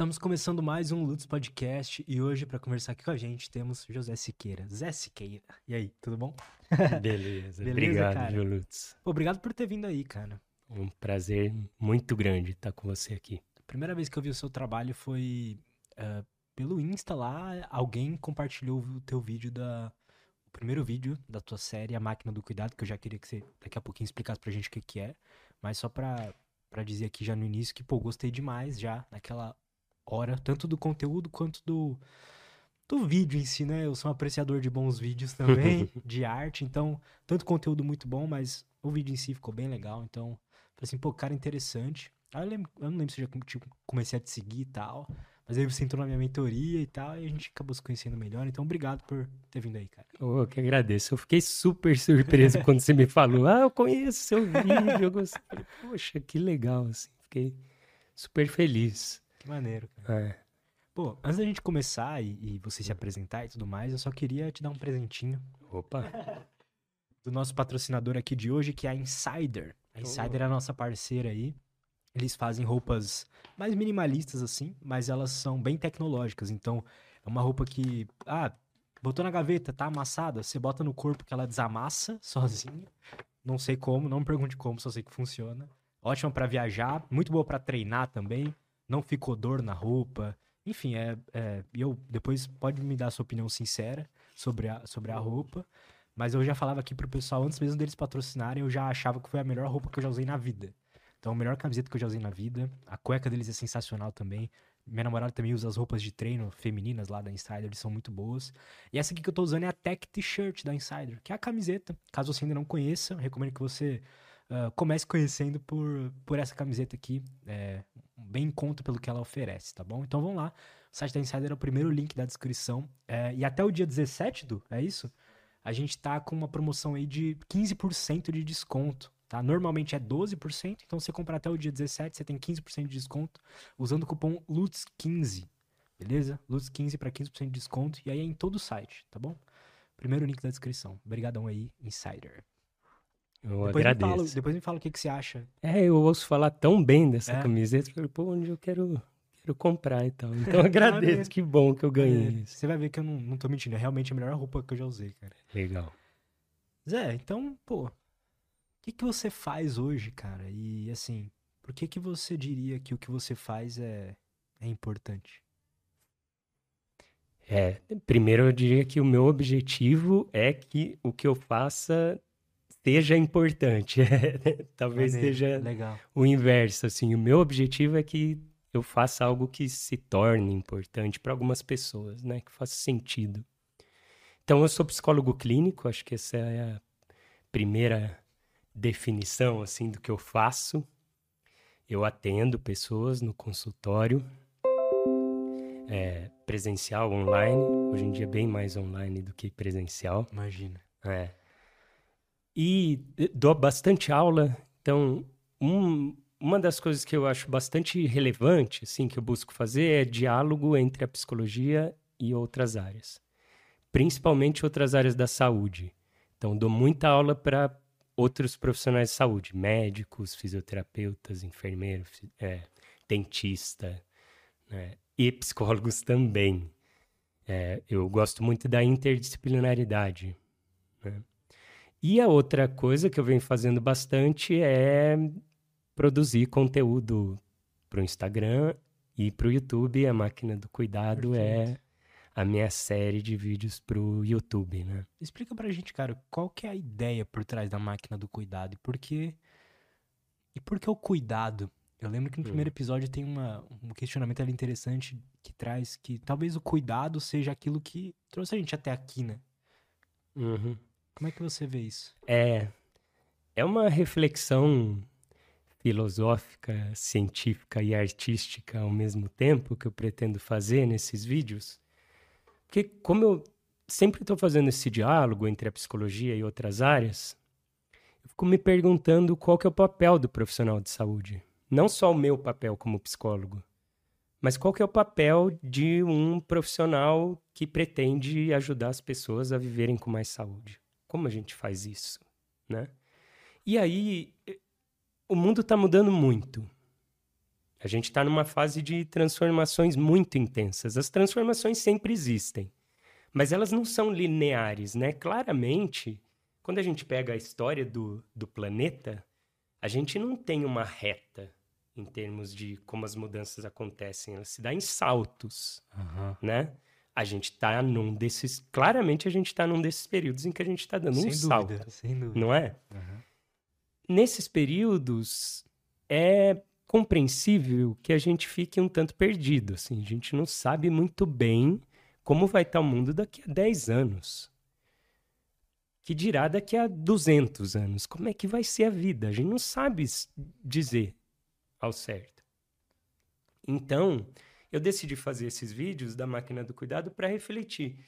Estamos começando mais um Lutz Podcast e hoje, para conversar aqui com a gente, temos José Siqueira. Zé Siqueira. E aí, tudo bom? Beleza. Beleza obrigado, cara? Lutz. obrigado por ter vindo aí, cara. Um prazer muito grande estar com você aqui. A primeira vez que eu vi o seu trabalho foi uh, pelo Insta lá. Alguém compartilhou o teu vídeo da. O primeiro vídeo da tua série, A Máquina do Cuidado, que eu já queria que você daqui a pouquinho explicasse pra gente o que, que é. Mas só pra, pra dizer aqui já no início que, pô, gostei demais já naquela hora, tanto do conteúdo quanto do, do vídeo em si, né? Eu sou um apreciador de bons vídeos também, de arte, então, tanto conteúdo muito bom, mas o vídeo em si ficou bem legal, então, falei assim, pô, cara interessante. Aí eu, lembro, eu não lembro se eu já tipo, comecei a te seguir e tal, mas aí você entrou na minha mentoria e tal, e a gente acabou se conhecendo melhor, então obrigado por ter vindo aí, cara. Oh, eu que agradeço, eu fiquei super surpreso quando você me falou, ah, eu conheço seu vídeo, eu gostei. Poxa, que legal, assim, fiquei super feliz. Que maneiro, cara. É. Pô, antes da gente começar e, e, você se apresentar e tudo mais, eu só queria te dar um presentinho. Opa! Do nosso patrocinador aqui de hoje, que é a Insider. A Insider oh. é a nossa parceira aí. Eles fazem roupas mais minimalistas, assim, mas elas são bem tecnológicas. Então, é uma roupa que. Ah, botou na gaveta, tá amassada, você bota no corpo que ela desamassa sozinha. Não sei como, não me pergunte como, só sei que funciona. Ótima para viajar, muito boa para treinar também não ficou dor na roupa. Enfim, é, é, eu depois pode me dar sua opinião sincera sobre a, sobre a roupa. Mas eu já falava aqui pro pessoal, antes mesmo deles patrocinarem, eu já achava que foi a melhor roupa que eu já usei na vida. Então, a melhor camiseta que eu já usei na vida. A cueca deles é sensacional também. Minha namorada também usa as roupas de treino femininas lá da Insider, eles são muito boas. E essa aqui que eu tô usando é a Tech T-shirt da Insider, que é a camiseta. Caso você ainda não conheça, recomendo que você uh, comece conhecendo por, por essa camiseta aqui. É, bem em conta pelo que ela oferece, tá bom? Então vamos lá. O site da Insider é o primeiro link da descrição. É, e até o dia 17, do, é isso? A gente tá com uma promoção aí de 15% de desconto. Tá? Normalmente é 12%, então você comprar até o dia 17, você tem 15% de desconto usando o cupom LUTS15. Beleza? LUTS15 para 15% de desconto. E aí é em todo o site, tá bom? Primeiro link da descrição. Obrigadão aí, Insider. Eu depois agradeço. Me fala, depois me fala o que, que você acha. É, eu ouço falar tão bem dessa é. camiseta. Falei, pô, onde eu quero, quero comprar e tal. Então eu agradeço, que bom que eu ganhei é, Você vai ver que eu não, não tô mentindo. É realmente a melhor roupa que eu já usei, cara. Legal. Zé, então, pô, o que, que você faz hoje, cara? E assim, por que, que você diria que o que você faz é, é importante? É, primeiro eu diria que o meu objetivo é que o que eu faça seja importante. Talvez Maneiro, seja legal. o inverso. Assim, o meu objetivo é que eu faça algo que se torne importante para algumas pessoas, né? Que faça sentido. Então, eu sou psicólogo clínico. Acho que essa é a primeira definição assim do que eu faço. Eu atendo pessoas no consultório, é, presencial, online. Hoje em dia, bem mais online do que presencial. Imagina. É. E dou bastante aula, então um, uma das coisas que eu acho bastante relevante, assim, que eu busco fazer é diálogo entre a psicologia e outras áreas, principalmente outras áreas da saúde. Então dou muita aula para outros profissionais de saúde, médicos, fisioterapeutas, enfermeiros, é, dentista, né? e psicólogos também. É, eu gosto muito da interdisciplinaridade. Né? E a outra coisa que eu venho fazendo bastante é produzir conteúdo para o Instagram e para o YouTube. A Máquina do Cuidado é Perfeito. é a minha série de vídeos para o YouTube, né? Explica para a gente, cara, qual que é a ideia por trás da Máquina do Cuidado e por que... E por que o cuidado? Eu lembro que no hum. primeiro episódio tem uma, um questionamento ali interessante que traz que talvez o cuidado seja aquilo que trouxe a gente até aqui, né? Uhum. Como é que você vê isso? É, é uma reflexão filosófica, científica e artística ao mesmo tempo que eu pretendo fazer nesses vídeos. Porque como eu sempre estou fazendo esse diálogo entre a psicologia e outras áreas, eu fico me perguntando qual que é o papel do profissional de saúde. Não só o meu papel como psicólogo, mas qual que é o papel de um profissional que pretende ajudar as pessoas a viverem com mais saúde. Como a gente faz isso, né? E aí, o mundo está mudando muito. A gente está numa fase de transformações muito intensas. As transformações sempre existem, mas elas não são lineares, né? Claramente, quando a gente pega a história do, do planeta, a gente não tem uma reta em termos de como as mudanças acontecem. Ela se dá em saltos, Aham. né? A gente está num desses... Claramente, a gente está num desses períodos em que a gente está dando Sem um salto, dúvida, sem dúvida. não é? Aham. nesses períodos é compreensível que a gente fique um tanto perdido, assim, a gente não sabe muito bem como vai estar o mundo daqui a 10 anos. Que dirá daqui a 200 anos, como é que vai ser a vida? A gente não sabe dizer ao certo. Então, eu decidi fazer esses vídeos da máquina do cuidado para refletir.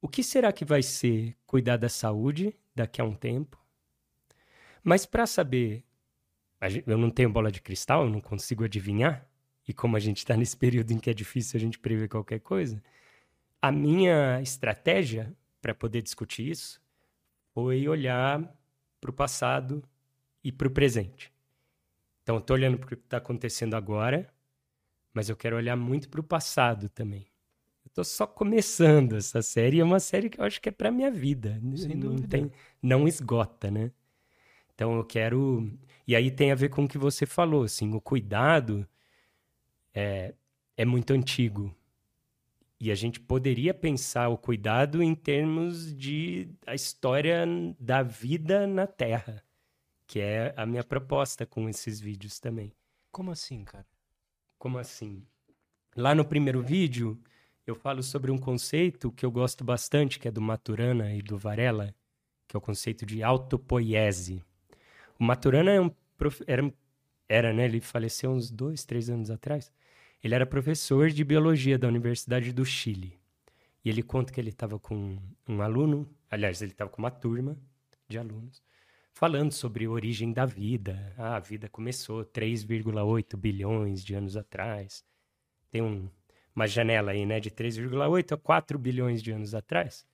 O que será que vai ser cuidar da saúde daqui a um tempo? Mas para saber, eu não tenho bola de cristal, eu não consigo adivinhar, e como a gente está nesse período em que é difícil a gente prever qualquer coisa, a minha estratégia para poder discutir isso foi olhar para o passado e para o presente. Então, eu estou olhando para o que está acontecendo agora, mas eu quero olhar muito para o passado também. Eu estou só começando essa série, é uma série que eu acho que é para minha vida. Sem não, dúvida. tem, não esgota, né? Então eu quero. E aí tem a ver com o que você falou, assim, o cuidado é, é muito antigo. E a gente poderia pensar o cuidado em termos de a história da vida na Terra, que é a minha proposta com esses vídeos também. Como assim, cara? Como assim? Lá no primeiro vídeo, eu falo sobre um conceito que eu gosto bastante, que é do Maturana e do Varela, que é o conceito de autopoiese. O Maturana é um prof... era, era, né? Ele faleceu uns dois, três anos atrás. Ele era professor de biologia da Universidade do Chile. E ele conta que ele estava com um aluno, aliás, ele estava com uma turma de alunos, falando sobre a origem da vida. Ah, a vida começou 3,8 bilhões de anos atrás. Tem um, uma janela aí, né, de 3,8 a 4 bilhões de anos atrás.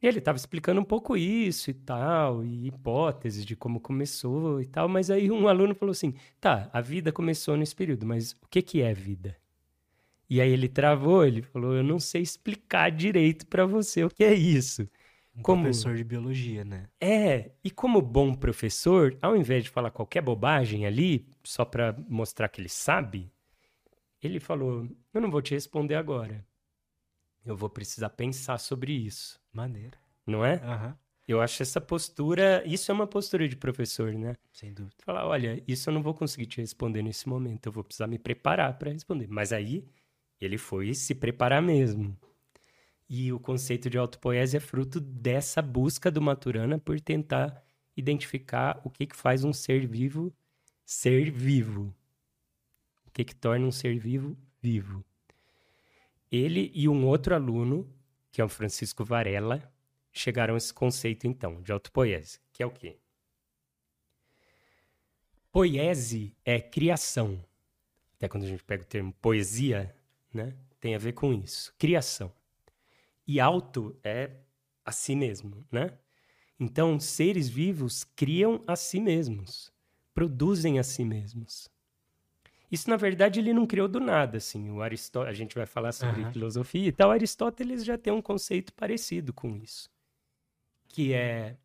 E ele estava explicando um pouco isso e tal, e hipóteses de como começou e tal, mas aí um aluno falou assim: tá, a vida começou nesse período, mas o que, que é vida? E aí ele travou, ele falou: eu não sei explicar direito para você o que é isso. Um Como- professor de biologia, né? É, e como bom professor, ao invés de falar qualquer bobagem ali, só para mostrar que ele sabe, ele falou: Eu não vou te responder agora. Eu vou precisar pensar sobre isso, Maneiro. não é? Aham. Eu acho essa postura, isso é uma postura de professor, né? Sem dúvida. Falar: Olha, isso eu não vou conseguir te responder nesse momento, eu vou precisar me preparar para responder. Mas aí ele foi se preparar mesmo. E o conceito de autopoese é fruto dessa busca do Maturana por tentar identificar o que, que faz um ser vivo ser vivo. O que, que torna um ser vivo vivo. Ele e um outro aluno, que é o Francisco Varela, chegaram a esse conceito, então, de autopoese, que é o quê? Poiese é criação. Até quando a gente pega o termo poesia, né? Tem a ver com isso. Criação. E auto é a si mesmo, né? Então, seres vivos criam a si mesmos, produzem a si mesmos. Isso, na verdade, ele não criou do nada, assim. O Aristó... A gente vai falar sobre Aham. filosofia e tal. Aristóteles já tem um conceito parecido com isso. Que é...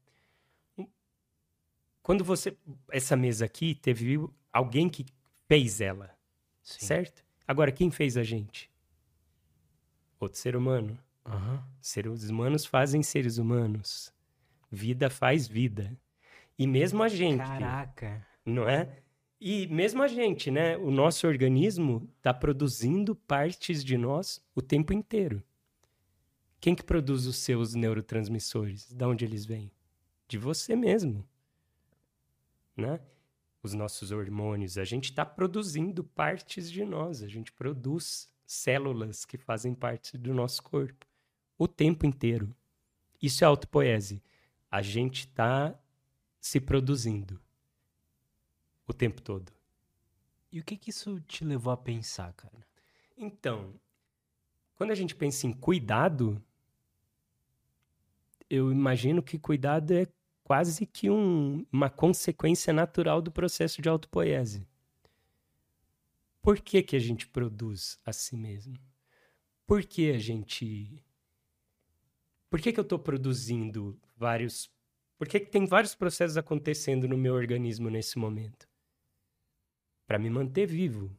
Quando você... Essa mesa aqui teve alguém que fez ela, Sim. certo? Agora, quem fez a gente? Outro ser humano. Aham. Seres humanos fazem seres humanos. Vida faz vida. E mesmo a gente, Caraca. não é? E mesmo a gente, né? O nosso organismo está produzindo partes de nós o tempo inteiro. Quem que produz os seus neurotransmissores? De onde eles vêm? De você mesmo. Né? Os nossos hormônios. A gente está produzindo partes de nós. A gente produz células que fazem parte do nosso corpo o tempo inteiro. Isso é autopoese. A gente está se produzindo o tempo todo. E o que que isso te levou a pensar, cara? Então, quando a gente pensa em cuidado, eu imagino que cuidado é quase que um- uma consequência natural do processo de autopoese. por que, que a gente produz a si mesmo? Por que a gente. Por que, que eu estou produzindo vários. Por que, que tem vários processos acontecendo no meu organismo nesse momento? Para me manter vivo.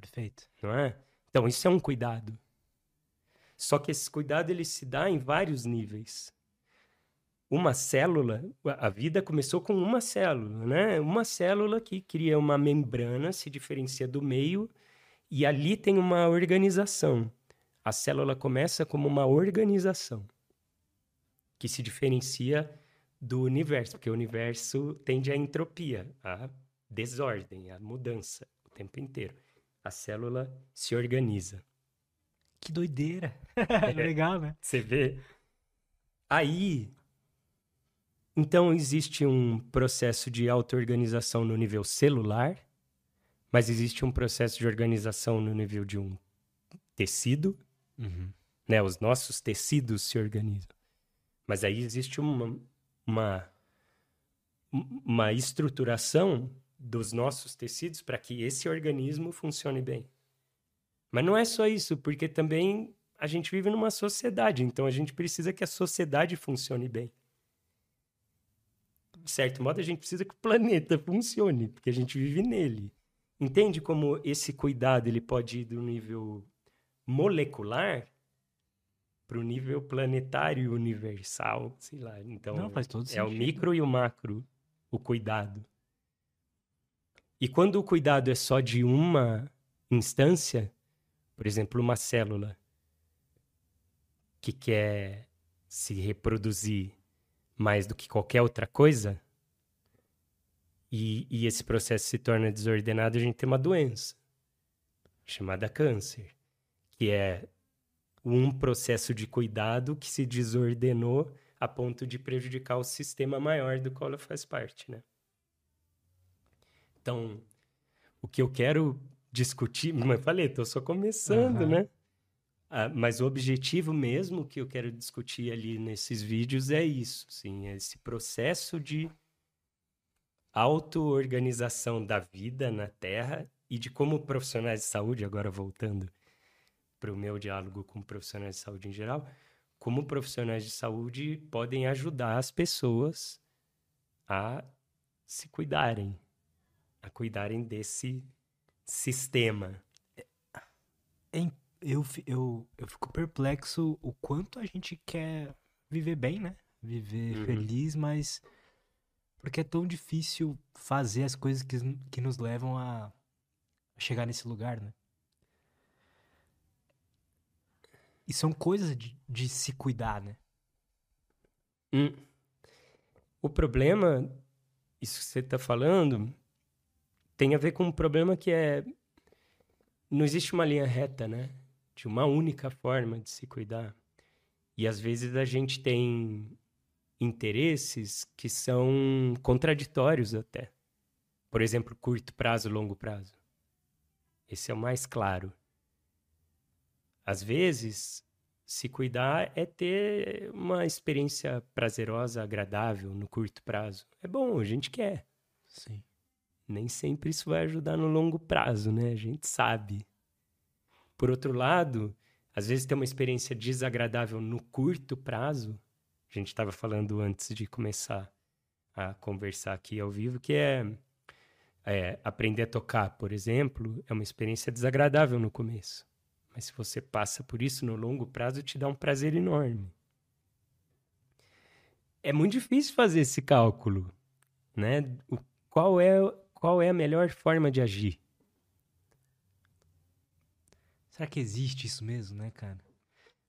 Perfeito. Não é? Então, isso é um cuidado. Só que esse cuidado ele se dá em vários níveis. Uma célula, a vida começou com uma célula, né? Uma célula que cria uma membrana, se diferencia do meio e ali tem uma organização. A célula começa como uma organização que se diferencia do universo, porque o universo tende à entropia, à desordem, à mudança o tempo inteiro. A célula se organiza. Que doideira. Legal, né? Você vê. Aí. Então, existe um processo de auto-organização no nível celular, mas existe um processo de organização no nível de um tecido. Uhum. Né? Os nossos tecidos se organizam. Mas aí existe uma, uma, uma estruturação dos nossos tecidos para que esse organismo funcione bem. Mas não é só isso, porque também a gente vive numa sociedade, então a gente precisa que a sociedade funcione bem. De certo modo, a gente precisa que o planeta funcione, porque a gente vive nele. Entende como esse cuidado ele pode ir do nível molecular para o nível planetário universal, sei lá. Então, Não, faz todo é sentido. o micro e o macro, o cuidado. E quando o cuidado é só de uma instância, por exemplo, uma célula que quer se reproduzir mais do que qualquer outra coisa, e, e esse processo se torna desordenado, a gente tem uma doença chamada câncer, que é um processo de cuidado que se desordenou a ponto de prejudicar o sistema maior do qual ela faz parte, né? Então, o que eu quero discutir, mas falei, tô só começando, Aham. né? Ah, mas o objetivo mesmo que eu quero discutir ali nesses vídeos é isso, sim, é esse processo de auto-organização da vida na Terra e de como profissionais de saúde, agora voltando para o meu diálogo com profissionais de saúde em geral, como profissionais de saúde podem ajudar as pessoas a se cuidarem, a cuidarem desse sistema. Em- Eu, eu, eu fico perplexo o quanto a gente quer viver bem, né? Viver Uhum. feliz, mas. Porque é tão difícil fazer as coisas que, que nos levam a chegar nesse lugar, né? E são coisas de, de se cuidar, né? Hum. O problema, isso que você está falando, tem a ver com um problema que é. Não existe uma linha reta, né? De uma única forma de se cuidar. E às vezes a gente tem interesses que são contraditórios até. Por exemplo, curto prazo, longo prazo. Esse é o mais claro. Às vezes, se cuidar é ter uma experiência prazerosa, agradável no curto prazo. É bom, a gente quer. Sim. Nem sempre isso vai ajudar no longo prazo, né? A gente sabe. Por outro lado, às vezes ter uma experiência desagradável no curto prazo, a gente estava falando antes de começar a conversar aqui ao vivo, que é, é aprender a tocar, por exemplo, é uma experiência desagradável no começo. Mas se você passa por isso no longo prazo, te dá um prazer enorme. É muito difícil fazer esse cálculo, né? O, qual é qual é a melhor forma de agir? Será que existe isso mesmo, né, cara?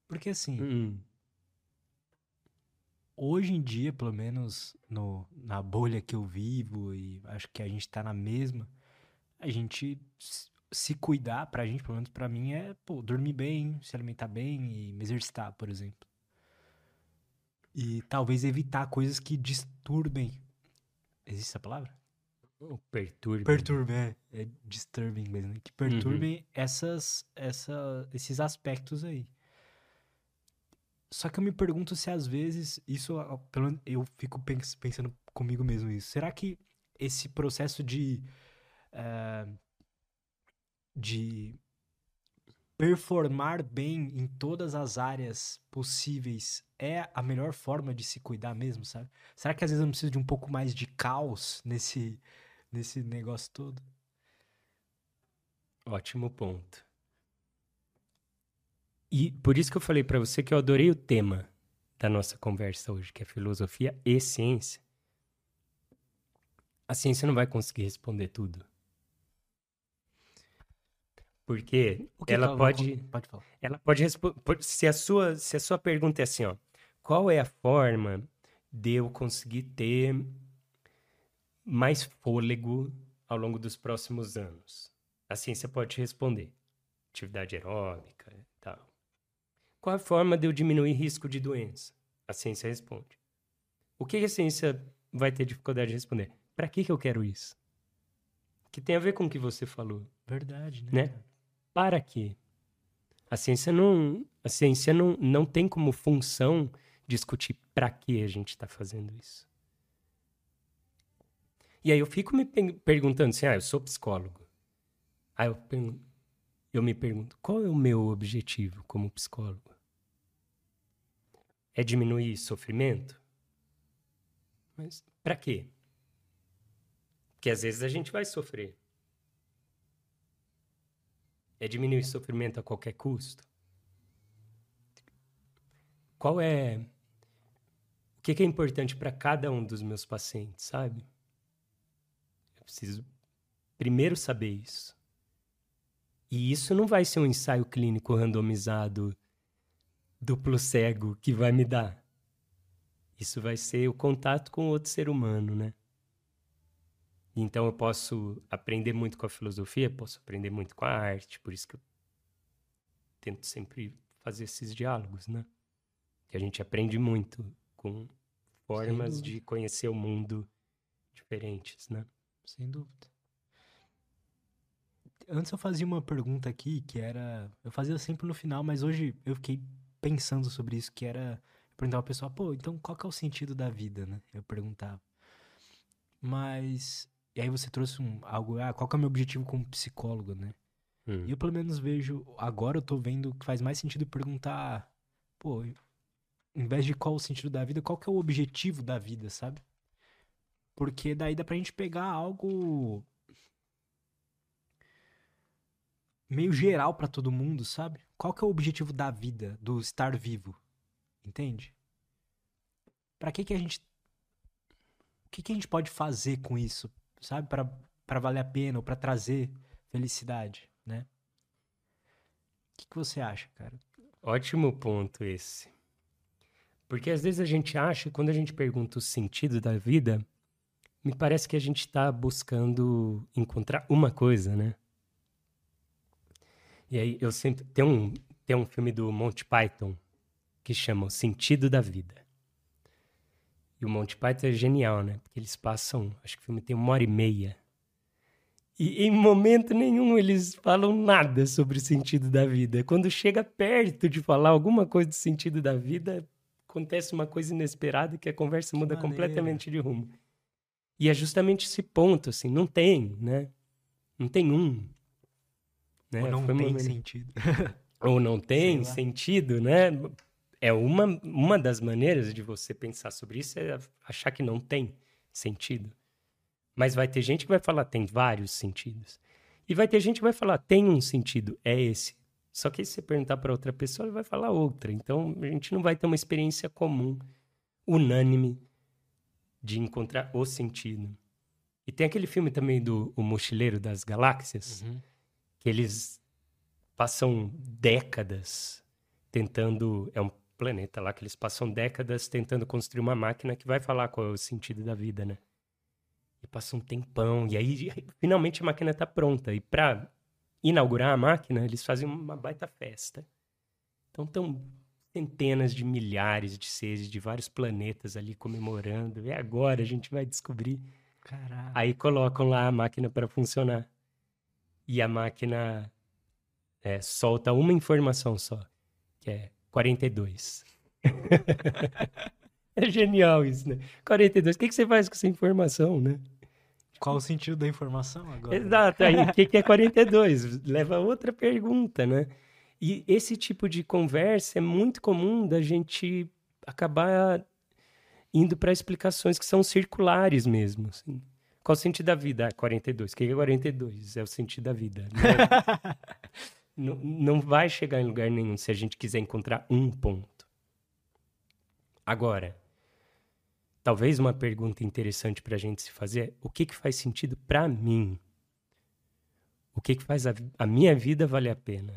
Porque assim. Hum, hoje em dia, pelo menos no, na bolha que eu vivo, e acho que a gente tá na mesma, a gente se cuidar, pra gente, pelo menos pra mim, é, pô, dormir bem, se alimentar bem e me exercitar, por exemplo. E talvez evitar coisas que disturbem. Existe essa palavra? o perturbe. Perturbem, é, é disturbing mesmo, né? Que perturbem essas, essa, esses aspectos aí. Só que eu me pergunto se às vezes isso, pelo eu fico pens- pensando comigo mesmo isso. Será que esse processo de eh, de performar bem em todas as áreas possíveis é a melhor forma de se cuidar mesmo, sabe? Será que às vezes eu não preciso de um pouco mais de caos nesse, nesse negócio todo? Ótimo ponto. E por isso que eu falei para você que eu adorei o tema da nossa conversa hoje, que é filosofia e ciência. A ciência não vai conseguir responder tudo. Porque ela pode, pode falar. ela pode responder, se a sua, se a sua pergunta é assim, ó, qual é a forma de eu conseguir ter mais fôlego ao longo dos próximos anos? A ciência pode responder. Atividade aeróbica e tal. Qual a forma de eu diminuir risco de doença? A ciência responde. O que a ciência vai ter dificuldade de responder? Para que, que eu quero isso? Que tem a ver com o que você falou. Verdade, né? né? Para quê? A ciência não, a ciência não, não tem como função discutir para que a gente está fazendo isso. E aí eu fico me perguntando assim, ah, eu sou psicólogo. Aí eu, eu me pergunto, qual é o meu objetivo como psicólogo? É diminuir sofrimento? Mas para quê? Porque às vezes a gente vai sofrer. É diminuir sofrimento a qualquer custo? Qual é. O que é importante para cada um dos meus pacientes, sabe? Eu preciso primeiro saber isso. E isso não vai ser um ensaio clínico randomizado duplo cego que vai me dar. Isso vai ser o contato com outro ser humano, né? Então eu posso aprender muito com a filosofia, posso aprender muito com a arte, por isso que eu tento sempre fazer esses diálogos, né? Que a gente aprende muito com formas de conhecer o mundo diferentes, né? Sem dúvida. Antes eu fazia uma pergunta aqui que era. Eu fazia sempre no final, mas hoje eu fiquei pensando sobre isso, que era. Eu perguntava ao pessoal, pô, então qual que é o sentido da vida, né? Eu perguntava. Mas e aí você trouxe um, algo, ah, qual que é o meu objetivo como psicólogo, né? Hum. E eu pelo menos vejo, agora eu tô vendo que faz mais sentido perguntar, pô, em vez de qual o sentido da vida, qual que é o objetivo da vida, sabe? Porque daí dá pra gente pegar algo meio geral para todo mundo, sabe? Qual que é o objetivo da vida, do estar vivo? Entende? Para que que a gente o que que a gente pode fazer com isso sabe? para valer a pena ou para trazer felicidade, né? O que, que você acha, cara? Ótimo ponto esse. Porque às vezes a gente acha, quando a gente pergunta o sentido da vida, me parece que a gente está buscando encontrar uma coisa, né? E aí eu sempre. Tem um, tem um filme do Monty Python que chama O Sentido da Vida. E o Monty Python é genial, né? Porque eles passam, acho que o filme tem uma hora e meia. E em momento nenhum eles falam nada sobre o sentido da vida. Quando chega perto de falar alguma coisa do sentido da vida, acontece uma coisa inesperada que a conversa muda completamente de rumo. E é justamente esse ponto, assim, não tem, né? Não tem um. Né? Ou não Foi tem sentido. Ou não tem sentido, né? É uma, uma das maneiras de você pensar sobre isso é achar que não tem sentido. Mas vai ter gente que vai falar tem vários sentidos. E vai ter gente que vai falar tem um sentido, é esse. Só que se você perguntar para outra pessoa, ele vai falar outra. Então a gente não vai ter uma experiência comum, unânime, de encontrar o sentido. E tem aquele filme também do O Mochileiro das Galáxias, uhum. que eles passam décadas tentando. É um planeta lá, que eles passam décadas tentando construir uma máquina que vai falar qual é o sentido da vida, né? E passa um tempão, e aí finalmente a máquina está pronta. E para inaugurar a máquina, eles fazem uma baita festa. Então estão centenas de milhares de seres de vários planetas ali comemorando. E agora a gente vai descobrir. Caraca. Aí colocam lá a máquina para funcionar. E a máquina é, solta uma informação só, que é 42. é genial isso, né? 42. O que, que você faz com essa informação, né? Qual o sentido da informação agora? Exato, aí o que, que é 42? Leva a outra pergunta, né? E esse tipo de conversa é muito comum da gente acabar indo para explicações que são circulares mesmo. Assim. Qual o sentido da vida? Ah, 42. O que é 42? É o sentido da vida. Não, vai chegar em lugar nenhum se a gente quiser encontrar um ponto. Agora, talvez uma pergunta interessante para a gente se fazer é: o que, que faz sentido para mim? O que, que faz a, a minha vida valer a pena?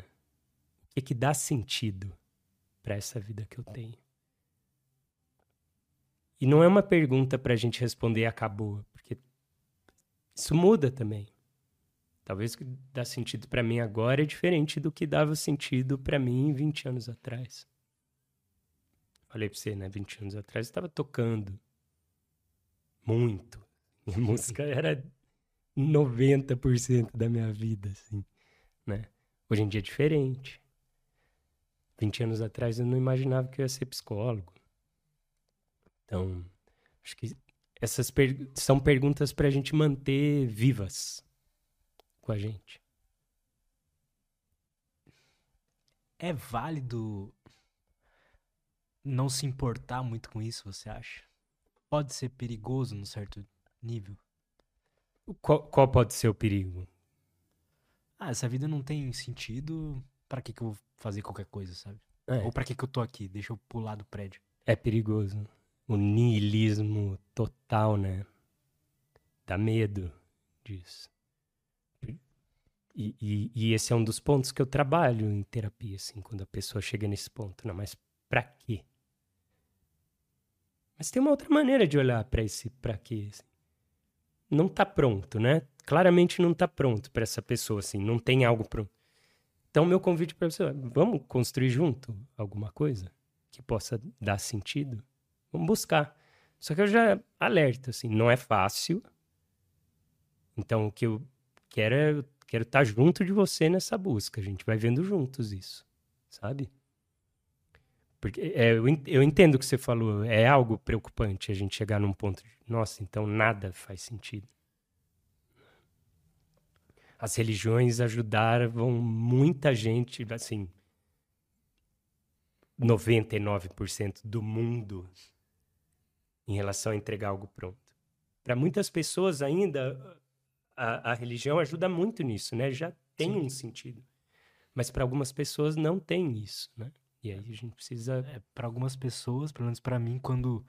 O que, que dá sentido para essa vida que eu tenho? E não é uma pergunta para a gente responder acabou, porque isso muda também. Talvez o que dá sentido para mim agora é diferente do que dava sentido para mim 20 anos atrás. Falei para você, né? 20 anos atrás eu estava tocando muito. Minha música era 90% da minha vida, assim, né? Hoje em dia é diferente. 20 anos atrás eu não imaginava que eu ia ser psicólogo. Então, acho que essas per são perguntas para a gente manter vivas com a gente. É válido não se importar muito com isso, você acha? Pode ser perigoso num certo nível? Qual, qual pode ser o perigo? Ah, essa vida não tem sentido, para que, que eu vou fazer qualquer coisa, sabe? É, Ou para que, que eu tô aqui? Deixa eu pular do prédio. é perigoso. O niilismo total, né? Dá medo disso. E, e, e esse é um dos pontos que eu trabalho em terapia, assim, quando a pessoa chega nesse ponto. Não, mas pra quê? Mas tem uma outra maneira de olhar pra esse pra quê. assim. Não tá pronto, né? Claramente não tá pronto pra essa pessoa, assim, não tem algo pronto. Então, meu convite pra você é: vamos construir junto alguma coisa que possa dar sentido? Vamos buscar. Só que eu já alerto, assim, não é fácil. Então, o que eu quero é quero estar junto de você nessa busca. A gente vai vendo juntos isso, sabe? Porque é, eu, eu entendo o que você falou. É algo preocupante a gente chegar num ponto de, nossa, então nada faz sentido. As religiões ajudaram muita gente, assim, 99% do mundo em relação a entregar algo pronto. Para muitas pessoas ainda a, a religião ajuda muito nisso, né? Já tem Sim. um sentido. Mas para algumas pessoas não tem isso, né? E aí a gente precisa. É, para algumas pessoas, pelo menos pra mim, quando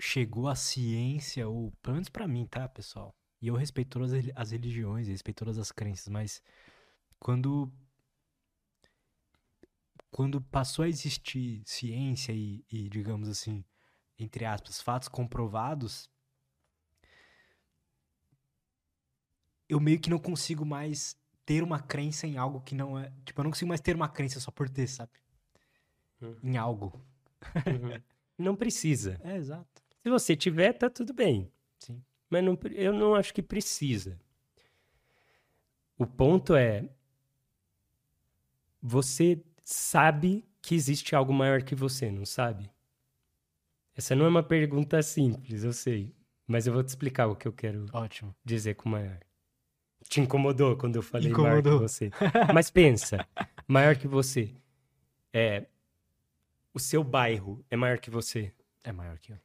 chegou a ciência, ou pelo menos pra mim, tá, pessoal? E eu respeito todas as reli- as religiões, respeito todas as crenças, mas quando quando passou a existir ciência e, e, digamos assim, entre aspas, fatos comprovados, eu meio que não consigo mais ter uma crença em algo que não é. Tipo, eu não consigo mais ter uma crença só por ter, sabe? Uhum. Em algo. não precisa. É, exato. Se você tiver, tá tudo bem. Sim. Mas não, eu não acho que precisa. O ponto é. Você sabe que existe algo maior que você, não sabe? Essa não é uma pergunta simples, eu sei. Mas eu vou te explicar o que eu quero Ótimo. dizer com maior. Te incomodou quando eu falei maior que Incomodou. você. Mas pensa, maior que você. É, o seu bairro é maior que você. É maior que eu.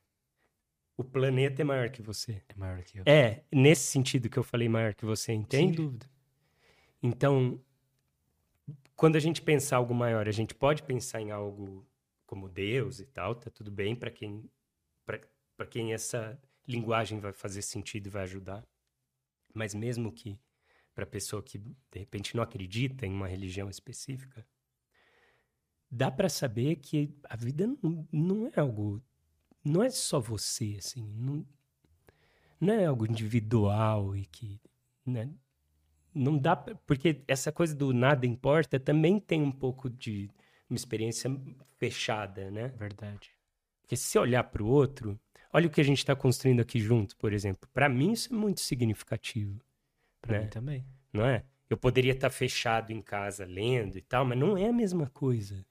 O planeta é maior que você. É maior que eu. É, nesse sentido que eu falei maior que você, Sem entende? dúvida. Então, quando a gente pensar algo maior, a gente pode pensar em algo como Deus e tal, tá tudo bem para quem para quem essa linguagem vai fazer sentido e vai ajudar. Mas mesmo que para pessoa que de repente não acredita em uma religião específica, dá para saber que a vida não, não é algo não é só você assim, não, não é algo individual e que né, não dá porque essa coisa do nada importa também tem um pouco de uma experiência fechada, né? Verdade. Porque se olhar para o outro, olha o que a gente está construindo aqui junto, por exemplo. Para mim isso é muito significativo, Né? mim também. não é? Eu poderia estar fechado em casa lendo e tal, mas não é a mesma coisa.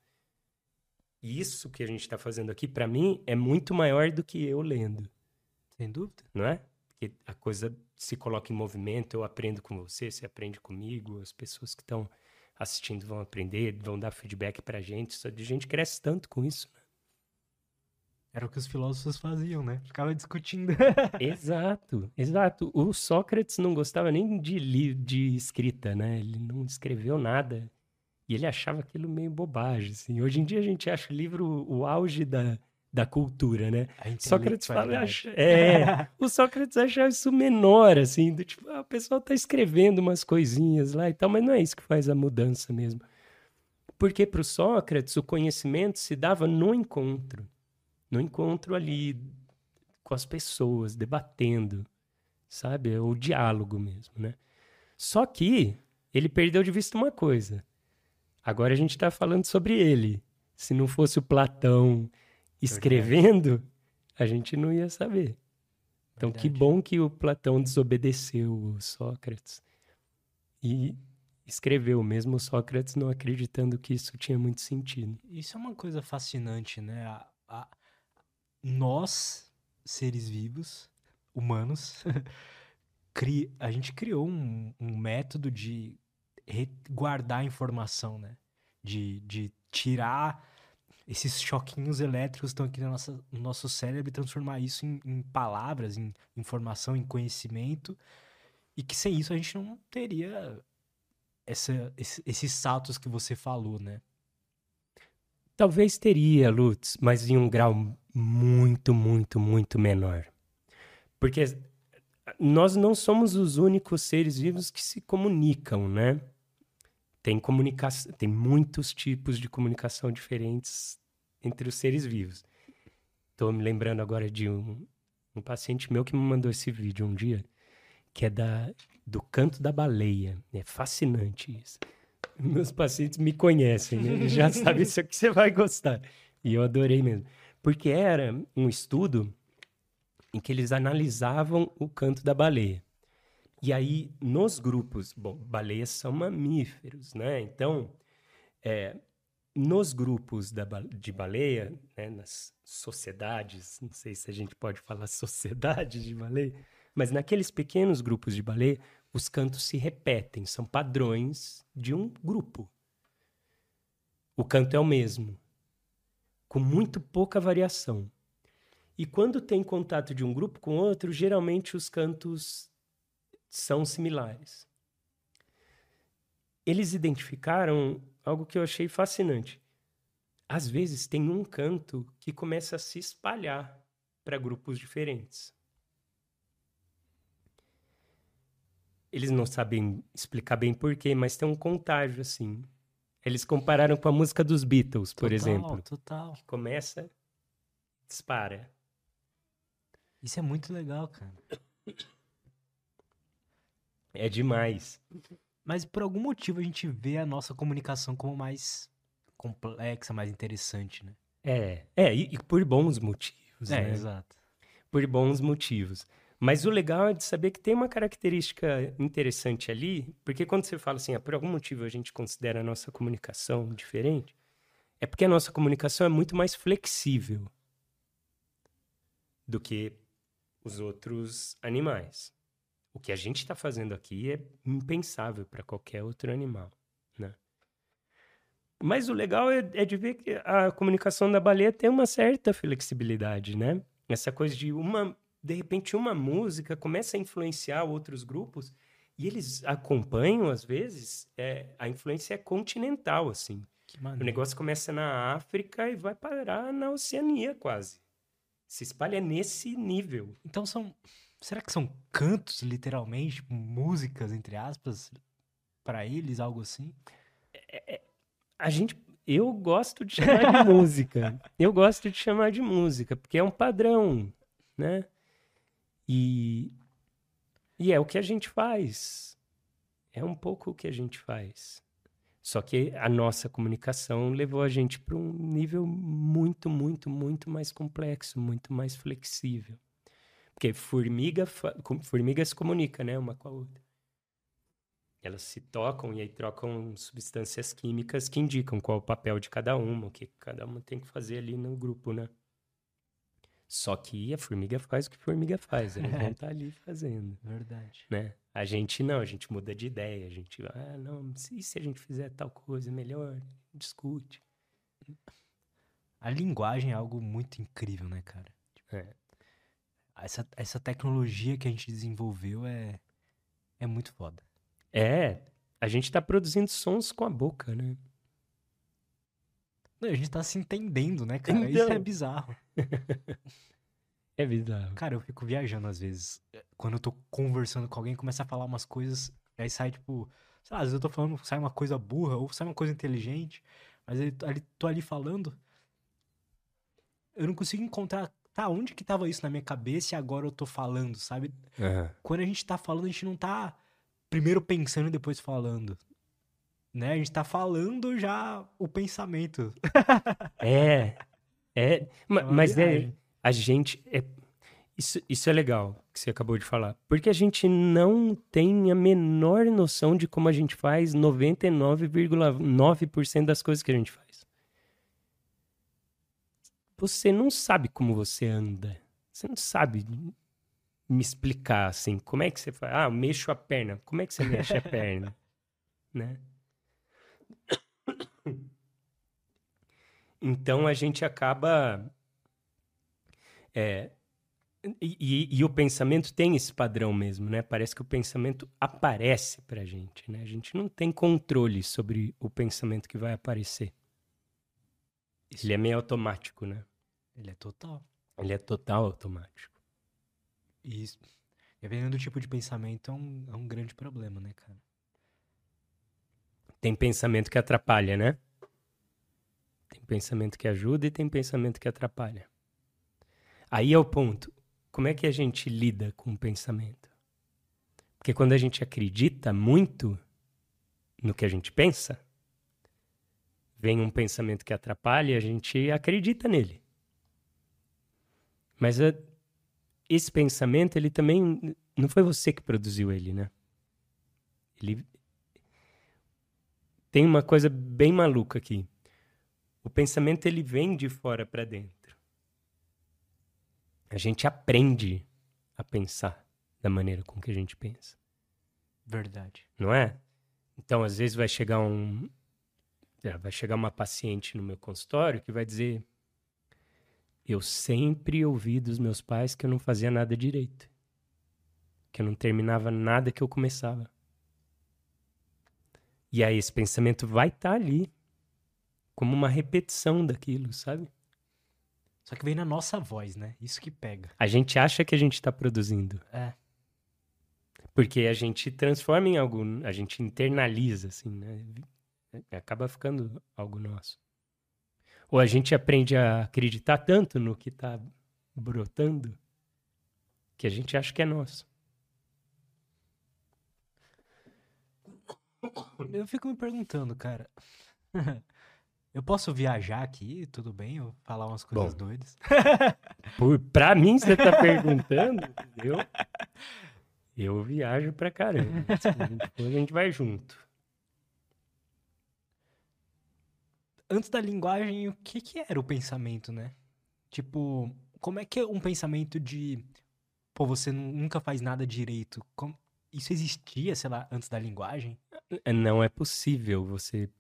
E Isso que a gente está fazendo aqui, para mim, é muito maior do que eu lendo, Sem dúvida. não é? Porque a coisa se coloca em movimento, eu aprendo com você, você aprende comigo, as pessoas que estão assistindo vão aprender, vão dar feedback pra gente. Só de gente cresce tanto com isso, né? Era o que os filósofos faziam, né? Ficava discutindo. exato, exato. O Sócrates não gostava nem de, de escrita, né? Ele não escreveu nada. E ele achava aquilo meio bobagem, assim. Hoje em dia a gente acha o livro o auge da, da cultura, né? Sócrates fala, acha, é, o Sócrates achava isso menor, assim, do tipo, ah, o pessoal tá escrevendo umas coisinhas lá e tal, mas não é isso que faz a mudança mesmo. Porque para o Sócrates o conhecimento se dava no encontro no encontro ali com as pessoas, debatendo, sabe? É o diálogo mesmo, né? Só que ele perdeu de vista uma coisa. Agora a gente está falando sobre ele. Se não fosse o Platão escrevendo, a gente não ia saber. Então, Verdade. que bom que o Platão desobedeceu o Sócrates e escreveu, mesmo Sócrates não acreditando que isso tinha muito sentido. Isso é uma coisa fascinante, né? A, a, nós, seres vivos, humanos, cri... a gente criou um, um método de guardar informação, né? De, de tirar esses choquinhos elétricos que estão aqui no nosso, no nosso cérebro e transformar isso em, em, palavras, em informação, em conhecimento. E que sem isso a gente não teria essa, esse, esses saltos que você falou, né? Talvez teria, Lutz, mas em um grau muito, muito, muito menor. Porque nós não somos os únicos seres vivos que se comunicam, né? Tem comunicação, tem muitos tipos de comunicação diferentes entre os seres vivos. Estou me lembrando agora de um, um paciente meu que me mandou esse vídeo um dia, que é da, do canto da baleia. É fascinante isso. Meus pacientes me conhecem, né? Eles já sabem isso que você vai gostar. E eu adorei mesmo. Porque era um estudo em que eles analisavam o canto da baleia. E aí, nos grupos, bom, baleias são mamíferos, né? Então, é, nos grupos da, de baleia, né, nas sociedades, não sei se a gente pode falar sociedade de baleia, mas naqueles pequenos grupos de baleia, os cantos se repetem, são padrões de um grupo. O canto é o mesmo, com muito pouca variação. E quando tem contato de um grupo com outro, geralmente os cantos são similares. Eles identificaram algo que eu achei fascinante. Às vezes tem um canto que começa a se espalhar para grupos diferentes. Eles não sabem explicar bem porquê, mas tem um contágio, assim. Eles compararam com a música dos Beatles, por total, exemplo. Total. Que começa, dispara. Isso é muito legal, cara. É demais. Mas por algum motivo a gente vê a nossa comunicação como mais complexa, mais interessante, né? É, é, e, e por bons motivos, é, né? exato. Por bons motivos. Mas o legal é de saber que tem uma característica interessante ali, porque quando você fala assim, ah, por algum motivo a gente considera a nossa comunicação diferente, é porque a nossa comunicação é muito mais flexível do que os outros animais. O que a gente está fazendo aqui é impensável para qualquer outro animal, né? Mas o legal é, é, de ver que a comunicação da baleia tem uma certa flexibilidade, né? Essa coisa de uma de repente uma música começa a influenciar outros grupos e eles acompanham às vezes é, a influência é continental assim. O negócio começa na África e vai parar na Oceania quase. Se espalha nesse nível. Então são será que são cantos literalmente tipo, músicas entre aspas para eles algo assim? É, é, a gente eu gosto de chamar de música. Eu gosto de chamar de música porque é um padrão né e, e é o que a gente faz. É um pouco o que a gente faz. Só que a nossa comunicação levou a gente para um nível muito, muito, muito mais complexo, muito mais flexível. Porque formiga, formiga se comunica, né, uma com a outra. Elas se tocam e aí trocam substâncias químicas que indicam qual o papel de cada uma, o que cada uma tem que fazer ali no grupo, né? Só que a formiga faz o que a formiga faz, elas vão estar ali fazendo, Verdade. né? A gente não, a gente muda de ideia, a gente, ah, não, e se a gente fizer tal coisa melhor, discute. A linguagem é algo muito incrível, né, cara? É. Essa, essa tecnologia que a gente desenvolveu é, é muito foda. É, a gente tá produzindo sons com a boca, né? Não, a gente tá se entendendo, né, cara? Isso é Então. bizarro. É bizarro. Cara, eu fico viajando às vezes. Quando eu tô conversando com alguém, começa a falar umas coisas, aí sai tipo, sei lá, às vezes eu tô falando, sai uma coisa burra ou sai uma coisa inteligente, mas eu tô ali, tô ali falando, eu não consigo encontrar, tá, onde que tava isso na minha cabeça e agora eu tô falando, sabe? Aham. Quando a gente tá falando, a gente não tá primeiro pensando e depois falando. Né? A gente tá falando já o pensamento. É, é, É mas é, a gente, é, isso, isso é legal que você acabou de falar, porque a gente não tem a menor noção de como a gente faz 99,9% das coisas que a gente faz. Você não sabe como você anda, você não sabe me explicar assim, como é que você faz? Ah, eu mexo a perna, como é que você mexe a perna? né? Então a gente acaba. é, e, e- e o pensamento tem esse padrão mesmo, né? Parece que o pensamento aparece pra gente, né? A gente não tem controle sobre o pensamento que vai aparecer. Ele é meio automático, né? Ele é total. Ele é total automático. E isso, dependendo do tipo de pensamento, é um, é um grande problema, né, cara? Tem pensamento que atrapalha, né? Tem pensamento que ajuda e tem pensamento que atrapalha. Aí é o ponto. Como é que a gente lida com o pensamento? Porque quando a gente acredita muito no que a gente pensa, vem um pensamento que atrapalha e a gente acredita nele. Mas a- esse pensamento, ele também não foi você que produziu ele, né? Ele tem uma coisa bem maluca aqui. O pensamento ele vem de fora para dentro. A gente aprende a pensar da maneira com que a gente pensa, Verdade. não é? Então, às vezes vai chegar um é, vai chegar uma paciente no meu consultório que vai dizer: "Eu sempre ouvi dos meus pais que eu não fazia nada direito. Que eu não terminava nada que eu começava." E aí esse pensamento vai estar ali como uma repetição daquilo, sabe? Só que vem na nossa voz, né? Isso que pega. A gente acha que a gente está produzindo. É. Porque a gente transforma em algo, a gente internaliza, assim, né? Acaba ficando algo nosso. Ou a gente aprende a acreditar tanto no que está brotando que a gente acha que é nosso. Eu fico me perguntando, cara. Eu posso viajar aqui, tudo bem? Eu falar umas coisas Bom. doidas. Por, pra mim, você tá perguntando, entendeu? Eu viajo pra caramba. Se a gente vai junto. Antes da linguagem, o que que era o pensamento, né? Tipo, como é que é um pensamento de, pô, você nu- nunca faz nada direito? Como- Isso existia, sei lá, antes da linguagem? Não é possível você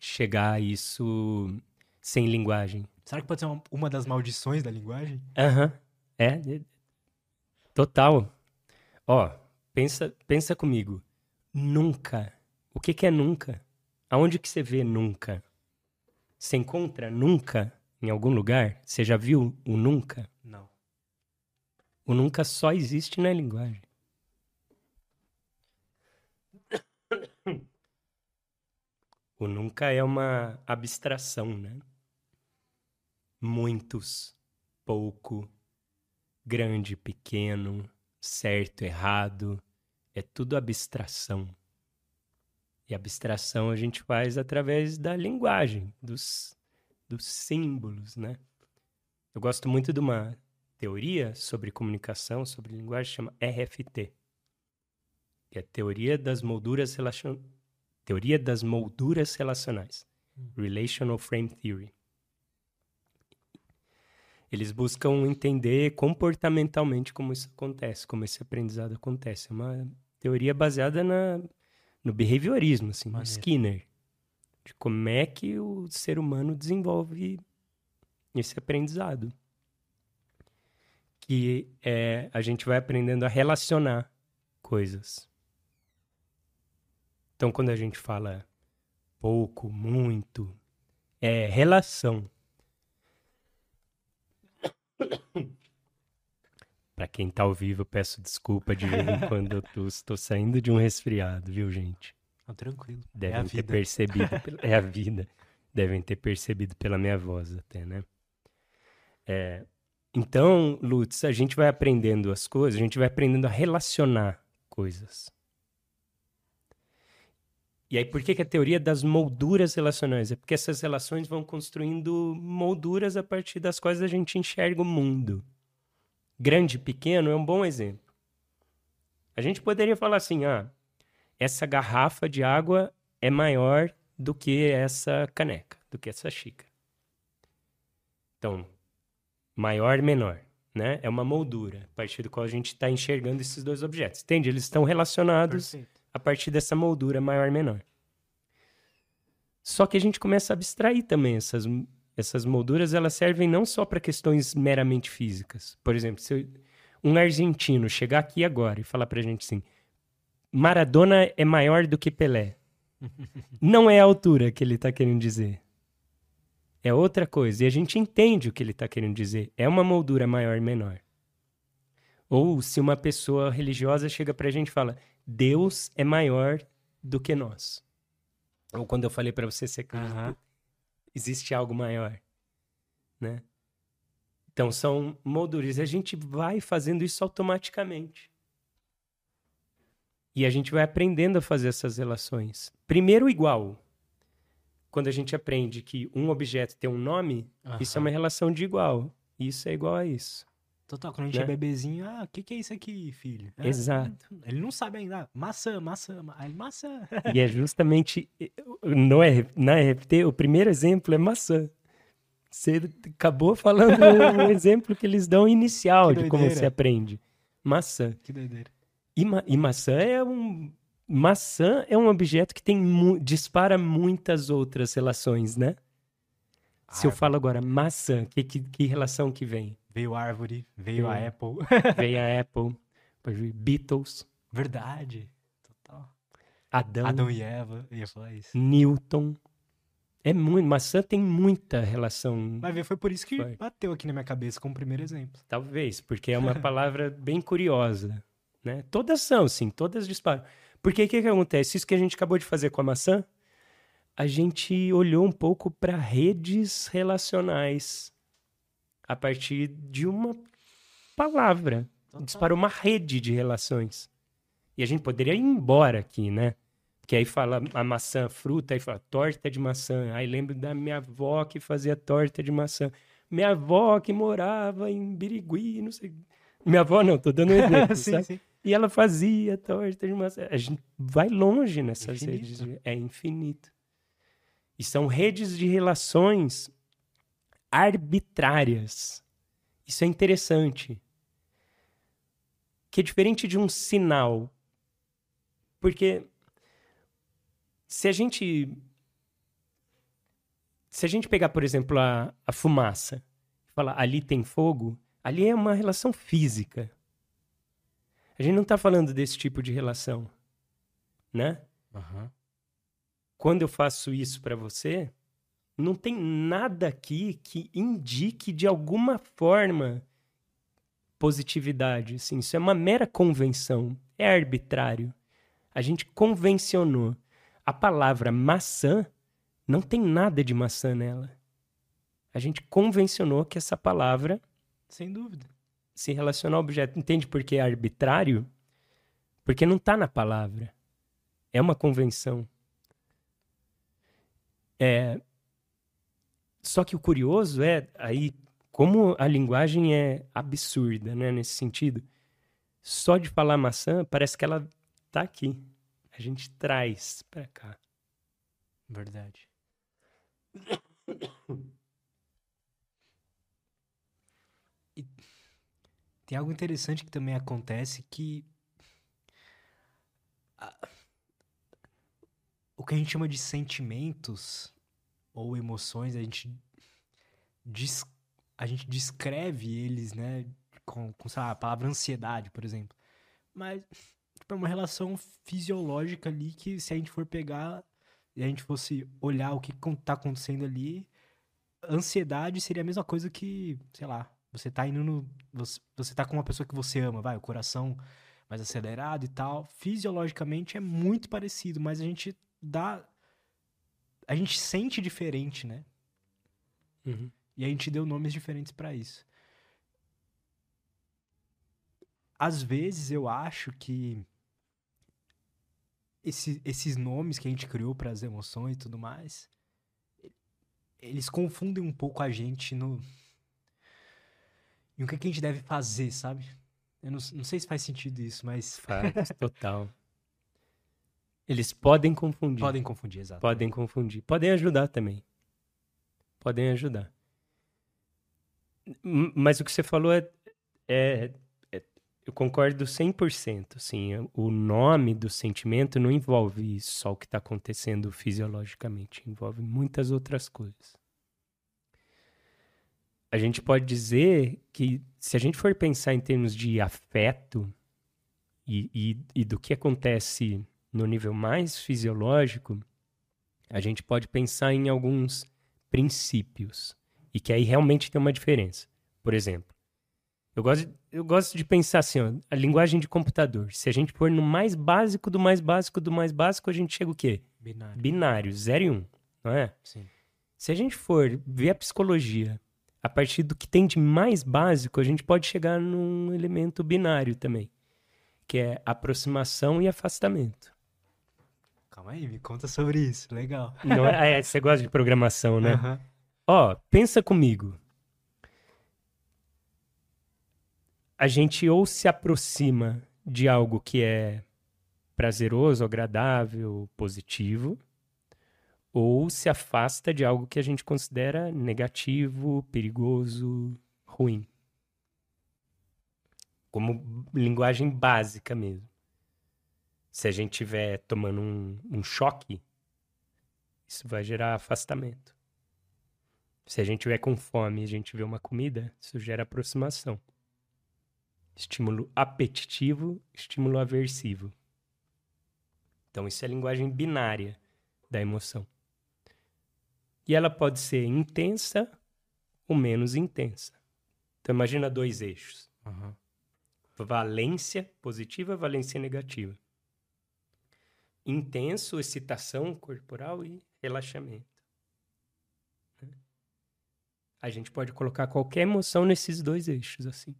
chegar a isso sem linguagem. Será que pode ser uma, uma das maldições da linguagem? Aham. É, é, total. Ó, pensa, pensa comigo. Nunca. O que que é nunca? Aonde que você vê nunca? Você encontra nunca em algum lugar? Você já viu o nunca? Não. O nunca só existe na linguagem. O nunca é uma abstração, né? Muitos, pouco, grande, pequeno, certo, errado, é tudo abstração. E abstração a gente faz através da linguagem, dos, dos símbolos, né? Eu gosto muito de uma teoria sobre comunicação, sobre linguagem, chama RFT. Que é a teoria das molduras. Teoria das molduras relacionais. Relational Frame Theory. Eles buscam entender comportamentalmente como isso acontece, como esse aprendizado acontece. É uma teoria baseada na, no behaviorismo, assim, no Skinner. De como é que o ser humano desenvolve esse aprendizado. Que é, a gente vai aprendendo a relacionar coisas. Então, quando a gente fala pouco, muito, é relação. Para quem tá ao vivo, eu peço desculpa de vez em quando eu tô, estou saindo de um resfriado, viu, gente? Oh, tranquilo. Devem é ter percebido. é a vida. Devem ter percebido pela minha voz até, né? É, então, Lutz, a gente vai aprendendo as coisas, a gente vai aprendendo a relacionar coisas. E aí, por que, que a teoria das molduras relacionais? É porque essas relações vão construindo molduras a partir das quais a gente enxerga o mundo. Grande e pequeno é um bom exemplo. A gente poderia falar assim: ah, essa garrafa de água é maior do que essa caneca, do que essa xícara. Então, maior menor, né? É uma moldura a partir do qual a gente está enxergando esses dois objetos. Entende? Eles estão relacionados. Perfeito a partir dessa moldura maior menor. Só que a gente começa a abstrair também essas, essas molduras, elas servem não só para questões meramente físicas. Por exemplo, se um argentino chegar aqui agora e falar para a gente assim: Maradona é maior do que Pelé. não é a altura que ele está querendo dizer. É outra coisa. E a gente entende o que ele está querendo dizer. É uma moldura maior menor. Ou se uma pessoa religiosa chega para a gente e fala: Deus é maior do que nós. Ou quando eu falei para você ser uhum. existe algo maior, né? Então são molduras. A gente vai fazendo isso automaticamente. E a gente vai aprendendo a fazer essas relações. Primeiro igual. Quando a gente aprende que um objeto tem um nome, uhum. isso é uma relação de igual. Isso é igual a isso. Total, quando a gente é né? é bebezinho, ah, o que, que é isso aqui, filho? É, Exato. Ele não sabe ainda. Maçã, maçã, maçã. E é justamente no, na RFT, o primeiro exemplo é maçã. Você acabou falando o exemplo que eles dão inicial de como se aprende. Maçã. Que doideira. E, ma e maçã é um. Maçã é um objeto que tem dispara muitas outras relações, né? Se eu falo agora maçã, que, que, que relação que vem? Veio a árvore, veio, a Apple. veio a Apple, Beatles. Verdade. Total. Adão. Adão e Eva, ia falar isso. Newton. É muito, maçã tem muita relação. Vai ver, foi por isso que foi. bateu aqui na minha cabeça como primeiro exemplo. Talvez, porque é uma palavra bem curiosa, né? Todas são, sim, todas disparam. Porque o que, que acontece? Isso que a gente acabou de fazer com a maçã, a gente olhou um pouco para redes relacionais a partir de uma palavra. Total. Disparou uma rede de relações. E a gente poderia ir embora aqui, né? Que aí fala a maçã, fruta, aí fala torta de maçã. Aí lembro da minha avó que fazia torta de maçã. Minha avó que morava em Birigui, não sei. Minha avó não, tô dando um exemplo, sim, sabe? Sim. E ela fazia torta de maçã. A gente vai longe nessas infinito. redes. É infinito. E são redes de relações arbitrárias. Isso é interessante. Que é diferente de um sinal. Porque se a gente se a gente pegar, por exemplo, a, a fumaça, falar ali tem fogo, ali é uma relação física. A gente não está falando desse tipo de relação, né? Uhum. Quando eu faço isso para você, não tem nada aqui que indique de alguma forma positividade. Assim, isso é uma mera convenção, é arbitrário. A gente convencionou. A palavra maçã não tem nada de maçã nela. A gente convencionou que essa palavra. Sem dúvida. Se relaciona ao objeto. Entende por que é arbitrário? Porque não está na palavra. É uma convenção. É, só que o curioso é aí como a linguagem é absurda, né, nesse sentido. Só de falar maçã, parece que ela tá aqui. A gente traz para cá. Verdade. tem algo interessante que também acontece que o que a gente chama de sentimentos ou emoções, a gente, des, a gente descreve eles, né, com, com sei lá, a palavra ansiedade, por exemplo. Mas tipo, é uma relação fisiológica ali que se a gente for pegar e a gente fosse olhar o que está acontecendo ali, ansiedade seria a mesma coisa que, sei lá, você tá indo no. Você, você tá com uma pessoa que você ama, vai, o coração mais acelerado e tal. Fisiologicamente é muito parecido, mas a gente dá. A gente sente diferente, né? Uhum. E a gente deu nomes diferentes para isso. Às vezes eu acho que esse, esses nomes que a gente criou para as emoções e tudo mais, eles confundem um pouco a gente no. E o que, que a gente deve fazer, sabe? Eu não, não sei se faz sentido isso, mas. Faz, total. Eles podem confundir. Podem confundir, exato. Podem confundir. Podem ajudar também. Podem ajudar. Mas o que você falou é, é, é eu concordo 100%. Assim, o nome do sentimento não envolve só o que está acontecendo fisiologicamente, envolve muitas outras coisas. A gente pode dizer que, se a gente for pensar em termos de afeto e, e, e do que acontece no nível mais fisiológico, a gente pode pensar em alguns princípios e que aí realmente tem uma diferença. Por exemplo, eu gosto, eu gosto de pensar assim, ó, a linguagem de computador. Se a gente for no mais básico do mais básico do mais básico, a gente chega o quê? Binário. Binário, 0 e 1, um, não é? Sim. Se a gente for ver a psicologia a partir do que tem de mais básico, a gente pode chegar num elemento binário também, que é aproximação e afastamento. Calma aí, me conta sobre isso. Legal. Não é, é você gosta de programação, né? Aham. Ó, pensa comigo. A gente ou se aproxima de algo que é prazeroso, agradável, positivo, ou se afasta de algo que a gente considera negativo, perigoso, ruim. Como linguagem básica mesmo. Se a gente estiver tomando um, um choque, isso vai gerar afastamento. Se a gente tiver com fome e a gente vê uma comida, isso gera aproximação. Estímulo apetitivo, estímulo aversivo. Então, isso é a linguagem binária da emoção. E ela pode ser intensa ou menos intensa. Então, imagina dois eixos: Aham. valência positiva, valência negativa. Intenso, excitação corporal e relaxamento. Né? A gente pode colocar qualquer emoção nesses dois eixos, assim.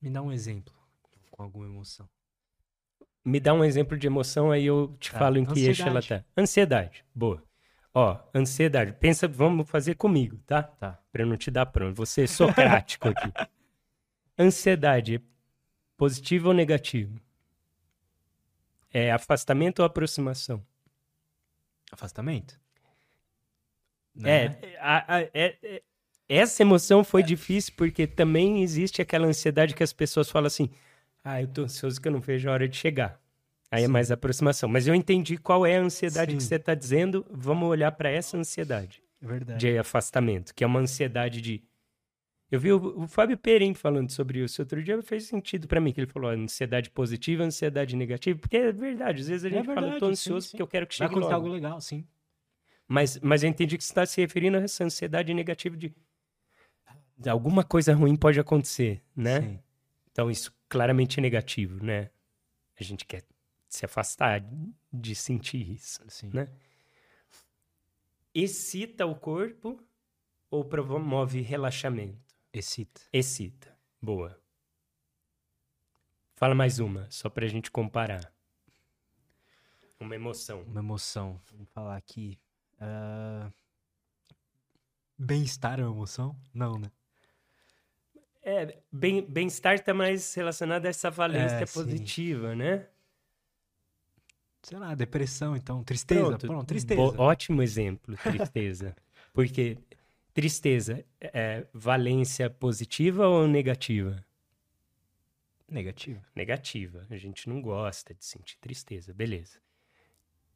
Me dá um exemplo com alguma emoção. Me dá um exemplo de emoção, aí eu te Tá. falo em que eixo ela Ansiedade. tá. Ansiedade. Boa. Ó, ansiedade. Pensa, vamos fazer comigo, tá? Tá. Pra eu não te dar pronto. Vou ser socrático aqui. Ansiedade é positivo ou negativo? É afastamento ou aproximação? Afastamento? É, Né? a- a- é- é- essa emoção foi difícil porque também existe aquela ansiedade que as pessoas falam assim: ah, eu tô ansioso que eu não vejo a hora de chegar. Aí é Sim. mais aproximação. Mas eu entendi qual é a ansiedade que Sim. você está dizendo. Vamos olhar para essa ansiedade É verdade. de afastamento, que é uma ansiedade de. Eu vi o, o Fábio Perim falando sobre isso outro dia, fez sentido para mim, que ele falou ó, ansiedade positiva, ansiedade negativa, porque é verdade, às vezes a É gente fala, eu tô verdade, ansioso sim, porque eu quero que Vai chegue acontecer logo. algo legal, sim. Mas, mas eu entendi que você está se referindo a essa ansiedade negativa de, de alguma coisa ruim pode acontecer, né? Sim. Então isso claramente é negativo, né? A gente quer se afastar de sentir isso, sim. né? Excita o corpo ou promove relaxamento? Excita. Excita. Boa. Fala mais uma, só pra gente comparar. Uma emoção. Uma emoção. Vamos falar aqui. Ah, Bem-estar é uma emoção? Não, né? É, bem- bem-estar está mais relacionado a essa valência É, sim. positiva, né? Sei lá, depressão, então. Tristeza. Pronto, tristeza. Bo- ótimo exemplo, tristeza. Porque tristeza é valência positiva ou negativa? Negativa. Negativa. A gente não gosta de sentir tristeza, beleza.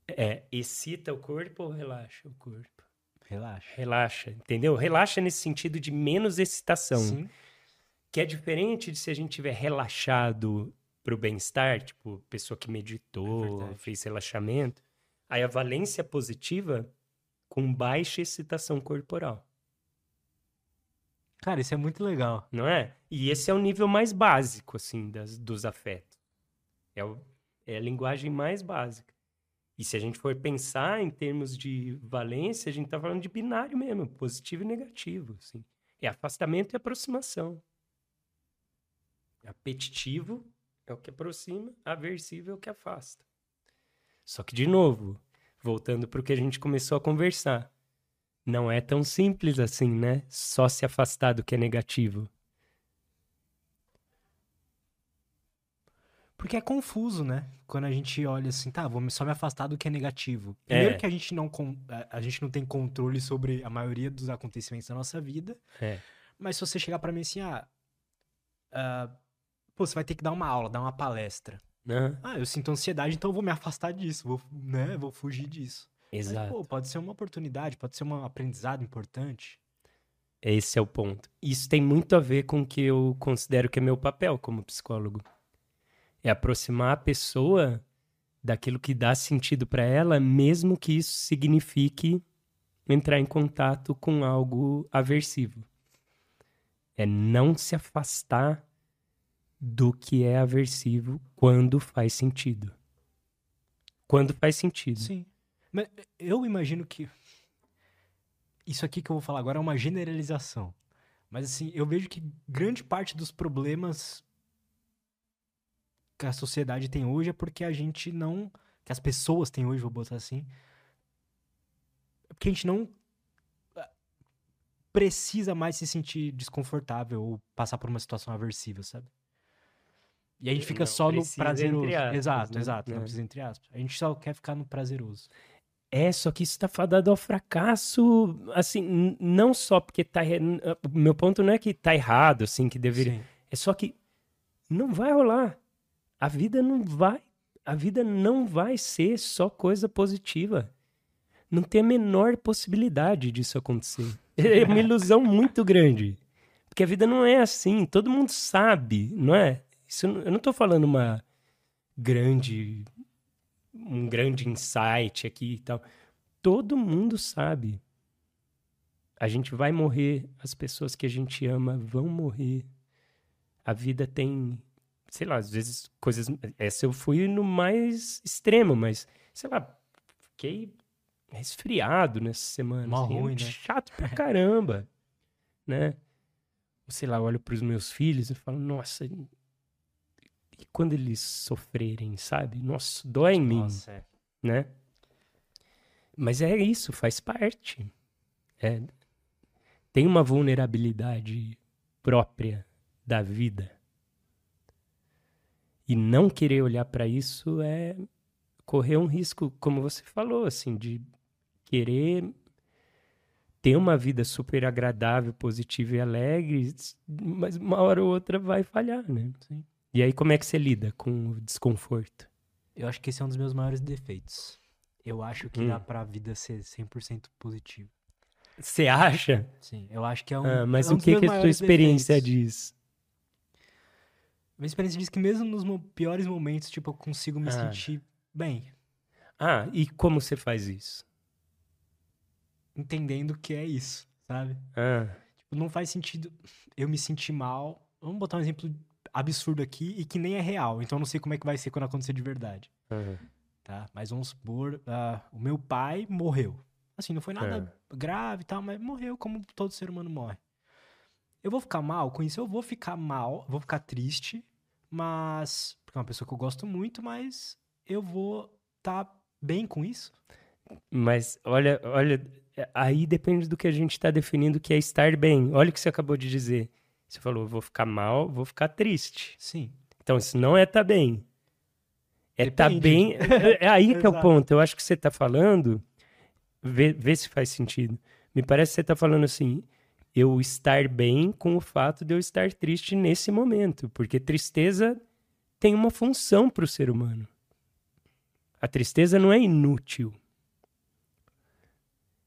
É, excita o corpo ou relaxa o corpo? Relaxa. Relaxa, entendeu? Relaxa nesse sentido de menos excitação. Sim. Que é diferente de se a gente tiver relaxado pro bem-estar, tipo, pessoa que É meditou, verdade. fez relaxamento. Aí a valência positiva com baixa excitação corporal, Cara, isso é muito legal. não é? E esse é o nível mais básico, assim, das, dos afetos. É, o- é a linguagem mais básica. E se a gente for pensar em termos de valência, a gente tá falando de binário mesmo, positivo e negativo, assim. É afastamento e aproximação. Apetitivo é o que aproxima, aversivo é o que afasta. Só que, de novo, voltando para o que a gente começou a conversar, não é tão simples assim, né? Só se afastar do que é negativo. Porque é confuso, né? Quando a gente olha assim, tá, vou só me afastar do que é negativo. Primeiro É. que a gente, não a- gente não tem controle sobre a maioria dos acontecimentos da nossa vida. É. Mas se você chegar pra mim assim, ah, ah, pô, você vai ter que dar uma aula, dar uma palestra. Né? Ah, eu sinto ansiedade, então eu vou me afastar disso, vou, né, vou fugir disso. Mas, Exato. pô, pode ser uma oportunidade, pode ser um aprendizado importante. Esse é o ponto. Isso tem muito a ver com o que eu considero que é meu papel como psicólogo. É aproximar a pessoa daquilo que dá sentido para ela, mesmo que isso signifique entrar em contato com algo aversivo. É não se afastar do que é aversivo quando faz sentido. Quando faz sentido. Sim. Mas eu imagino que. Isso aqui que eu vou falar agora é uma generalização. Mas assim, eu vejo que grande parte dos problemas que a sociedade tem hoje é porque a gente não. Que as pessoas têm hoje, vou botar assim. É porque a gente não ah, precisa mais se sentir desconfortável ou passar por uma situação aversiva, sabe? E a gente fica Não só no prazeroso. aspas, exato, né? exato. Não É. precisa entre aspas. A gente só quer ficar no prazeroso. É, só que isso tá fadado ao fracasso, assim, não só porque tá... O meu ponto não é que tá errado, assim, que deveria... Sim. É só que não vai rolar. A vida não vai... A vida não vai ser só coisa positiva. Não tem a menor possibilidade disso acontecer. É uma ilusão muito grande. Porque a vida não é assim. Todo mundo sabe, não é? Isso, eu não tô falando uma grande um grande insight aqui e tal. Todo mundo sabe. A gente vai morrer, as pessoas que a gente ama vão morrer. A vida tem, sei lá, às vezes coisas. Essa eu fui no mais extremo, mas, sei lá, fiquei resfriado nessa semana. Mó assim, é ruim, né? Chato pra caramba, né? Sei lá, olho pros meus filhos e falo, nossa, e quando eles sofrerem, sabe? Nossa, dói em mim Nossa, é. né? Mas é isso, faz parte. É, tem uma vulnerabilidade própria da vida. E não querer olhar para isso é correr um risco, como você falou, assim, de querer ter uma vida super agradável, positiva e alegre, mas uma hora ou outra vai falhar, né? Sim. E aí como é que você lida com o desconforto? Eu acho que esse é um dos meus maiores defeitos. Eu acho que Hum. dá pra vida ser 100% positivo. Você acha? Sim, eu acho que é um. Ah, mas é um o que, que a sua maiores experiência defeitos. diz? Minha experiência diz que mesmo nos piores momentos, tipo, eu consigo me Ah. sentir bem, Ah, e como você faz isso? entendendo que é isso, sabe? Ah, Tipo, não faz sentido eu me sentir mal. Vamos botar um exemplo absurdo aqui e que nem é real, então eu não sei como é que vai ser quando acontecer de verdade, ah, tá? Mas vamos supor, ah, o meu pai morreu. Assim, não foi nada grave e tal, mas morreu como todo ser humano morre. Eu vou ficar mal com isso? Eu vou ficar mal, vou ficar triste, mas. Porque é uma pessoa que eu gosto muito, mas eu vou estar bem com isso. Mas olha, olha, aí depende do que a gente está definindo que é estar bem. Olha o que você acabou de dizer. Você falou, vou ficar mal, vou ficar triste. Sim. Então, isso não é estar bem. É estar Depende. bem. É, é aí que é o ponto. Eu acho que você está falando. Vê, vê se faz sentido. Me parece que você está falando assim. eu estar bem com o fato de eu estar triste nesse momento, porque tristeza tem uma função para o ser humano. A tristeza não é inútil.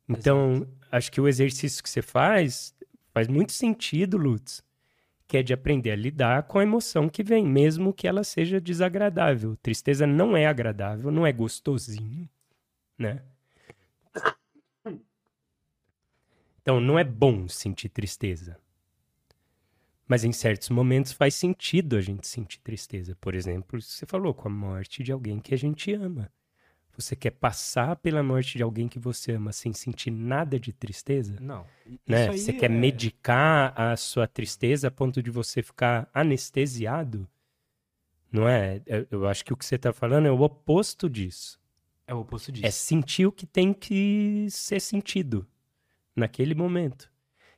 Então, Exato. acho que o exercício que você faz faz muito sentido, Lutz, que é de aprender a lidar com a emoção que vem, mesmo que ela seja desagradável. Tristeza não é agradável, não é gostosinho, né? Então, não é bom sentir tristeza. Mas em certos momentos faz sentido a gente sentir tristeza. Por exemplo, você falou com a morte de alguém que a gente ama. Você quer passar pela morte de alguém que você ama sem sentir nada de tristeza? Não. Né? Você quer é... medicar a sua tristeza a ponto de você ficar anestesiado? Não é? Eu acho que o que você está falando é o oposto disso. É o oposto disso. É sentir o que tem que ser sentido naquele momento.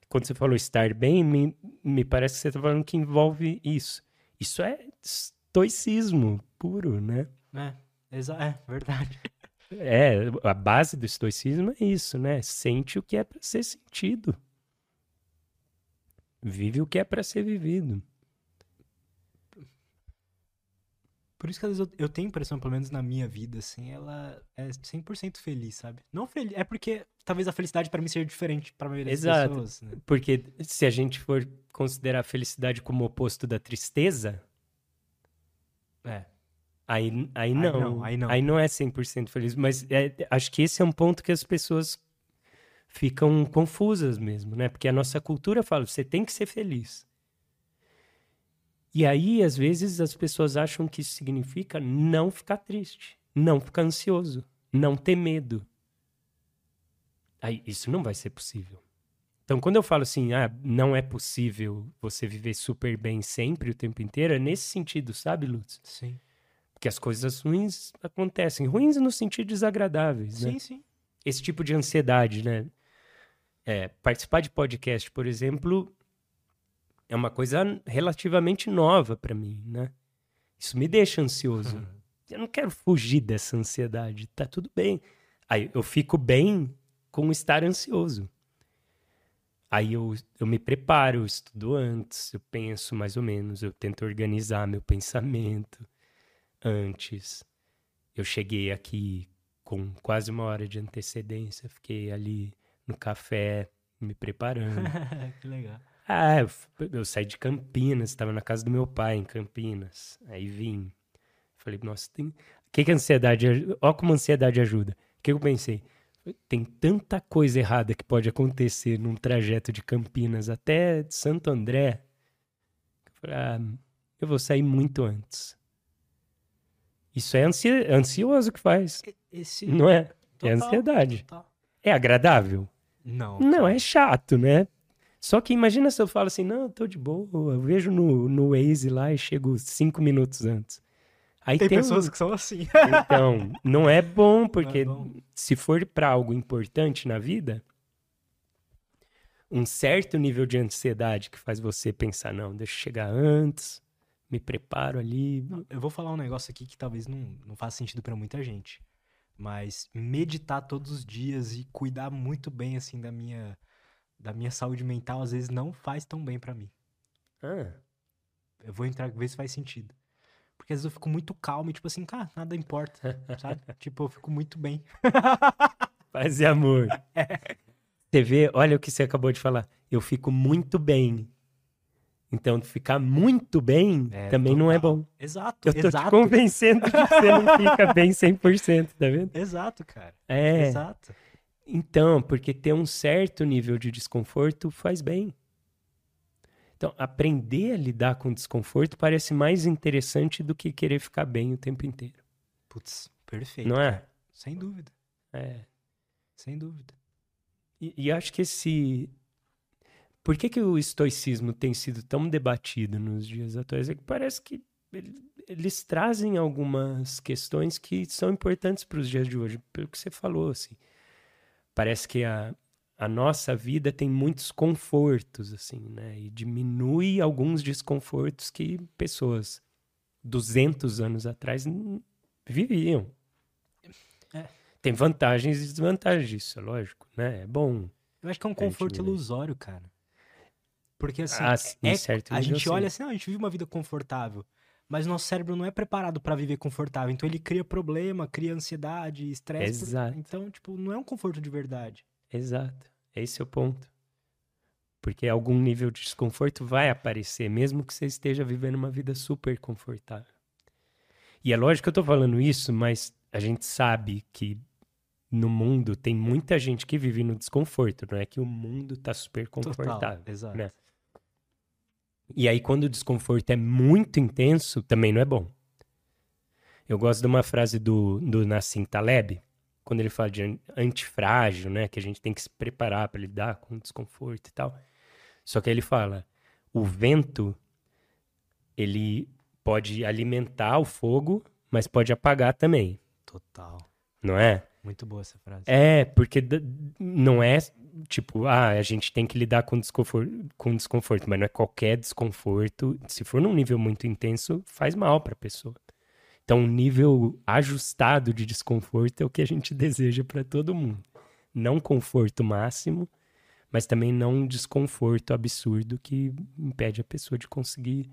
Quando você falou estar bem, me, me parece que você está falando que envolve isso. Isso é estoicismo puro, né? É. Exa é, verdade. É, a base do estoicismo é isso, né? Sente o que é para ser sentido. Vive o que é para ser vivido. Por isso que às vezes eu, eu, tenho a impressão, pelo menos na minha vida, assim, ela é 100% feliz, sabe? Não feliz, é porque talvez a felicidade para mim seja diferente para maioria das Exato. pessoas. Né? Porque se a gente for considerar a felicidade como oposto da tristeza, é. Aí, aí, não, aí não. Aí não, aí não é 100% feliz. Mas é, acho que esse é um ponto que as pessoas ficam confusas mesmo, né? Porque a nossa cultura fala, você tem que ser feliz. E aí, às vezes, as pessoas acham que isso significa não ficar triste, não ficar ansioso, não ter medo. Aí, isso não vai ser possível. Então, quando eu falo assim, ah, não é possível você viver super bem sempre, o tempo inteiro, é nesse sentido, sabe, Lutz? Sim. Porque as coisas ruins acontecem. Ruins no sentido desagradáveis, sim, né? Sim, Esse tipo de ansiedade, né? É, participar de podcast, por exemplo, é uma coisa relativamente nova para mim, né? Isso me deixa ansioso. Uhum. Eu não quero fugir dessa ansiedade. Tá tudo bem. Aí eu fico bem com estar ansioso. Aí eu, eu me preparo, eu estudo antes, eu penso mais ou menos, eu tento organizar meu pensamento antes. Eu cheguei aqui com quase uma hora de antecedência, fiquei ali no café me preparando. que legal. Ah, eu, eu saí de Campinas, estava na casa do meu pai em Campinas. Aí vim. Falei, nossa, tem. O que, que a ansiedade. Olha como a ansiedade ajuda. O que eu pensei? Tem tanta coisa errada que pode acontecer num trajeto de Campinas até Santo André. Eu falei, ah, eu vou sair muito antes. Isso é ansi ansioso que faz. Esse... Não é? é total, é ansiedade. Total. É agradável? Não. Não, cara. é chato, né? Só que imagina se eu falo assim, não, tô de boa, eu vejo no, no Waze lá e chego cinco minutos antes. Aí tem, tem pessoas um... que são assim. Então, não é bom, porque é bom. se for para algo importante na vida, um certo nível de ansiedade que faz você pensar, não, deixa eu chegar antes, me preparo ali. Não, eu vou falar um negócio aqui que talvez não, não faça sentido para muita gente. Mas meditar todos os dias e cuidar muito bem, assim, da minha, da minha saúde mental, às vezes não faz tão bem para mim. Ah. Eu vou entrar, ver se faz sentido. Porque às vezes eu fico muito calmo e, tipo assim, cara, nada importa, sabe? tipo, eu fico muito bem. Paz e amor. É. Você vê, olha o que você acabou de falar. Eu fico muito bem. Então, ficar muito bem é, também total. não é bom. Exato, Eu tô exato. te convencendo de que você não fica bem 100%, tá vendo? Exato, cara. É. Exato. Então, porque ter um certo nível de desconforto faz bem. Então, aprender a lidar com desconforto parece mais interessante do que querer ficar bem o tempo inteiro. Putz, perfeito. Não é? Cara. Sem dúvida. É. Sem dúvida. E, e acho que esse, por que, que o estoicismo tem sido tão debatido nos dias atuais? É que parece que eles trazem algumas questões que são importantes para os dias de hoje, pelo que você falou, assim. Parece que a, a nossa vida tem muitos confortos, assim, né? E diminui alguns desconfortos que pessoas 200 anos atrás viviam. É. Tem vantagens e desvantagens disso, é lógico, né? É bom. Eu acho que é um conforto ilusório, cara. Porque assim, Ah, é, em certo a gente sim. olha assim, não, a gente vive uma vida confortável. Mas nosso cérebro não é preparado pra viver confortável. Então ele cria problema, cria ansiedade, estresse. por- Exato. Então, tipo, não é um conforto de verdade. Exato. Esse é o ponto. Porque algum nível de desconforto vai aparecer, mesmo que você esteja vivendo uma vida super confortável. E é lógico que eu tô falando isso, mas a gente sabe que no mundo tem muita gente que vive no desconforto, não é que o mundo tá super confortável. exato. né? E aí, quando o desconforto é muito intenso, também não é bom. Eu gosto de uma frase do, do Nassim Taleb, quando ele fala de an- antifrágil, né? Que a gente tem que se preparar para lidar com o desconforto e tal. Só que ele fala, o vento, ele pode alimentar o fogo, mas pode apagar também, Total. não é? Muito boa essa frase. É, porque não é tipo, ah, a gente tem que lidar com desconforto, com desconforto, mas não é qualquer desconforto. Se for num nível muito intenso, faz mal para a pessoa. Então, um nível ajustado de desconforto é o que a gente deseja para todo mundo. Não conforto máximo, mas também não um desconforto absurdo que impede a pessoa de conseguir,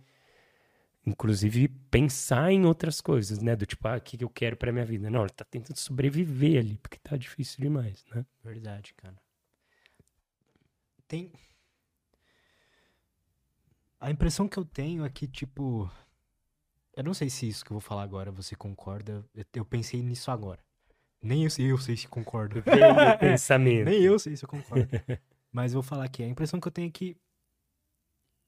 inclusive, pensar em outras coisas, né? Do tipo, ah, o que eu quero para minha vida? Não, ela tá tentando sobreviver ali, porque tá difícil demais, né? Verdade, cara. Tem. A impressão que eu tenho é que, tipo. Eu não sei se isso que eu vou falar agora você concorda. Eu- pensei nisso agora. Nem eu sei, eu sei se concordo. Pensamento. Nem eu sei se eu concordo. Mas eu vou falar aqui. A impressão que eu tenho é que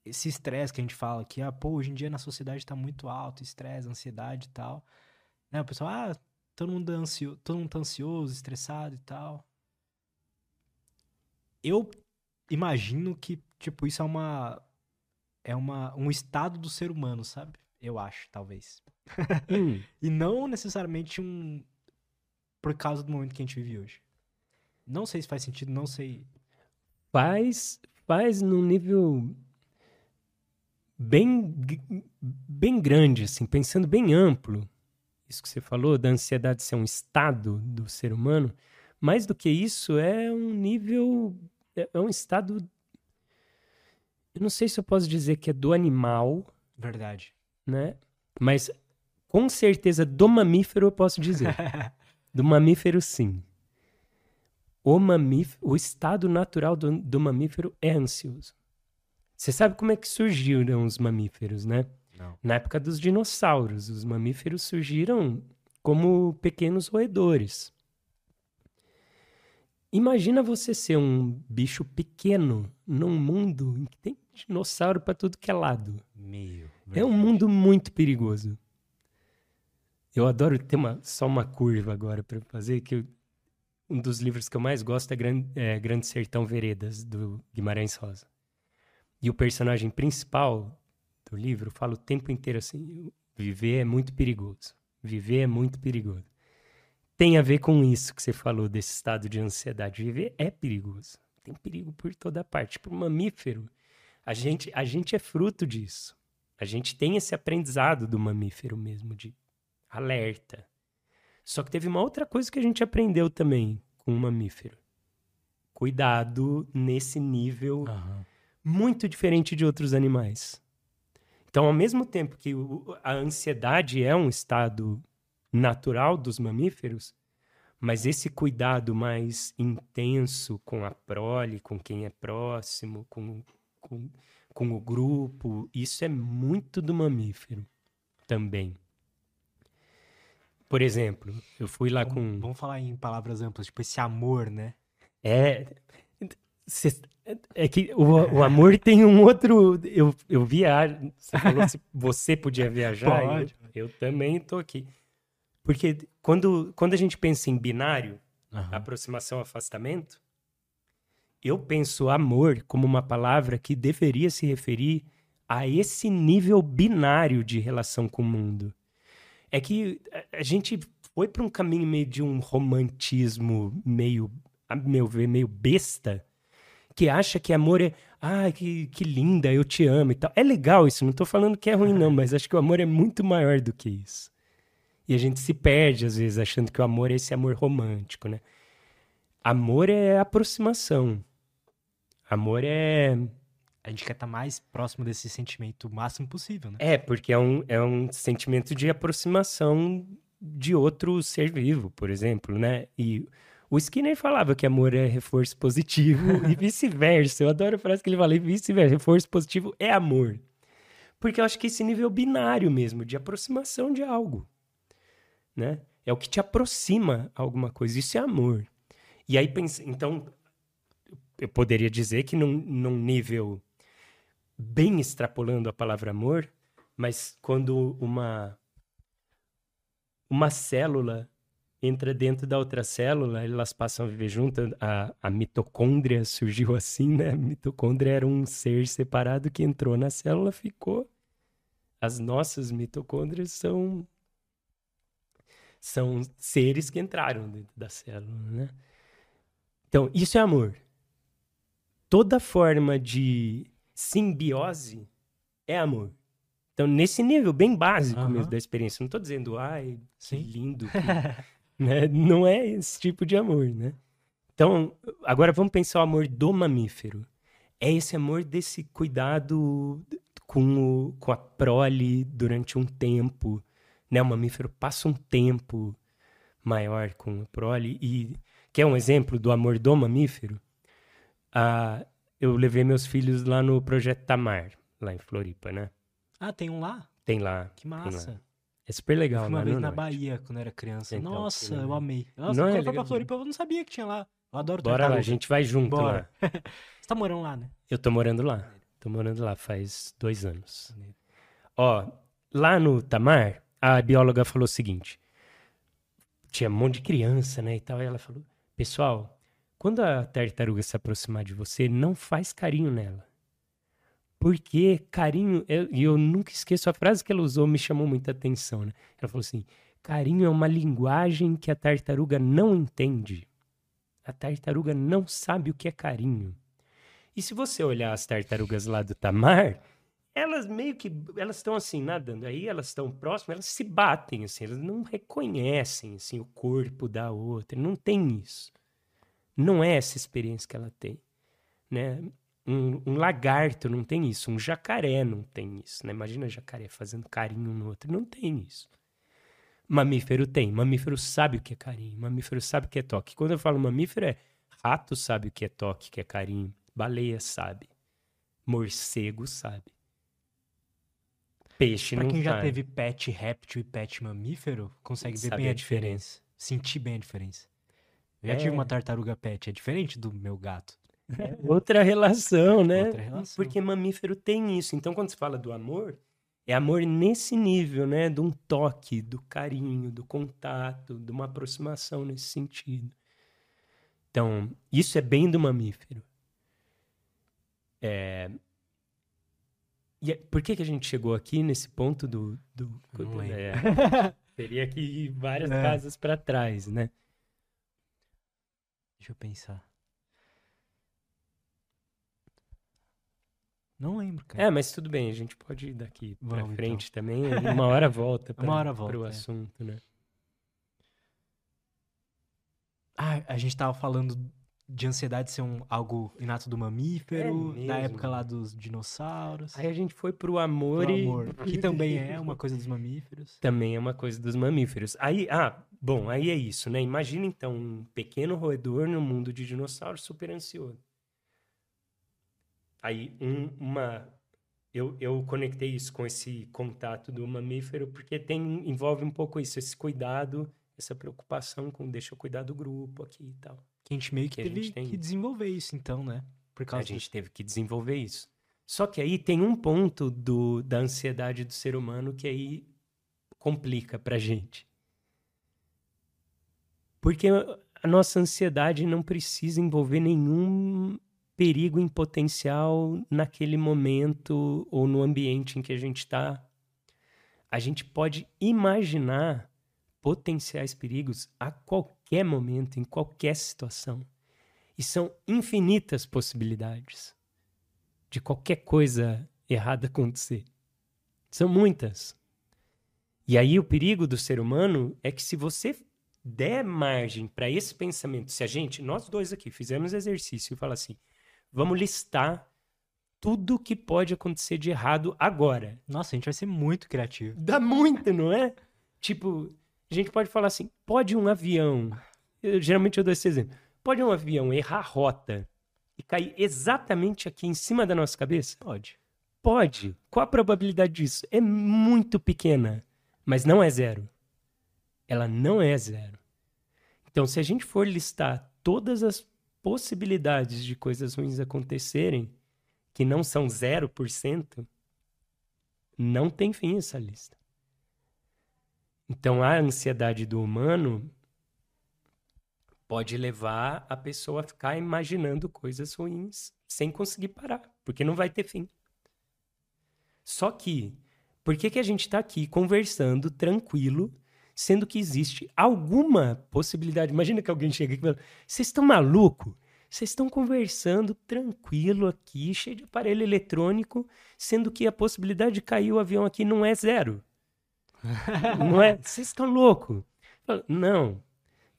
esse estresse que a gente fala que, ah, pô, hoje em dia na sociedade tá muito alto, estresse, ansiedade e tal. Né? O pessoal, ah, todo mundo, é ansio... todo mundo tá ansioso, estressado e tal. Eu imagino que, tipo, isso é uma. É uma, um estado do ser humano, sabe? Eu acho, talvez. Hum, E não necessariamente um. Por causa do momento que a gente vive hoje. Não sei se faz sentido, não sei. faz, faz num nível bem, bem grande, assim, pensando bem amplo. Isso que você falou, da ansiedade ser um estado do ser humano. Mais do que isso, é um nível. É é um estado. Eu não sei se eu posso dizer que é do animal, Verdade. né? Mas com certeza do mamífero eu posso dizer. Do mamífero, sim. O, mamífero, o estado natural do, do mamífero é ansioso. Você sabe como é que surgiram os mamíferos, né? Não. Na época dos dinossauros, os mamíferos surgiram como pequenos roedores. Imagina você ser um bicho pequeno num mundo em que tem dinossauro para tudo que é lado. Meio. É um mundo muito perigoso. Eu adoro ter uma, só uma curva agora para fazer, que eu- um dos livros que eu mais gosto é Grande, é Grande Sertão Veredas, do Guimarães Rosa. E o personagem principal do livro fala o tempo inteiro assim: viver é muito perigoso. Viver é muito perigoso. Tem a ver com isso que você falou desse estado de ansiedade. Viver é perigoso. Tem perigo por toda parte. Para o mamífero, a gente, a gente é fruto disso. A gente tem esse aprendizado do mamífero mesmo, de alerta. Só que teve uma outra coisa que a gente aprendeu também com o mamífero. Cuidado nesse nível Aham. muito diferente de outros animais. Então, ao mesmo tempo que o- a ansiedade é um estado natural dos mamíferos, mas esse cuidado mais intenso com a prole, com quem é próximo, com, com, com o grupo, isso é muito do mamífero também. Por exemplo, eu fui lá com. Vamos, vamos falar em palavras amplas, tipo esse amor, né? É. cê- é que o, o amor tem um outro. Eu, eu viajo. Você falou se você podia viajar. eu- Pode. Eu, também tô aqui. Porque quando, quando a gente pensa em binário, aproximação, afastamento, eu penso amor como uma palavra que deveria se referir a esse nível binário de relação com o mundo. É que a- gente foi para um caminho meio de um romantismo meio, a meu ver, meio besta, que acha que amor é, ah, que, que linda, eu te amo e tal. É legal isso, não tô falando que é ruim não, mas acho que o amor é muito maior do que isso. E a gente se perde às vezes achando que o amor é esse amor romântico, né? Amor é aproximação. Amor é A gente quer estar mais próximo desse sentimento o máximo possível, né? É, porque é um, é um sentimento de aproximação de outro ser vivo, por exemplo, né? E o Skinner falava que amor é reforço positivo e vice-versa. Eu adoro a frase que ele fala, e vice-versa. Reforço positivo é amor. Porque eu acho que esse nível binário mesmo, de aproximação de algo, né? É o que te aproxima a alguma coisa. Isso é amor. E aí, então, eu poderia dizer que num, num nível bem extrapolando a palavra amor, mas quando uma uma célula entra dentro da outra célula, elas passam a viver juntas. A, a mitocôndria surgiu assim, né? A mitocôndria era um ser separado que entrou na célula, ficou. As nossas mitocôndrias são são seres que entraram dentro da célula, né? Então, isso é amor. Toda forma de simbiose é amor. Então, nesse nível bem básico uhum. mesmo da experiência, não estou dizendo, ai, Sim. que lindo. Que... né? Não é esse tipo de amor, né? Então, agora vamos pensar o amor do mamífero. É esse amor desse cuidado com, o, com a prole durante um tempo. Né? O mamífero passa um tempo maior com a prole. E quer um exemplo do amor do mamífero? Ah, eu levei meus filhos lá no Projeto Tamar, lá em Floripa, né? Ah, tem um lá? Tem lá. Que massa. Lá. É super legal, eu uma vez na norte. Bahia, quando eu era criança. Então, Nossa, eu amei. Nossa, não quando é eu fui pra Floripa, eu não sabia que tinha lá. Eu adoro Bora lá, a gente vai junto Bora. lá. Você tá morando lá, né? Eu tô morando lá. Tô morando lá faz dois anos. Ó, lá no Tamar, a bióloga falou o seguinte. Tinha um monte de criança, né, e tal. E ela falou, pessoal, quando a tartaruga se aproximar de você, não faz carinho nela. Porque carinho, e eu, eu, nunca esqueço a frase que ela usou, me chamou muita atenção, né? Ela falou assim: carinho é uma linguagem que a tartaruga não entende. A tartaruga não sabe o que é carinho. E se você olhar as tartarugas lá do Tamar, elas meio que elas estão assim nadando. Aí elas estão próximas elas se batem assim elas não reconhecem assim o corpo da outra. Não tem isso. Não é essa experiência que ela tem né? Um, um, lagarto não tem isso, um jacaré não tem isso, né? Imagina jacaré fazendo carinho no outro, não tem isso. Mamífero tem, mamífero sabe o que é carinho, mamífero sabe o que é toque. Quando eu falo mamífero é rato sabe o que é toque, que é carinho, baleia sabe, morcego sabe. Peixe pra não quem já teve pet réptil e pet mamífero, consegue ver Sabe bem a, a diferença. diferença. Sentir bem a diferença. Eu já É. tive uma tartaruga pet, é diferente do meu gato. Outra relação, né? Outra relação. Porque mamífero tem isso. Então, quando se fala do amor, é amor nesse nível, né? De um toque, do carinho, do contato, de uma aproximação nesse sentido. Então, isso é bem do mamífero. É... E é- por que, que a gente chegou aqui nesse ponto do. do... Não. É, teria que ir várias É. casas para trás, né? Deixa eu pensar. Não lembro, cara. É, mas tudo bem, a gente pode ir daqui pra Vamos, frente também. Uma hora volta para Uma hora volta, o é. assunto, né? Ah, a gente tava falando de ansiedade ser um, algo inato do mamífero, É da época lá dos dinossauros. Aí a gente foi pro amor Pro e amor, que também é uma coisa dos mamíferos. também é uma coisa dos mamíferos. Aí, ah, bom, aí é isso, né? Imagina então um pequeno roedor no mundo de dinossauros super ansioso. Aí um, uma eu, eu conectei isso com esse contato do mamífero porque tem envolve um pouco isso, esse cuidado, essa preocupação com deixa eu cuidar do grupo aqui e tal. Que a gente meio que, Que a teve que isso. desenvolver isso, então, né? Por A causa gente teve que desenvolver isso. Só que aí tem um ponto do, da ansiedade do ser humano que aí complica pra gente. Porque a nossa ansiedade não precisa envolver nenhum perigo em potencial naquele momento ou no ambiente em que a gente está. A gente pode imaginar potenciais perigos a qualquer momento, em qualquer situação. E são infinitas possibilidades de qualquer coisa errada acontecer. São muitas. E aí o perigo do ser humano é que se você der margem para esse pensamento, se a gente, nós dois aqui, fizemos exercício e falar assim, vamos listar tudo que pode acontecer de errado agora. Nossa, a gente vai ser muito criativo. Dá muito, não é? Tipo, a gente pode falar assim: pode um avião. Eu, geralmente eu dou esse exemplo. Pode um avião errar rota e cair exatamente aqui em cima da nossa cabeça? Pode. Pode. Qual a probabilidade disso? É muito pequena, mas não é zero. Ela não é zero. Então, se a gente for listar todas as possibilidades de coisas ruins acontecerem, que não são 0%, não tem fim essa lista. Então, a ansiedade do humano pode levar a pessoa a ficar imaginando coisas ruins sem conseguir parar, porque não vai ter fim. Só que, por que, que a gente está aqui conversando tranquilo, sendo que existe alguma possibilidade? Imagina que alguém chega aqui e fala: vocês estão maluco? Vocês estão conversando tranquilo aqui, cheio de aparelho eletrônico, sendo que a possibilidade de cair o avião aqui não é zero. não é? Vocês estão loucos? Não.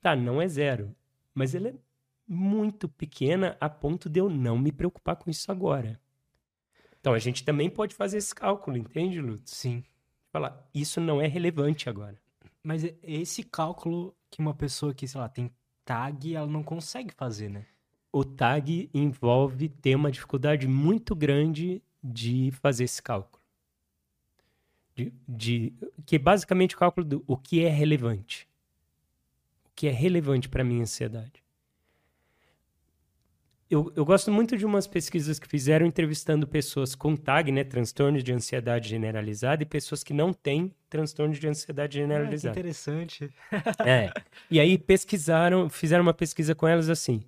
Tá, não é zero. Mas ela é muito pequena a ponto de eu não me preocupar com isso agora. Então a gente também pode fazer esse cálculo, entende, Lutz? Sim. Falar, isso não é relevante agora. Mas esse cálculo que uma pessoa que, sei lá, tem tag, ela não consegue fazer, né? O tag envolve ter uma dificuldade muito grande de fazer esse cálculo. De, de, que é basicamente o cálculo do o que é relevante. O que é relevante para minha ansiedade. Eu, eu, gosto muito de umas pesquisas que fizeram entrevistando pessoas com TAG, né, transtorno de ansiedade generalizada, e pessoas que não têm transtorno de ansiedade generalizada. Ah, que interessante. é. E aí pesquisaram, fizeram uma pesquisa com elas assim: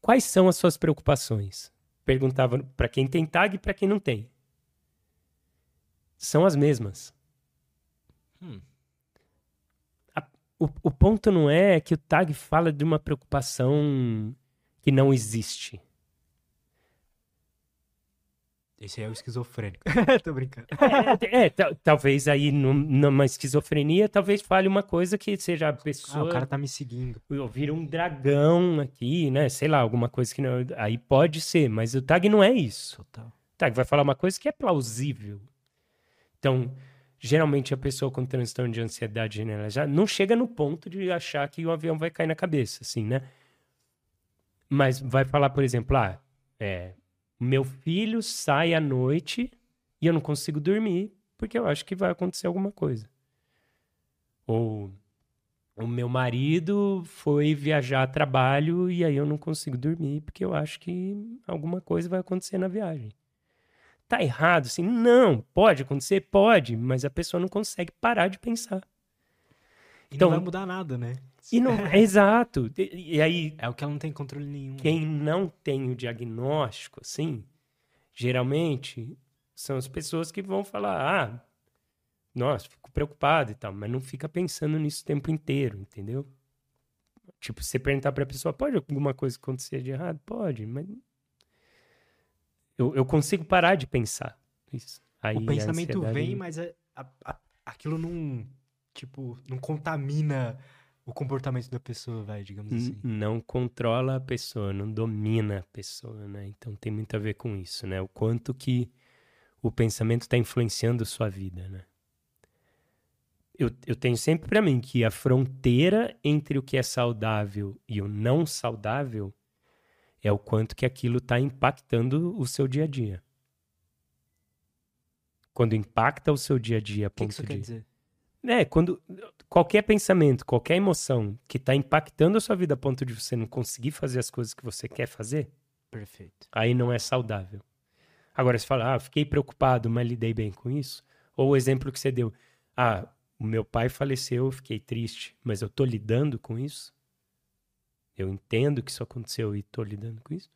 quais são as suas preocupações? Perguntavam para quem tem TAG e para quem não tem são as mesmas. Hum. A, o, o ponto não é que o tag fala de uma preocupação que não existe. Esse é o esquizofrênico. Tô brincando. É, é talvez aí numa esquizofrenia, talvez fale uma coisa que seja a pessoa. Ah, o cara tá me seguindo. Ouvir um dragão aqui, né? Sei lá, alguma coisa que não. Aí pode ser, mas o tag não é isso. Total. O tag vai falar uma coisa que é plausível. Então, geralmente a pessoa com transtorno de ansiedade generalizada não chega no ponto de achar que o avião vai cair na cabeça, assim, né? Mas vai falar, por exemplo, ah, é, meu filho sai à noite e eu não consigo dormir porque eu acho que vai acontecer alguma coisa. Ou o meu marido foi viajar a trabalho e aí eu não consigo dormir porque eu acho que alguma coisa vai acontecer na viagem. Tá errado, assim? Não, pode acontecer? Pode, mas a pessoa não consegue parar de pensar. E então, não vai mudar nada, né? E não, exato. E, e, aí. É o que ela não tem controle nenhum. Quem não tem o diagnóstico, assim, geralmente são as pessoas que vão falar: ah, nossa, fico preocupado e tal, mas não fica pensando nisso o tempo inteiro, entendeu? Tipo, você perguntar pra pessoa: pode alguma coisa acontecer de errado? Pode, mas eu, eu consigo parar de pensar. Isso. Aí o pensamento vem, mas a, a, aquilo não, tipo, não contamina o comportamento da pessoa, vai, digamos assim. Não controla a pessoa, não domina a pessoa, né? Então tem muito a ver com isso, né? O quanto que o pensamento está influenciando a sua vida, né? Eu, eu tenho sempre para mim que a fronteira entre o que é saudável e o não saudável é o quanto que aquilo está impactando o seu dia a dia. Quando impacta o seu dia a dia, a ponto que, que isso de... quer dizer? É, quando qualquer pensamento, qualquer emoção que está impactando a sua vida a ponto de você não conseguir fazer as coisas que você quer fazer, perfeito. Aí não é saudável. Agora você fala, ah, fiquei preocupado, mas lidei bem com isso. Ou o exemplo que você deu, ah, o meu pai faleceu, fiquei triste, mas eu tô lidando com isso eu entendo que isso aconteceu e estou lidando com isso,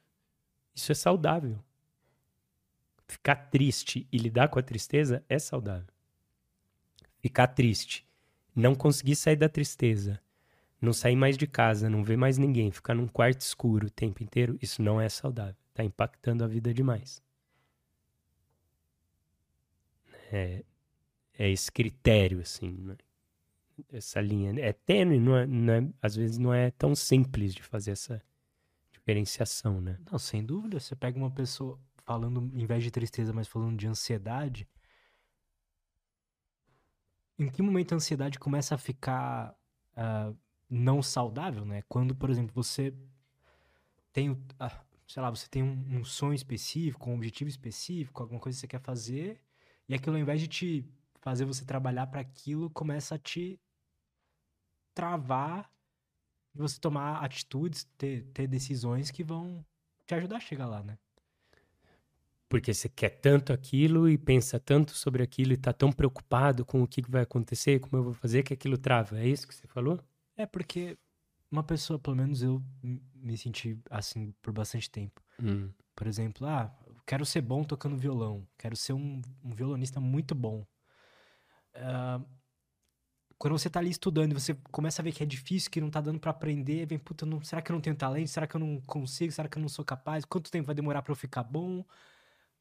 isso é saudável. Ficar triste e lidar com a tristeza é saudável. Ficar triste, não conseguir sair da tristeza, não sair mais de casa, não ver mais ninguém, ficar num quarto escuro o tempo inteiro, isso não é saudável. Está impactando a vida demais. É, é esse critério, assim. Né? Essa linha. É tênue, não é, não é, às vezes não é tão simples de fazer essa diferenciação, né? Não, sem dúvida. Você pega uma pessoa. falando, em vez de tristeza, mas falando de ansiedade, em que momento a ansiedade começa a ficar uh, não saudável, né? Quando, por exemplo, você tem, uh, sei lá, você tem um, um, sonho específico, um objetivo específico, alguma coisa que você quer fazer, e aquilo, ao invés de te fazer você trabalhar para aquilo, começa a te travar de você tomar atitudes, ter, ter decisões que vão te ajudar a chegar lá, né? Porque você quer tanto aquilo e pensa tanto sobre aquilo e tá tão preocupado com o que vai acontecer, como eu vou fazer, que aquilo trava. É isso que você falou? É porque uma pessoa, pelo menos eu me senti assim por bastante tempo. Hum. Por exemplo, ah, quero ser bom tocando violão, quero ser um, um violonista muito bom. Uh, quando você tá ali estudando e você começa a ver que é difícil, que não tá dando para aprender, vem, puta, não, será que eu não tenho talento? Será que eu não consigo? Será que eu não sou capaz? Quanto tempo vai demorar para eu ficar bom?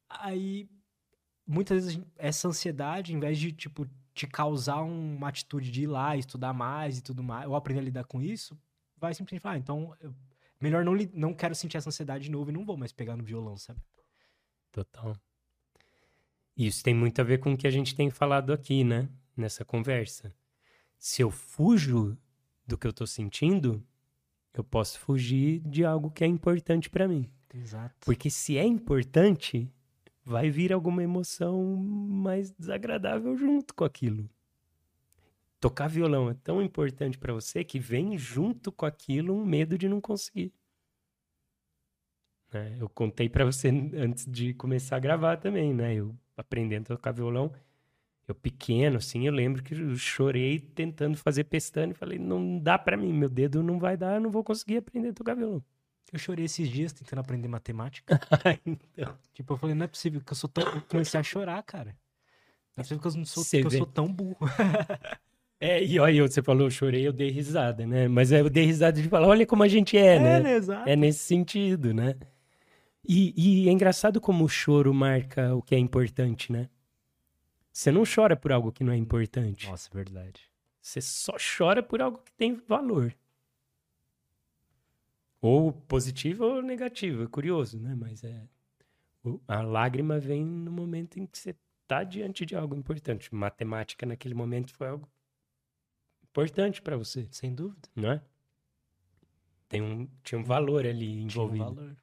Aí, muitas vezes, essa ansiedade, em vez de, tipo, te causar uma atitude de ir lá, estudar mais e tudo mais, ou aprender a lidar com isso, vai simplesmente falar, ah, então, eu, melhor não, não quero sentir essa ansiedade de novo e não vou mais pegar no violão, sabe? Total. Isso tem muito a ver com o que a gente tem falado aqui, né? Nessa conversa. Se eu fujo do que eu tô sentindo, eu posso fugir de algo que é importante para mim. Exato. Porque se é importante, vai vir alguma emoção mais desagradável junto com aquilo. Tocar violão é tão importante para você que vem junto com aquilo um medo de não conseguir. Né? Eu contei para você antes de começar a gravar também, né? Eu aprendendo a tocar violão, eu pequeno, assim, eu lembro que eu chorei tentando fazer pestana e falei, não dá para mim, meu dedo não vai dar, eu não vou conseguir aprender a tocar violão. Eu chorei esses dias tentando aprender matemática. então. Tipo, eu falei, não é possível que eu sou tão. Eu comecei a chorar, cara. Não é possível que eu não sou, que eu sou tão burro. é, e olha, você falou, eu chorei, eu dei risada, né? Mas eu dei risada de falar, olha como a gente é, é né? né? Exato. É nesse sentido, né? E, e é engraçado como o choro marca o que é importante, né? Você não chora por algo que não é importante. Nossa, verdade. Você só chora por algo que tem valor. Ou positivo ou negativo, é curioso, né? Mas é. A lágrima vem no momento em que você está diante de algo importante. Matemática naquele momento foi algo importante para você. Sem dúvida. Não é? Tem um, tinha um valor ali envolvido. Tinha um valor.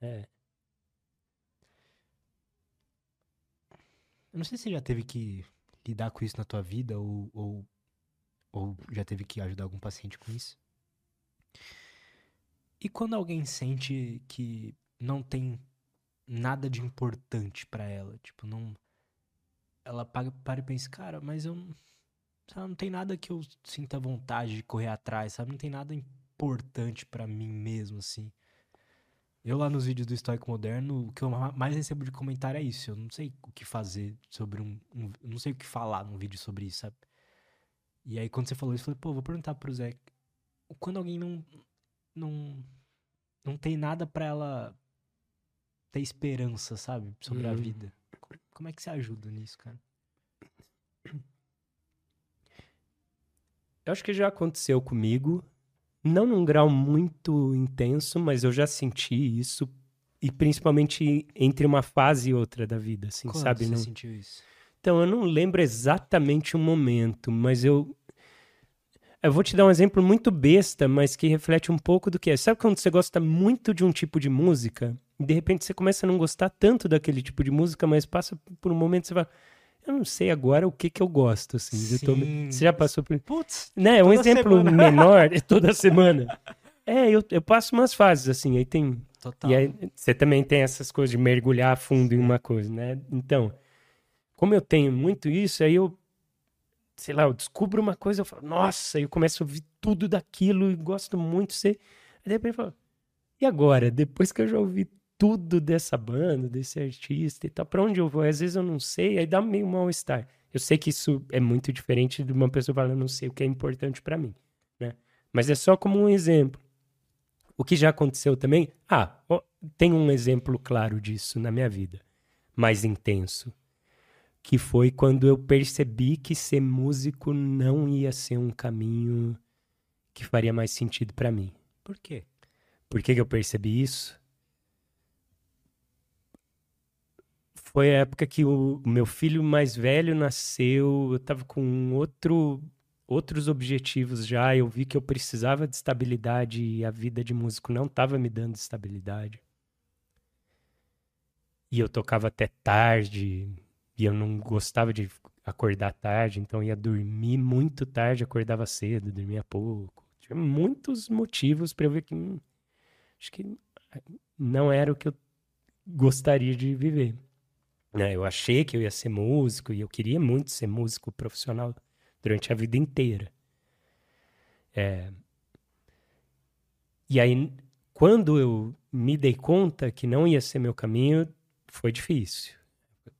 É. Eu não sei se você já teve que lidar com isso na tua vida ou, ou, ou já teve que ajudar algum paciente com isso. E quando alguém sente que não tem nada de importante para ela, tipo, não. Ela para, para e pensa, cara, mas eu. Sabe, não tem nada que eu sinta vontade de correr atrás, sabe? Não tem nada importante para mim mesmo, assim. Eu lá nos vídeos do Histórico Moderno, o que eu mais recebo de comentário é isso. Eu não sei o que fazer sobre um, um. não sei o que falar num vídeo sobre isso, sabe? E aí quando você falou isso, eu falei, pô, vou perguntar pro Zé. Quando alguém não, não não tem nada para ela ter esperança, sabe, sobre uhum. a vida. Como é que você ajuda nisso, cara? Eu acho que já aconteceu comigo, não num grau muito intenso, mas eu já senti isso e principalmente entre uma fase e outra da vida, assim, Quando sabe? Você não... sentiu isso? Então, eu não lembro exatamente o momento, mas eu eu vou te dar um exemplo muito besta, mas que reflete um pouco do que é. Sabe quando você gosta muito de um tipo de música e de repente você começa a não gostar tanto daquele tipo de música, mas passa por um momento você fala, eu não sei agora o que que eu gosto, assim. Sim. Eu tô... Você já passou por... Putz, né? Um exemplo semana. menor, é toda semana. É, eu, eu passo umas fases, assim, aí tem... Total. E aí você também tem essas coisas de mergulhar a fundo em uma coisa, né? Então, como eu tenho muito isso, aí eu sei lá, eu descubro uma coisa, eu falo, nossa, eu começo a ouvir tudo daquilo e gosto muito de ser. Aí de repente eu falo, e agora? Depois que eu já ouvi tudo dessa banda, desse artista e tal, pra onde eu vou? Às vezes eu não sei, aí dá meio mal-estar. Eu sei que isso é muito diferente de uma pessoa falando, não sei o que é importante para mim, né? Mas é só como um exemplo. O que já aconteceu também, ah, tem um exemplo claro disso na minha vida, mais intenso que foi quando eu percebi que ser músico não ia ser um caminho que faria mais sentido para mim. Por quê? Por que, que eu percebi isso? Foi a época que o meu filho mais velho nasceu, eu tava com outro, outros objetivos já, eu vi que eu precisava de estabilidade e a vida de músico não estava me dando estabilidade. E eu tocava até tarde, e eu não gostava de acordar tarde, então ia dormir muito tarde, acordava cedo, dormia pouco. Tinha muitos motivos para eu ver que hum, acho que não era o que eu gostaria de viver. Né? Eu achei que eu ia ser músico e eu queria muito ser músico profissional durante a vida inteira. É... E aí, quando eu me dei conta que não ia ser meu caminho, foi difícil.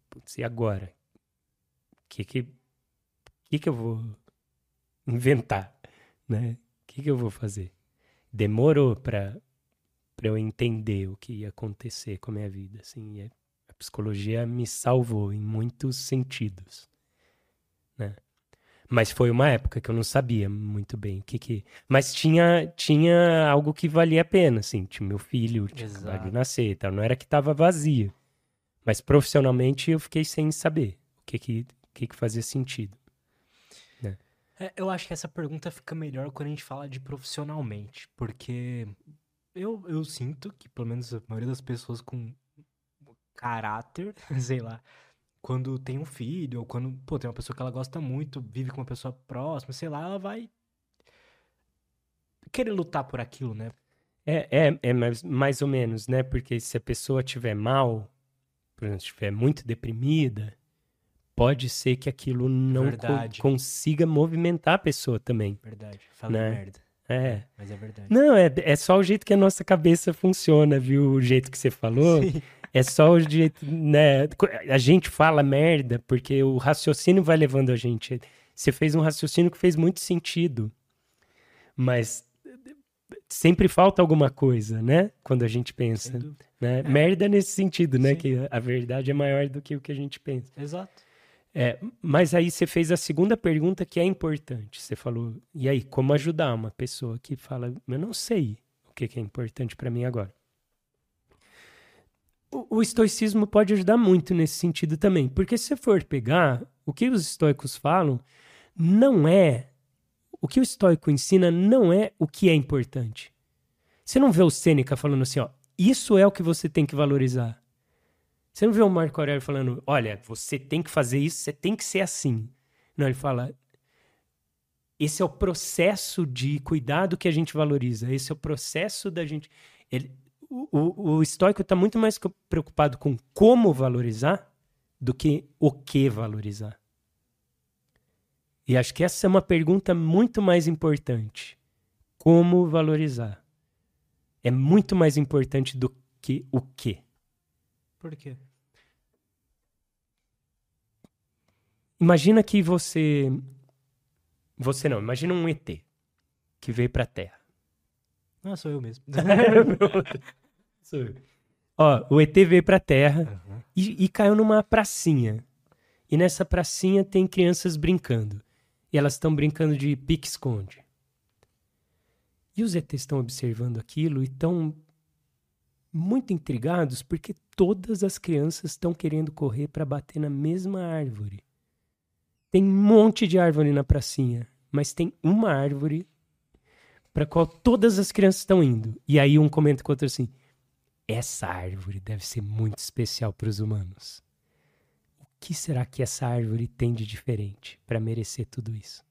Putz, e agora? O que que, que que eu vou inventar? Né? O que que eu vou fazer? Demorou para eu entender o que ia acontecer com a minha vida, assim, a psicologia me salvou em muitos sentidos, né? Mas foi uma época que eu não sabia muito bem o que que... Mas tinha, tinha algo que valia a pena, assim. Tinha meu filho, tinha acabado de nascer e tal. Não era que tava vazio. Mas profissionalmente eu fiquei sem saber o que que, o que, que fazia sentido. Né? É, eu acho que essa pergunta fica melhor quando a gente fala de profissionalmente. Porque eu, eu sinto que, pelo menos a maioria das pessoas com caráter, sei lá, quando tem um filho, ou quando, pô, tem uma pessoa que ela gosta muito, vive com uma pessoa próxima, sei lá, ela vai querer lutar por aquilo, né? É, é, é mais, mais ou menos, né? Porque se a pessoa tiver mal, por exemplo, estiver muito deprimida, pode ser que aquilo não co consiga movimentar a pessoa também. Verdade. Fala né? merda. É. Mas é verdade. Não, é, é só o jeito que a nossa cabeça funciona, viu? O jeito que você falou. Sim. É só o jeito, né? A gente fala merda porque o raciocínio vai levando a gente. Você fez um raciocínio que fez muito sentido. Mas sempre falta alguma coisa, né? Quando a gente pensa. Né? É. Merda nesse sentido, né? Sim. Que a verdade é maior do que o que a gente pensa. Exato. É, mas aí você fez a segunda pergunta que é importante. Você falou, e aí, como ajudar uma pessoa que fala, eu não sei o que, que é importante para mim agora? O, estoicismo pode ajudar muito nesse sentido também, porque se você for pegar o que os estoicos falam, não é. O que o estoico ensina não é o que é importante. Você não vê o Sêneca falando assim, ó, isso é o que você tem que valorizar. Você não vê o Marco Aurélio falando, olha, você tem que fazer isso, você tem que ser assim. Não, ele fala, esse é o processo de cuidado que a gente valoriza, esse é o processo da gente. Ele, o, o, estoico está muito mais preocupado com como valorizar do que o que valorizar. E acho que essa é uma pergunta muito mais importante. Como valorizar? É muito mais importante do que o que. Por quê? Imagina que você. Você não, imagina um ET que veio pra Terra. Ah, sou eu mesmo. Ó, o ET veio pra Terra uhum. e, e caiu numa pracinha. E nessa pracinha tem crianças brincando. E elas estão brincando de pique-esconde. E os ETs estão observando aquilo e estão muito intrigados porque todas as crianças estão querendo correr para bater na mesma árvore. Tem um monte de árvore na pracinha, mas tem uma árvore para qual todas as crianças estão indo. E aí um comenta com o outro assim: essa árvore deve ser muito especial para os humanos. O que será que essa árvore tem de diferente para merecer tudo isso?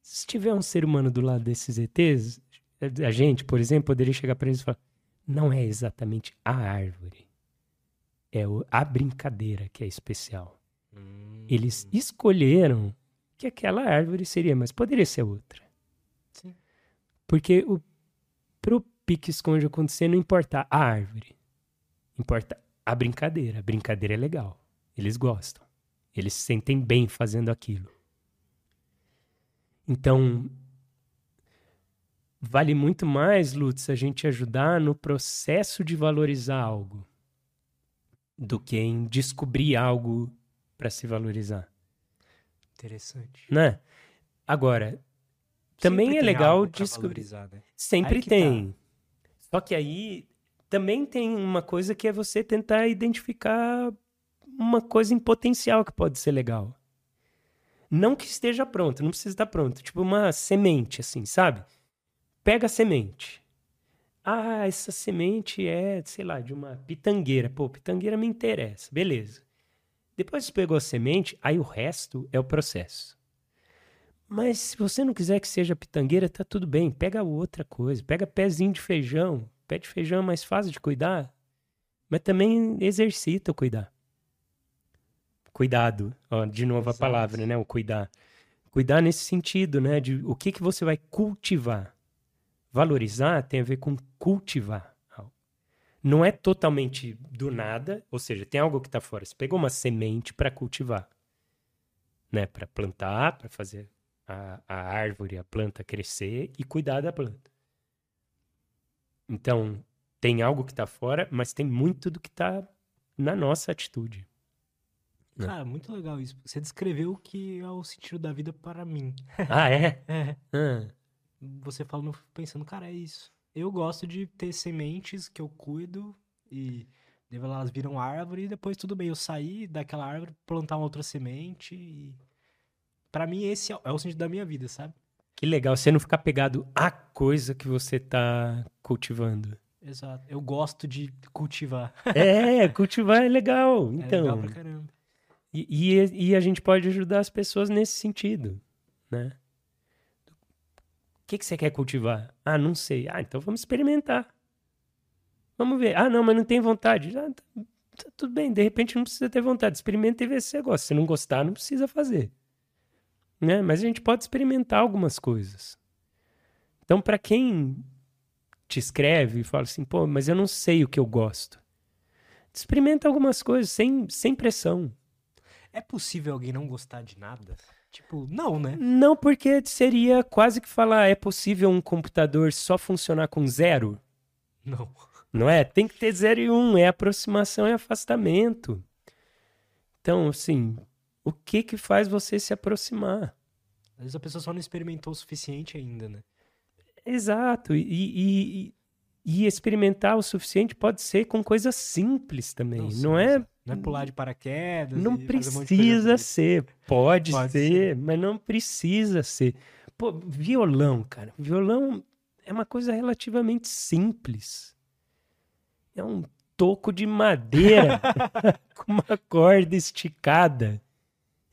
Se tiver um ser humano do lado desses ETs, a gente, por exemplo, poderia chegar para eles e falar: não é exatamente a árvore. É a brincadeira que é especial. Hum. Eles escolheram que aquela árvore seria, mas poderia ser outra. Sim. Porque o, pro pique-esconde acontecer não importa a árvore. Importa a brincadeira. A brincadeira é legal. Eles gostam. Eles se sentem bem fazendo aquilo. Então, vale muito mais, Lutz, a gente ajudar no processo de valorizar algo do que em descobrir algo para se valorizar. Interessante. Né? Agora, também Sempre é legal descobrir. Né? Sempre tem. Tá. Só que aí também tem uma coisa que é você tentar identificar uma coisa em potencial que pode ser legal. Não que esteja pronto, não precisa estar pronto. Tipo uma semente, assim, sabe? Pega a semente. Ah, essa semente é, sei lá, de uma pitangueira. Pô, pitangueira me interessa. Beleza. Depois que pegou a semente, aí o resto é o processo. Mas se você não quiser que seja pitangueira, tá tudo bem. Pega outra coisa. Pega pezinho de feijão. Pé de feijão é mais fácil de cuidar. Mas também exercita o cuidar. Cuidado. Ó, de novo Exato. a palavra, né? O cuidar. Cuidar nesse sentido, né? De o que, que você vai cultivar. Valorizar tem a ver com cultivar. Não é totalmente do nada, ou seja, tem algo que está fora. Você pegou uma semente para cultivar, né? Para plantar, para fazer a, a árvore, a planta crescer e cuidar da planta. Então, tem algo que está fora, mas tem muito do que está na nossa atitude. Né? Cara, muito legal isso. Você descreveu o que é o sentido da vida para mim. Ah, é? é. Ah. Você falando, pensando, cara, é isso. Eu gosto de ter sementes que eu cuido e elas viram árvore e depois tudo bem, eu sair daquela árvore, plantar uma outra semente e para mim esse é, é o sentido da minha vida, sabe? Que legal, você não ficar pegado à coisa que você tá cultivando. Exato. Eu gosto de cultivar. É, cultivar é legal. Então. É legal pra caramba. E, e, e, a gente pode ajudar as pessoas nesse sentido, né? O que, que você quer cultivar? Ah, não sei. Ah, então vamos experimentar. Vamos ver. Ah, não, mas não tem vontade. Ah, tá, tá tudo bem, de repente não precisa ter vontade. Experimenta e vê se você gosta. Se não gostar, não precisa fazer. Né? Mas a gente pode experimentar algumas coisas. Então, para quem te escreve e fala assim, pô, mas eu não sei o que eu gosto. Experimenta algumas coisas sem, sem pressão. É possível alguém não gostar de nada? Tipo, não, né? Não, porque seria quase que falar, é possível um computador só funcionar com zero? Não. Não é? Tem que ter zero e um, é aproximação e afastamento. Então, assim, o que que faz você se aproximar? Às vezes a pessoa só não experimentou o suficiente ainda, né? Exato. E, e, e experimentar o suficiente pode ser com coisas simples também. Não, não é. Não é pular de paraquedas. Não precisa um ser. Pode, pode ser, ser, mas não precisa ser. Pô, violão, cara. Violão é uma coisa relativamente simples. É um toco de madeira com uma corda esticada.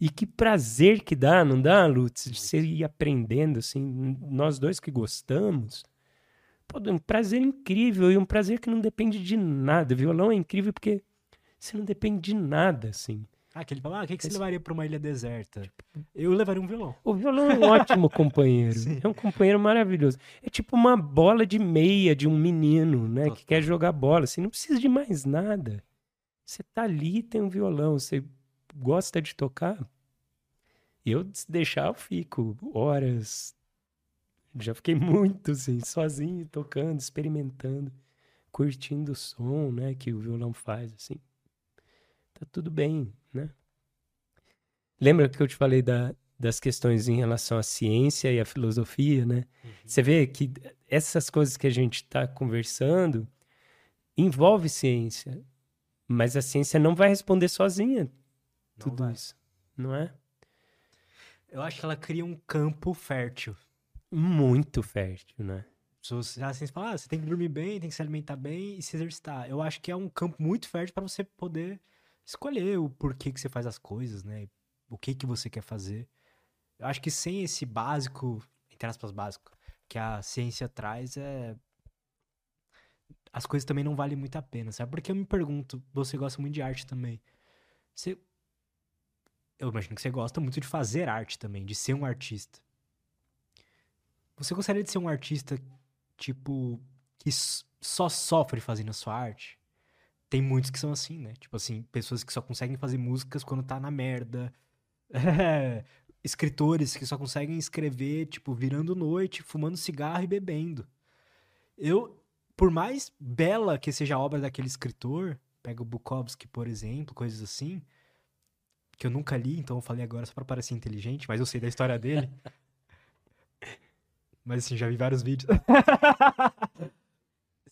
E que prazer que dá, não dá, Lutz? De você ir aprendendo, assim, nós dois que gostamos. Pô, um prazer incrível e um prazer que não depende de nada. Violão é incrível porque você não depende de nada, assim. Ah, aquele fala, ah, o que, que você levaria para uma ilha deserta? Tipo, eu levaria um violão. O violão é um ótimo companheiro. Sim. É um companheiro maravilhoso. É tipo uma bola de meia de um menino, né? Que quer jogar bola. Assim, não precisa de mais nada. Você tá ali, tem um violão. Você gosta de tocar? Eu, se deixar, eu fico horas. Já fiquei muito, assim, sozinho, tocando, experimentando, curtindo o som, né, que o violão faz, assim. Tá tudo bem, né? Lembra que eu te falei da, das questões em relação à ciência e à filosofia, né? Uhum. Você vê que essas coisas que a gente está conversando envolve ciência, mas a ciência não vai responder sozinha tudo isso, não é? Eu acho que ela cria um campo fértil. Muito fértil, né? Se assim, você fala, ah, você tem que dormir bem, tem que se alimentar bem e se exercitar. Eu acho que é um campo muito fértil para você poder escolher o porquê que você faz as coisas, né? O que que você quer fazer. Eu acho que sem esse básico, entre aspas, básico, que a ciência traz, é. As coisas também não valem muito a pena, sabe? Porque eu me pergunto, você gosta muito de arte também. Você eu imagino que você gosta muito de fazer arte também, de ser um artista. Você gostaria de ser um artista, tipo, que só sofre fazendo a sua arte? Tem muitos que são assim, né? Tipo assim, pessoas que só conseguem fazer músicas quando tá na merda. Escritores que só conseguem escrever, tipo, virando noite, fumando cigarro e bebendo. Eu, por mais bela que seja a obra daquele escritor, pega o Bukowski, por exemplo, coisas assim, que eu nunca li, então eu falei agora só pra parecer inteligente, mas eu sei da história dele. mas assim, já vi vários vídeos.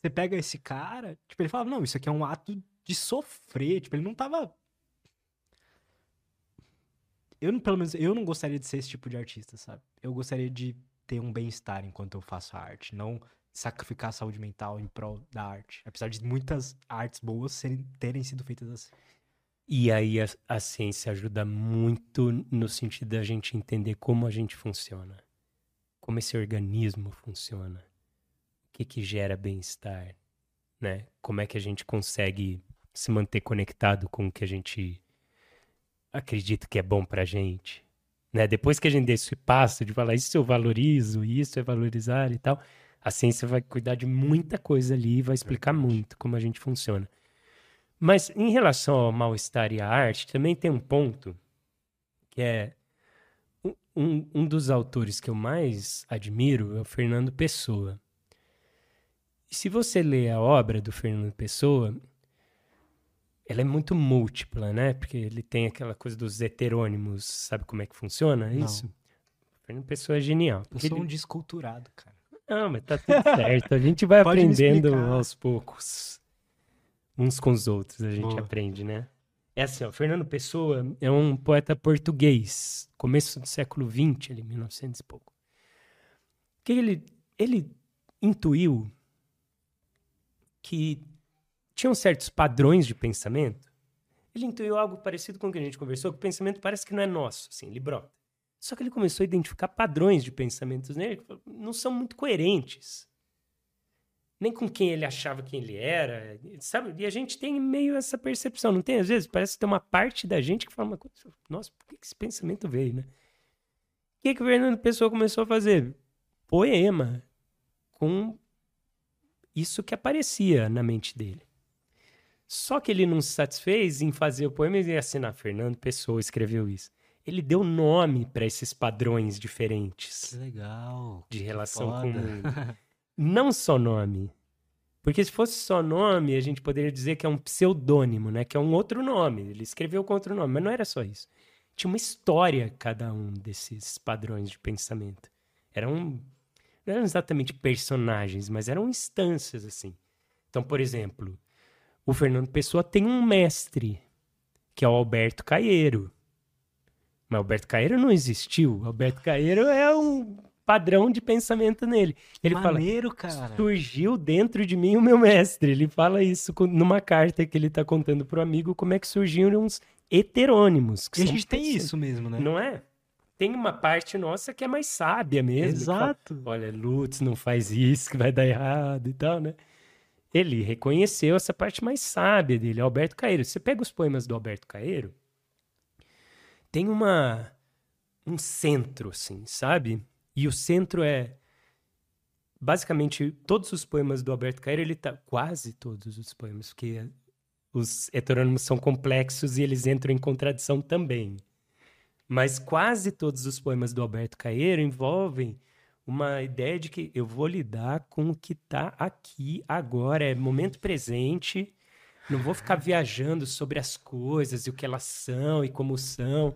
Você pega esse cara, tipo, ele fala, não, isso aqui é um ato de sofrer. Tipo, ele não tava. Eu, pelo menos, eu não gostaria de ser esse tipo de artista, sabe? Eu gostaria de ter um bem-estar enquanto eu faço a arte, não sacrificar a saúde mental em prol da arte. Apesar de muitas artes boas serem, terem sido feitas assim. E aí a, a ciência ajuda muito no sentido da gente entender como a gente funciona, como esse organismo funciona, o que que gera bem-estar, né? Como é que a gente consegue se manter conectado com o que a gente acredita que é bom pra gente, né? Depois que a gente desse passo de falar isso eu valorizo, isso é valorizar e tal, a ciência vai cuidar de muita coisa ali e vai explicar muito como a gente funciona. Mas em relação ao mal-estar e à arte, também tem um ponto que é um- um, dos autores que eu mais admiro é o Fernando Pessoa. E se você lê a obra do Fernando Pessoa, ela é muito múltipla, né? Porque ele tem aquela coisa dos heterônimos, sabe como é que funciona Não. isso? O Fernando Pessoa é genial. Eu sou ele- um desculturado, cara. não, mas tá tudo certo. A gente vai aprendendo aos poucos. Uns com os outros, a gente Boa. aprende, né? É assim, ó, Fernando Pessoa é um poeta português, começo do século XX, ali, 1900 e pouco. Que ele, ele intuiu que tinham certos padrões de pensamento. Ele intuiu algo parecido com o que a gente conversou, que o pensamento parece que não é nosso, assim, ele brota. Só que ele começou a identificar padrões de pensamentos nele que não são muito coerentes. Nem com quem ele achava que ele era, sabe? E a gente tem meio essa percepção, não tem? Às vezes parece que tem uma parte da gente que fala uma coisa, nossa, por que que esse pensamento veio, né? O que, que o Fernando Pessoa começou a fazer? Poema com isso que aparecia na mente dele. Só que ele não se satisfez em fazer o poema e assinar. Fernando Pessoa escreveu isso. Ele deu nome para esses padrões diferentes legal. de relação foda. com o mundo. Não só nome. Porque se fosse só nome, a gente poderia dizer que é um pseudônimo, né? Que é um outro nome. Ele escreveu com outro nome, mas não era só isso. Tinha uma história cada um desses padrões de pensamento. Eram não eram exatamente personagens, mas eram instâncias assim. Então, por exemplo, o Fernando Pessoa tem um mestre, que é o Alberto Caeiro. Mas Alberto Caeiro não existiu. Alberto Caeiro é um padrão de pensamento nele. Ele fala, Maneiro, cara. surgiu dentro de mim o meu mestre. Ele fala isso numa carta que ele tá contando pro amigo como é que surgiram uns heterônimos. que E a gente tem pessoas- isso mesmo, né? Não é? Tem uma parte nossa que é mais sábia mesmo. que fala, Exato. Olha, Lutz, não faz isso que vai dar errado e tal, né? Ele reconheceu essa parte mais sábia dele, Alberto Caeiro. Você pega os poemas do Alberto Caeiro, tem uma um centro assim, sabe? E o centro é basicamente todos os poemas do Alberto Caeiro, ele tá quase todos os poemas, porque os heterônimos são complexos e eles entram em contradição também. Mas quase todos os poemas do Alberto Caeiro envolvem uma ideia de que eu vou lidar com o que está aqui agora, é momento presente. Não vou ficar viajando sobre as coisas e o que elas são e como são.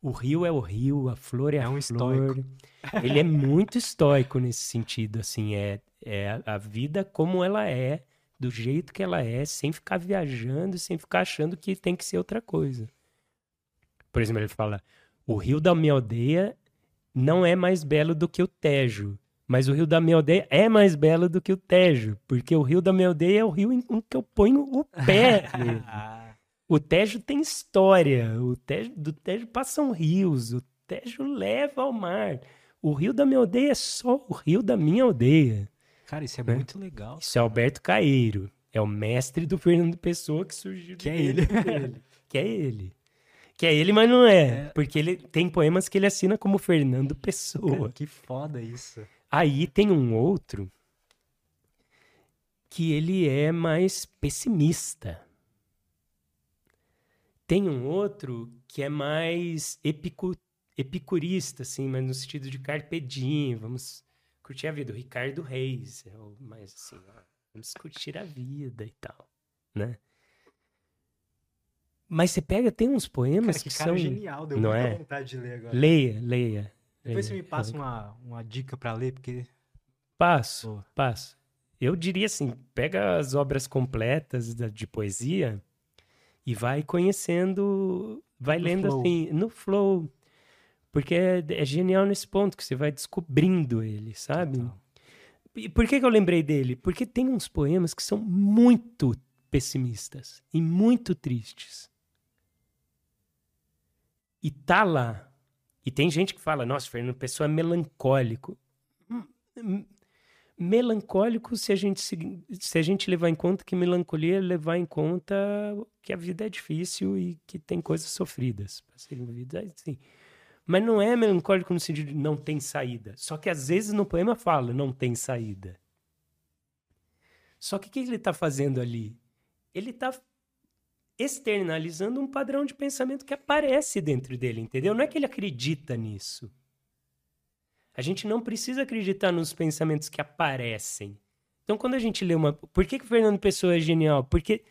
O rio é o rio, a flor é, É a um flor. estoico. Ele é muito estoico nesse sentido, assim, é, é a- vida como ela é, do jeito que ela é, sem ficar viajando, sem ficar achando que tem que ser outra coisa. Por exemplo, ele fala: o rio da minha aldeia não é mais belo do que o Tejo, mas o rio da minha aldeia é mais belo do que o Tejo, porque o rio da minha aldeia é o rio em em que eu ponho o pé. O Tejo tem história. O Tejo, do Tejo passam rios. O Tejo leva ao mar. O rio da minha aldeia é só o rio da minha aldeia. cara, isso é É. muito legal. Isso é Alberto Caeiro. É o mestre do Fernando Pessoa que surgiu. Que é ele. dele. Que é ele. Que é ele, mas não é. É. Porque ele tem poemas que ele assina como Fernando Pessoa. Cara, que foda isso. Aí tem um outro que ele é mais pessimista. Tem um outro que é mais epicu- epicurista, assim, mas no sentido de carpe diem, vamos curtir a vida. O Ricardo Reis é o mais assim, ó, vamos curtir a vida e tal, né? Mas você pega, tem uns poemas Cara, que que, cara são... genial. Deu não muita é? vontade de ler agora. Leia, leia. Depois você leia. me passa uma, uma dica pra ler, porque... Passo, passo. Eu diria assim, pega as obras completas de poesia e vai conhecendo, vai No lendo flow. assim, no flow. Porque é, é genial nesse ponto, que você vai descobrindo ele, sabe? Total. E por que, que eu lembrei dele? Porque tem uns poemas que são muito pessimistas e muito tristes. E tá lá. E tem gente que fala, nossa, Fernando Pessoa é melancólico. Melancólico se a gente se, se a gente levar em conta que melancolia é levar em conta que a vida é difícil e que tem coisas sofridas para serem vividas. Mas não é melancólico no sentido de não tem saída. Só que às vezes no poema fala não tem saída. Só que o que ele está fazendo ali? Ele está externalizando um padrão de pensamento que aparece dentro dele, entendeu? Não é que ele acredita nisso. A gente não precisa acreditar nos pensamentos que aparecem. Então, quando a gente lê uma. Por que, que o Fernando Pessoa é genial? Porque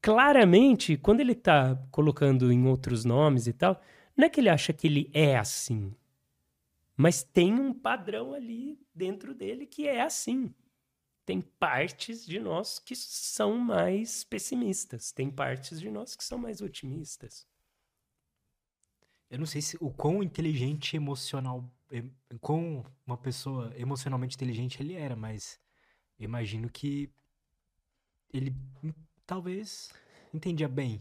claramente, quando ele está colocando em outros nomes e tal, não é que ele acha que ele é assim. Mas tem um padrão ali dentro dele que é assim. Tem partes de nós que são mais pessimistas, tem partes de nós que são mais otimistas. Eu não sei se o quão inteligente emocional, quão uma pessoa emocionalmente inteligente ele era, mas imagino que ele hum, talvez entendia bem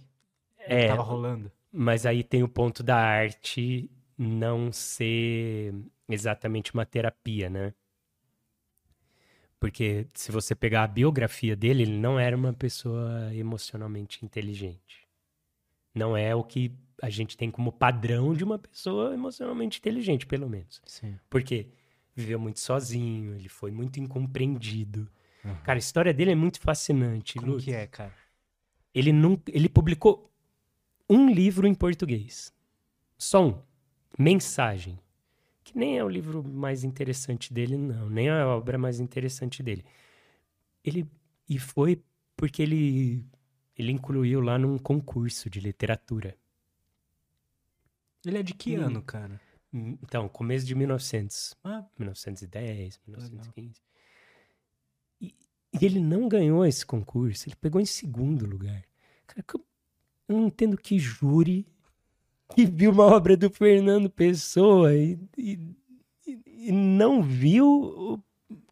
o que É, tava rolando. mas aí tem o ponto da arte não ser exatamente uma terapia, né? Porque se você pegar a biografia dele, ele não era uma pessoa emocionalmente inteligente. Não é o que a gente tem como padrão de uma pessoa emocionalmente inteligente, pelo menos. Sim. Porque viveu muito sozinho, ele foi muito incompreendido. Aham. Cara, a história dele é muito fascinante. Como que é, cara? Ele, nunca, ele publicou um livro em português. Só um. Mensagem. Que nem é o livro mais interessante dele, não. Nem é a obra mais interessante dele. Ele. E foi porque ele. Ele incluiu lá num concurso de literatura. Ele é de que Hum. ano, cara? Hum, Então, começo de 1900. Ah, 1910, 1915. E, e ele não ganhou esse concurso, ele pegou em segundo lugar. Cara, eu eu não entendo que júri que viu uma obra do Fernando Pessoa e, e- e- e não viu o-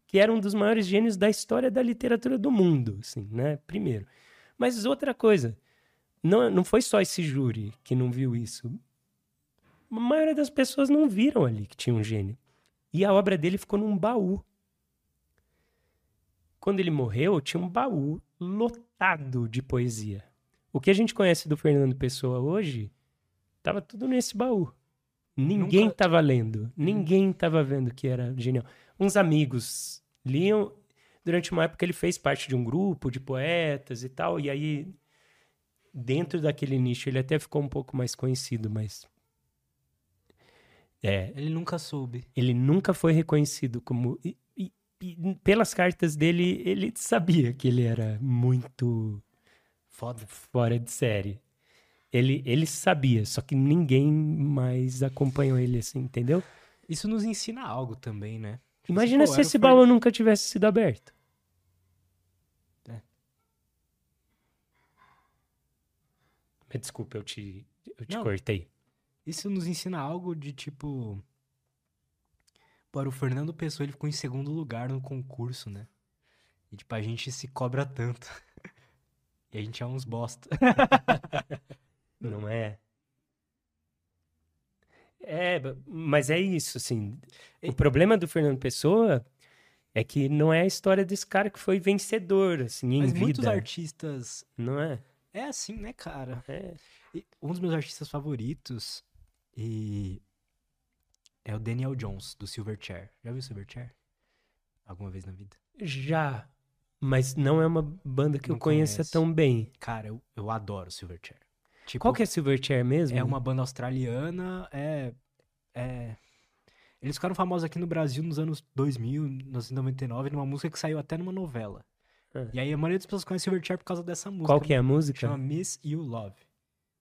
que era um dos maiores gênios da história da literatura do mundo, assim, né? Primeiro. Mas outra coisa, não, não foi só esse júri que não viu isso. A maioria das pessoas não viram ali que tinha um gênio. E a obra dele ficou num baú. Quando ele morreu, tinha um baú lotado de poesia. O que a gente conhece do Fernando Pessoa hoje, tava tudo nesse baú. Ninguém Nunca- tava lendo, ninguém tava vendo que era genial. Uns amigos liam. Durante uma época ele fez parte de um grupo de poetas e tal, e aí dentro daquele nicho ele até ficou um pouco mais conhecido, mas é, ele nunca soube. ele nunca foi reconhecido como. E, e- e pelas cartas dele, ele sabia que ele era muito Foda. fora de série. Ele, ele sabia, só que ninguém mais acompanhou ele assim, entendeu? Isso nos ensina algo também, né? Tipo, Imagina pô, se esse baú nunca tivesse sido aberto. É. Desculpa, eu te, eu te Não. cortei. Isso nos ensina algo de tipo. Para o Fernando Pessoa, ele ficou em segundo lugar no concurso, né? E tipo, a gente se cobra tanto. E a gente é uns bosta. Não é? É, mas é isso, assim. O problema do Fernando Pessoa é que não é a história desse cara que foi vencedor, assim, em Mas vida. muitos artistas. Não é? É assim, né, cara? É. Um dos meus artistas favoritos e é o Daniel Jones, do Silverchair. Já viu Silverchair? Alguma vez na vida? Já. Mas não é uma banda que Não eu conheça conheço. tão bem. Cara, eu, eu adoro Silverchair. Tipo, Qual que é Silverchair mesmo? É uma banda australiana, é, é... Eles ficaram famosos aqui no Brasil nos anos 2000, 1999, numa música que saiu até numa novela. Ah. E aí a maioria das pessoas conhece Silverchair por causa dessa música. Qual que é a música? Chama Miss You Love.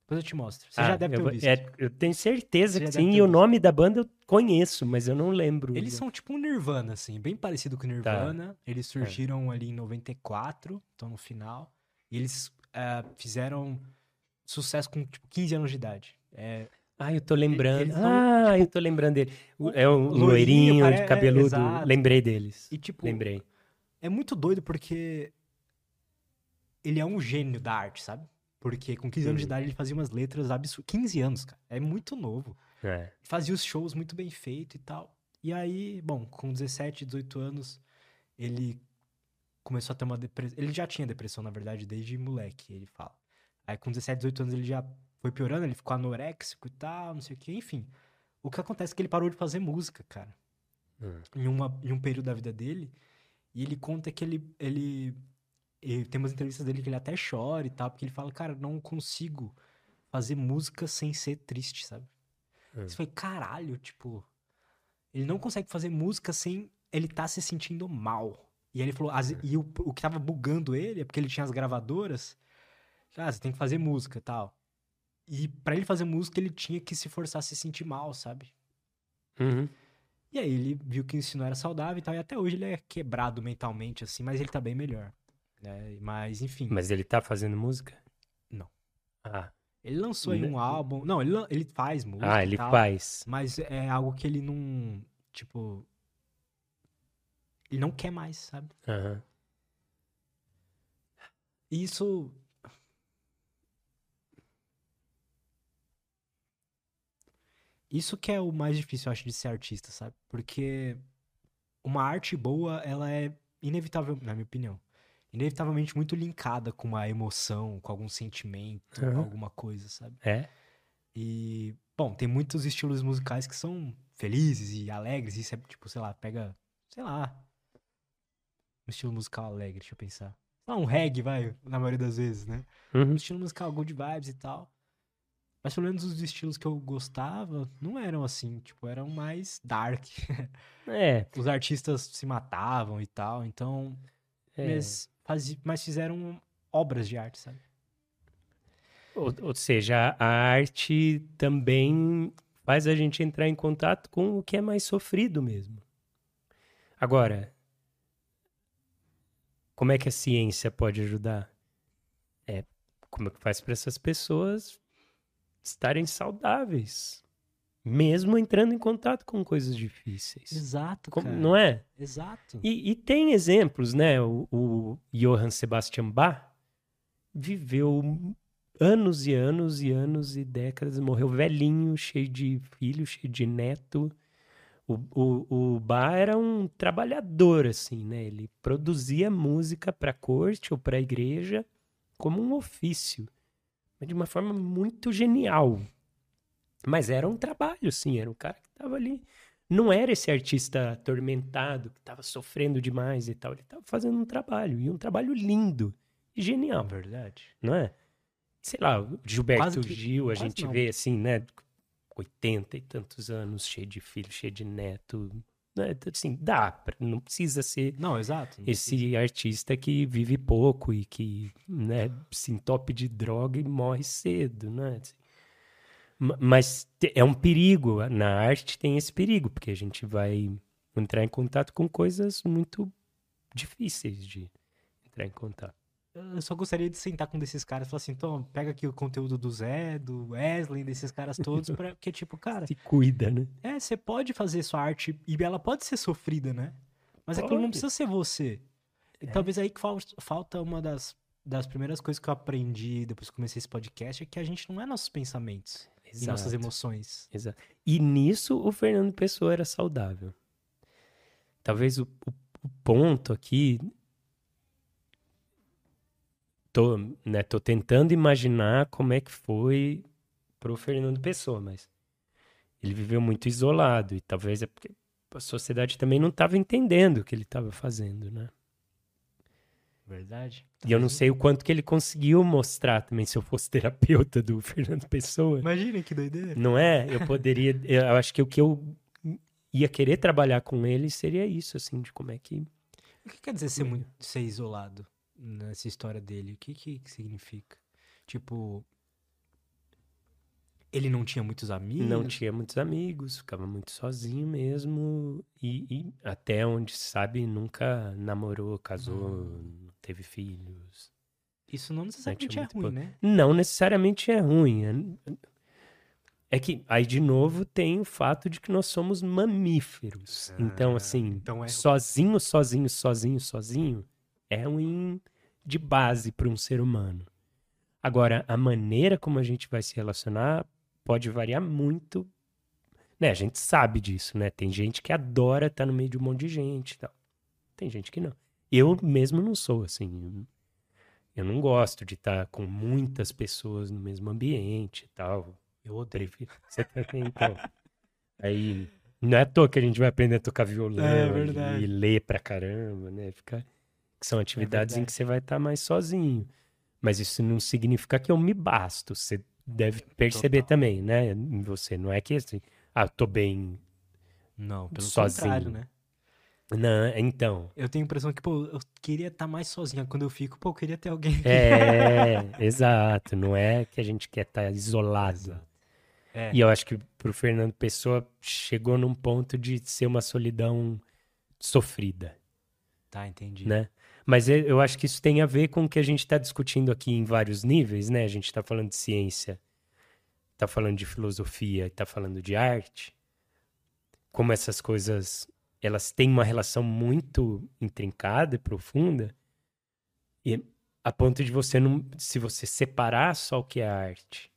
Depois eu te mostro. Você Ah, já deve eu, ter vou- visto. é, eu tenho certeza Você que sim. E o nome da banda eu conheço, mas eu não lembro. Eles são tipo um Nirvana, assim, bem parecido com o Nirvana. Eles É. surgiram ali em 94, então no final. E eles ah, fizeram sucesso com, tipo, 15 anos de idade. É, Ah, eu tô lembrando. são, ah, eu tô lembrando dele. O- É um loirinho, de é, cabeludo. exato. Lembrei deles. e, tipo, Lembrei. é muito doido porque ele é um gênio da arte, sabe? Porque com 15 anos de Uhum. idade ele fazia umas letras absurdas. 15 anos, cara. É muito novo. É. Fazia os shows muito bem feito e tal. E aí, bom, com 17, 18 anos, ele começou a ter uma depressão. Ele já tinha depressão, na verdade, desde moleque, ele fala. Aí com 17, 18 anos ele já foi piorando, ele ficou anoréxico e tal, não sei o que, enfim. O que acontece é que ele parou de fazer música, cara. Hum. Em, uma, em um período da vida dele. E ele conta que ele, ele, ele. Tem umas entrevistas dele que ele até chora e tal, porque ele fala, cara, não consigo fazer música sem ser triste, sabe? Hum. Você foi, caralho, tipo. Ele não consegue fazer música sem ele tá se sentindo mal. E aí ele falou, as- e o, o que tava bugando ele é porque ele tinha as gravadoras. Ah, você tem que fazer música e tal. E pra ele fazer música, ele tinha que se forçar a se sentir mal, sabe? Uhum. E aí ele viu que isso não era saudável e tal, e até hoje ele é quebrado mentalmente, assim, mas ele tá bem melhor. Né? Mas, enfim. Mas ele tá fazendo música? Não. Ah, Ele lançou aí Né? um álbum. Não, ele, ele faz música. ah ele tal, faz. Mas é algo que ele não. Tipo. Ele não quer mais, sabe? Aham. E isso. Isso que é o mais difícil, eu acho, de ser artista, sabe? Porque uma arte boa, ela é inevitável, na minha opinião, inevitavelmente muito linkada com uma emoção, com algum sentimento, com Aham. alguma coisa, sabe? É? E, bom, tem muitos estilos musicais que são felizes e alegres. Isso é, tipo, sei lá, pega, sei lá, um estilo musical alegre, deixa eu pensar. Sei lá, um reggae, vai, na maioria das vezes, né? Um Uhum. estilo musical good vibes e tal. Mas pelo menos os estilos que eu gostava não eram assim, tipo, eram mais dark. É. Os artistas se matavam e tal, então é. eles fazi- mas fizeram obras de arte, sabe? Ou, ou seja, a arte também faz a gente entrar em contato com o que é mais sofrido mesmo. Agora, como é que a ciência pode ajudar? É como é que faz para essas pessoas estarem saudáveis, mesmo entrando em contato com coisas difíceis. Exato, Como- cara. não é? Exato. E, e tem exemplos, né? O, o Johann Sebastian Bach viveu anos e anos e anos e décadas, morreu velhinho, cheio de filho, cheio de neto. O, o, o Bach era um trabalhador, assim, né? Ele produzia música para a corte ou para a igreja como um ofício, mas de uma forma muito genial. Mas era um trabalho, sim, era um cara que estava ali não era esse artista atormentado que estava sofrendo demais e tal. Ele estava fazendo um trabalho, e um trabalho lindo e genial, verdade. não é? Sei lá, o Gilberto que- Gil, a gente não. vê assim, né? 80 e tantos anos, cheio de filho, cheio de neto. Né? Assim, dá, pra- não precisa ser Não, exato. não esse artista que vive pouco e que né, se entope de droga e morre cedo, né? Assim, Mas é um perigo, na arte tem esse perigo, porque a gente vai entrar em contato com coisas muito difíceis de entrar em contato. Eu só gostaria de sentar com um desses caras e falar assim, então, pega aqui o conteúdo do Zé, do Wesley, desses caras todos, pra... porque, tipo, cara, Se cuida, né? é, você pode fazer sua arte e ela pode ser sofrida, né? Mas aquilo não Pode. precisa ser você. É. talvez aí que fal- falta uma das, das primeiras coisas que eu aprendi depois que comecei esse podcast, é que a gente não é nossos pensamentos e nossas Exato. emoções. Exato. E nisso o Fernando Pessoa era saudável. Talvez o, o- o ponto aqui. Tô, né, tô tentando imaginar como é que foi pro Fernando Pessoa, mas ele viveu muito isolado e talvez é porque a sociedade também não estava entendendo o que ele estava fazendo, né? Verdade? E eu não sei o quanto que ele conseguiu mostrar também se eu fosse terapeuta do Fernando Pessoa. Imagina que doideira. Não é? Eu poderia. Eu acho que o que eu ia querer trabalhar com ele seria isso, assim, de como é que. O que quer dizer ser, muito, ser isolado nessa história dele? O que, que significa? Tipo, Ele não tinha muitos amigos? Não tinha muitos amigos, ficava muito sozinho mesmo. E, e até onde se sabe, nunca namorou, casou, Hum. Teve filhos. Isso não necessariamente tinha é ruim, pouco. né? Não necessariamente é ruim. é- É que aí de novo tem o fato de que nós somos mamíferos. então, Ah, assim, então é- sozinho, sozinho, sozinho, sozinho, é ruim de base para um ser humano. Agora, a maneira como a gente vai se relacionar pode variar muito. Né, a gente sabe disso, né? Tem gente que adora estar no meio de um monte de gente e tal. Tem gente que não. Eu mesmo não sou assim. Eu não gosto de estar com muitas pessoas no mesmo ambiente e tal. Eu odeio. Você também, então. Aí, não é à toa que a gente vai aprender a tocar violão É e- verdade. e, ler pra caramba, né? Ficar... Que são atividades em verdade. que você vai estar mais sozinho. Mas isso não significa que eu me basto. Você deve perceber Total. também, né? Em você. Não é que assim, ah, tô bem. Não, pelo Sozinho. contrário, né? Não, então. Eu tenho a impressão que, pô, eu queria estar mais sozinha. Quando eu fico, pô, eu queria ter alguém. aqui. É, exato. Não é que a gente quer estar isolado. Exato. É, E eu acho que pro Fernando Pessoa chegou num ponto de ser uma solidão sofrida, tá, entendi. né? Mas eu- eu acho que isso tem a ver com o que a gente está discutindo aqui em vários níveis, né? A gente está falando de ciência, está falando de filosofia, está falando de arte. Como essas coisas, elas têm uma relação muito intrincada e profunda, e a ponto de você não, se você separar só o que é arte,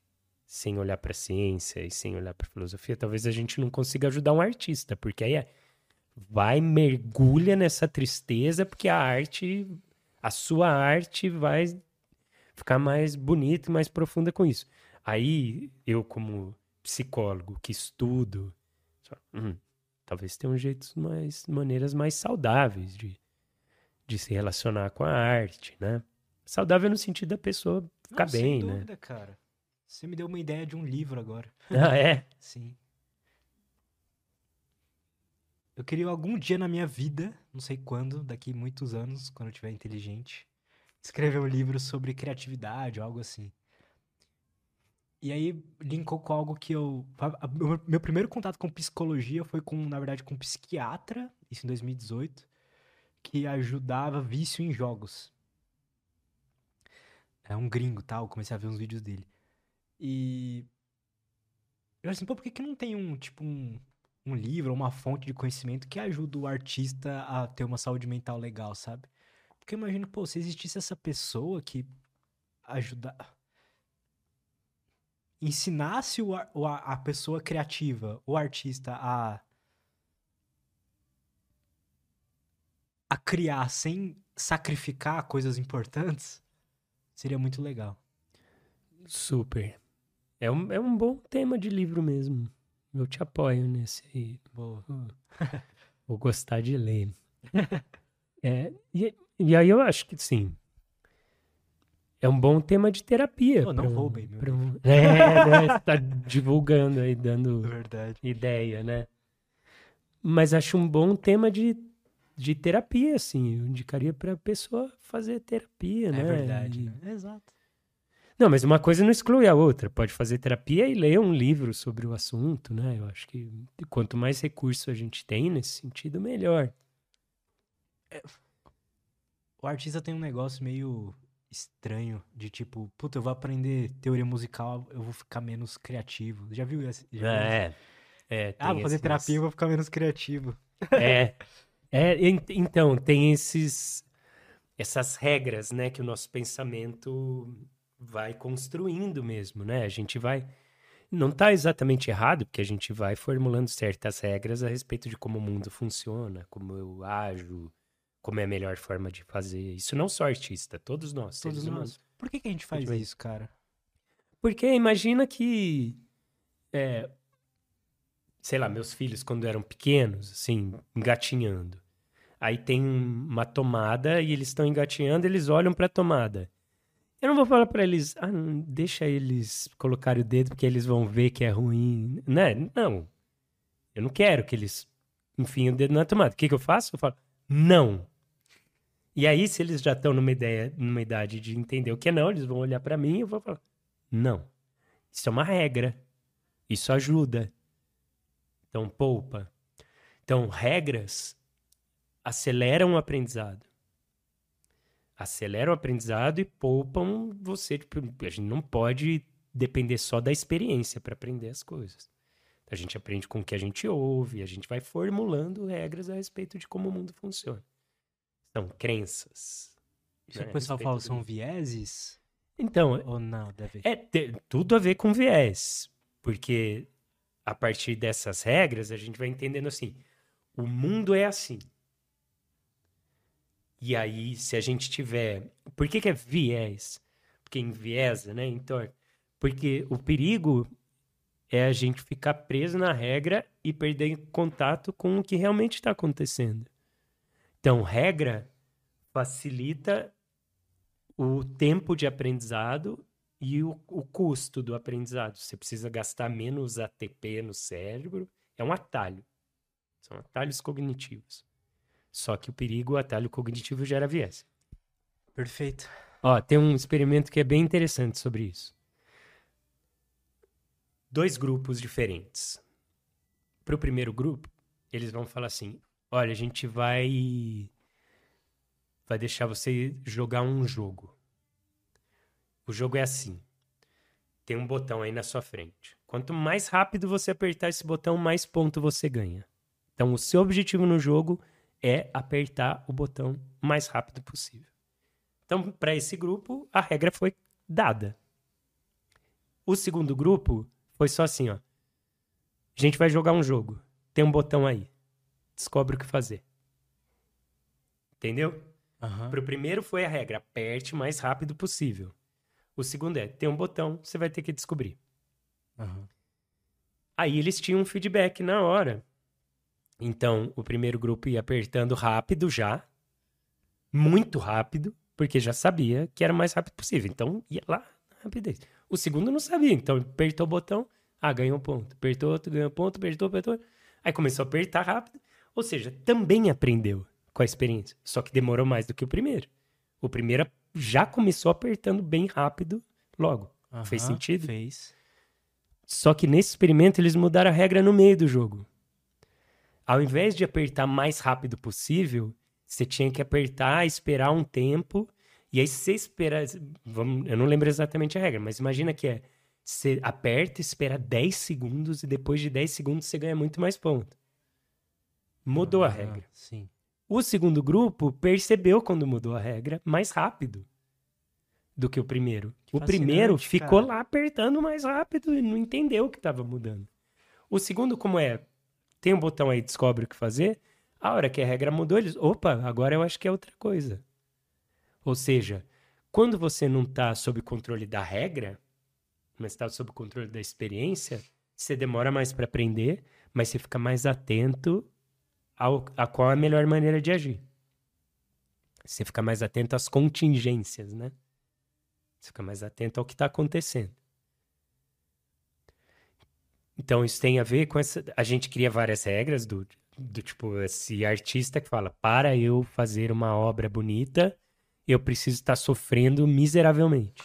sem olhar para a ciência e sem olhar para filosofia, talvez a gente não consiga ajudar um artista, porque aí é vai mergulha nessa tristeza porque a arte, a sua arte vai ficar mais bonita e mais profunda com isso. Aí eu como psicólogo que estudo, só, hum, talvez tenham jeitos mais maneiras mais saudáveis de de se relacionar com a arte, né? Saudável no sentido da pessoa ficar Não, bem, sem né? dúvida, cara. Você me deu uma ideia de um livro agora. Ah, é. Sim. Eu queria algum dia na minha vida, não sei quando, daqui muitos anos, quando eu tiver inteligente, escrever um livro sobre criatividade ou algo assim. E aí linkou com algo que eu. Meu primeiro contato com psicologia foi com, na verdade, com um psiquiatra, isso em 2018, que ajudava vício em jogos. É um gringo, tal, comecei a ver uns vídeos dele. E eu assim, pô, por que que não tem um, tipo, um, um livro, uma fonte de conhecimento que ajuda o artista a ter uma saúde mental legal, sabe? Porque eu imagino, pô, se existisse essa pessoa que ajuda ensinasse o, a, a pessoa criativa, o artista a a criar sem sacrificar coisas importantes, seria muito legal. Super. É um, é um bom tema de livro mesmo. Eu te apoio nesse aí. Boa. Vou gostar de ler. É, e, e aí eu acho que sim. É um bom tema de terapia. Não um- meu pra um- É, né? Você tá divulgando aí, dando Verdade. ideia, né? Mas acho um bom tema de, de terapia, assim. Eu indicaria pra pessoa fazer terapia, É né? verdade, E- né? Exato. Não, mas uma coisa não exclui a outra. Pode fazer terapia e ler um livro sobre o assunto, né? Eu acho que quanto mais recurso a gente tem nesse sentido, melhor. O artista tem um negócio meio estranho de tipo, puta, eu vou aprender teoria musical, eu vou ficar menos criativo. Já viu? É. é Ah, vou fazer esses- terapia, eu vou ficar menos criativo. É. é en- então, tem esses essas regras, né, que o nosso pensamento vai construindo mesmo, né? A gente vai não está exatamente errado, porque a gente vai formulando certas regras a respeito de como o mundo funciona, como eu ajo, como é a melhor forma de fazer. Isso não só artista, todos nós, Todos seres humanos. nós. Por que, que a gente faz isso, cara? Porque imagina que, é, sei lá, meus filhos quando eram pequenos, assim, engatinhando. Aí tem uma tomada e eles estão engatinhando, eles olham para a tomada. Eu não vou falar para eles, ah, deixa eles colocarem o dedo porque eles vão ver que é ruim, né? Não. Eu não quero que eles enfiem o dedo na tomada. O que, que eu faço? Eu falo, não. E aí, se eles já estão numa ideia, numa idade de entender o que é não, eles vão olhar para mim e eu vou falar, não. Isso é uma regra. Isso ajuda. Então, poupa. Então, regras aceleram o aprendizado. Aceleram o aprendizado e poupam você. Tipo, a gente não pode depender só da experiência para aprender as coisas. A gente aprende com o que a gente ouve, a gente vai formulando regras a respeito de como o mundo funciona. São crenças. Isso né? o pessoal fala são vieses? Então. Ou não, deve. É ter, tudo a ver com viés. Porque a partir dessas regras, a gente vai entendendo assim: o mundo é assim. E aí, se a gente tiver. Por que, que é viés? Porque enviesa, né? Então, porque o perigo é a gente ficar preso na regra e perder contato com o que realmente está acontecendo. Então, regra facilita o tempo de aprendizado e o, o custo do aprendizado. Você precisa gastar menos ATP no cérebro. É um atalho. São atalhos cognitivos. Só que o perigo, o atalho cognitivo gera viés. Perfeito. Ó, tem um experimento que é bem interessante sobre isso. Dois grupos diferentes. Para o primeiro grupo, eles vão falar assim: olha, a gente vai vai deixar você jogar um jogo. O jogo é assim. Tem um botão aí na sua frente. Quanto mais rápido você apertar esse botão, mais ponto você ganha. Então, o seu objetivo no jogo é apertar o botão mais rápido possível. Então, para esse grupo, a regra foi dada. O segundo grupo foi só assim, ó. A gente vai jogar um jogo. Tem um botão aí. Descobre o que fazer. Entendeu? Uhum. Para o primeiro foi a regra, aperte o mais rápido possível. O segundo é, tem um botão, você vai ter que descobrir. Uhum. Aí eles tinham um feedback na hora. Então, o primeiro grupo ia apertando rápido já, muito rápido, porque já sabia que era o mais rápido possível. Então, ia lá, rapidez. O segundo não sabia, então apertou o botão, ah, ganhou um ponto. Apertou outro, ganhou ponto, apertou, apertou. Aí começou a apertar rápido. Ou seja, também aprendeu com a experiência, só que demorou mais do que o primeiro. O primeiro já começou apertando bem rápido logo. Uhum, fez sentido? Fez. Só que nesse experimento eles mudaram a regra no meio do jogo. Ao invés de apertar mais rápido possível, você tinha que apertar, esperar um tempo. E aí, você esperar. Vamos, eu não lembro exatamente a regra, mas imagina que é. Você aperta, espera 10 segundos e depois de 10 segundos você ganha muito mais ponto. Mudou a regra. Sim. O segundo grupo percebeu quando mudou a regra mais rápido do que o primeiro. Que o primeiro ficou cara. lá apertando mais rápido e não entendeu o que estava mudando. O segundo, como é? Tem um botão aí, descobre o que fazer. A hora que a regra mudou, eles. Opa, agora eu acho que é outra coisa. Ou seja, quando você não está sob controle da regra, mas está sob controle da experiência, você demora mais para aprender, mas você fica mais atento ao, a qual é a melhor maneira de agir. Você fica mais atento às contingências, né? Você fica mais atento ao que está acontecendo. Então, isso tem a ver com essa. A gente cria várias regras do, do tipo, esse artista que fala: para eu fazer uma obra bonita, eu preciso estar sofrendo miseravelmente.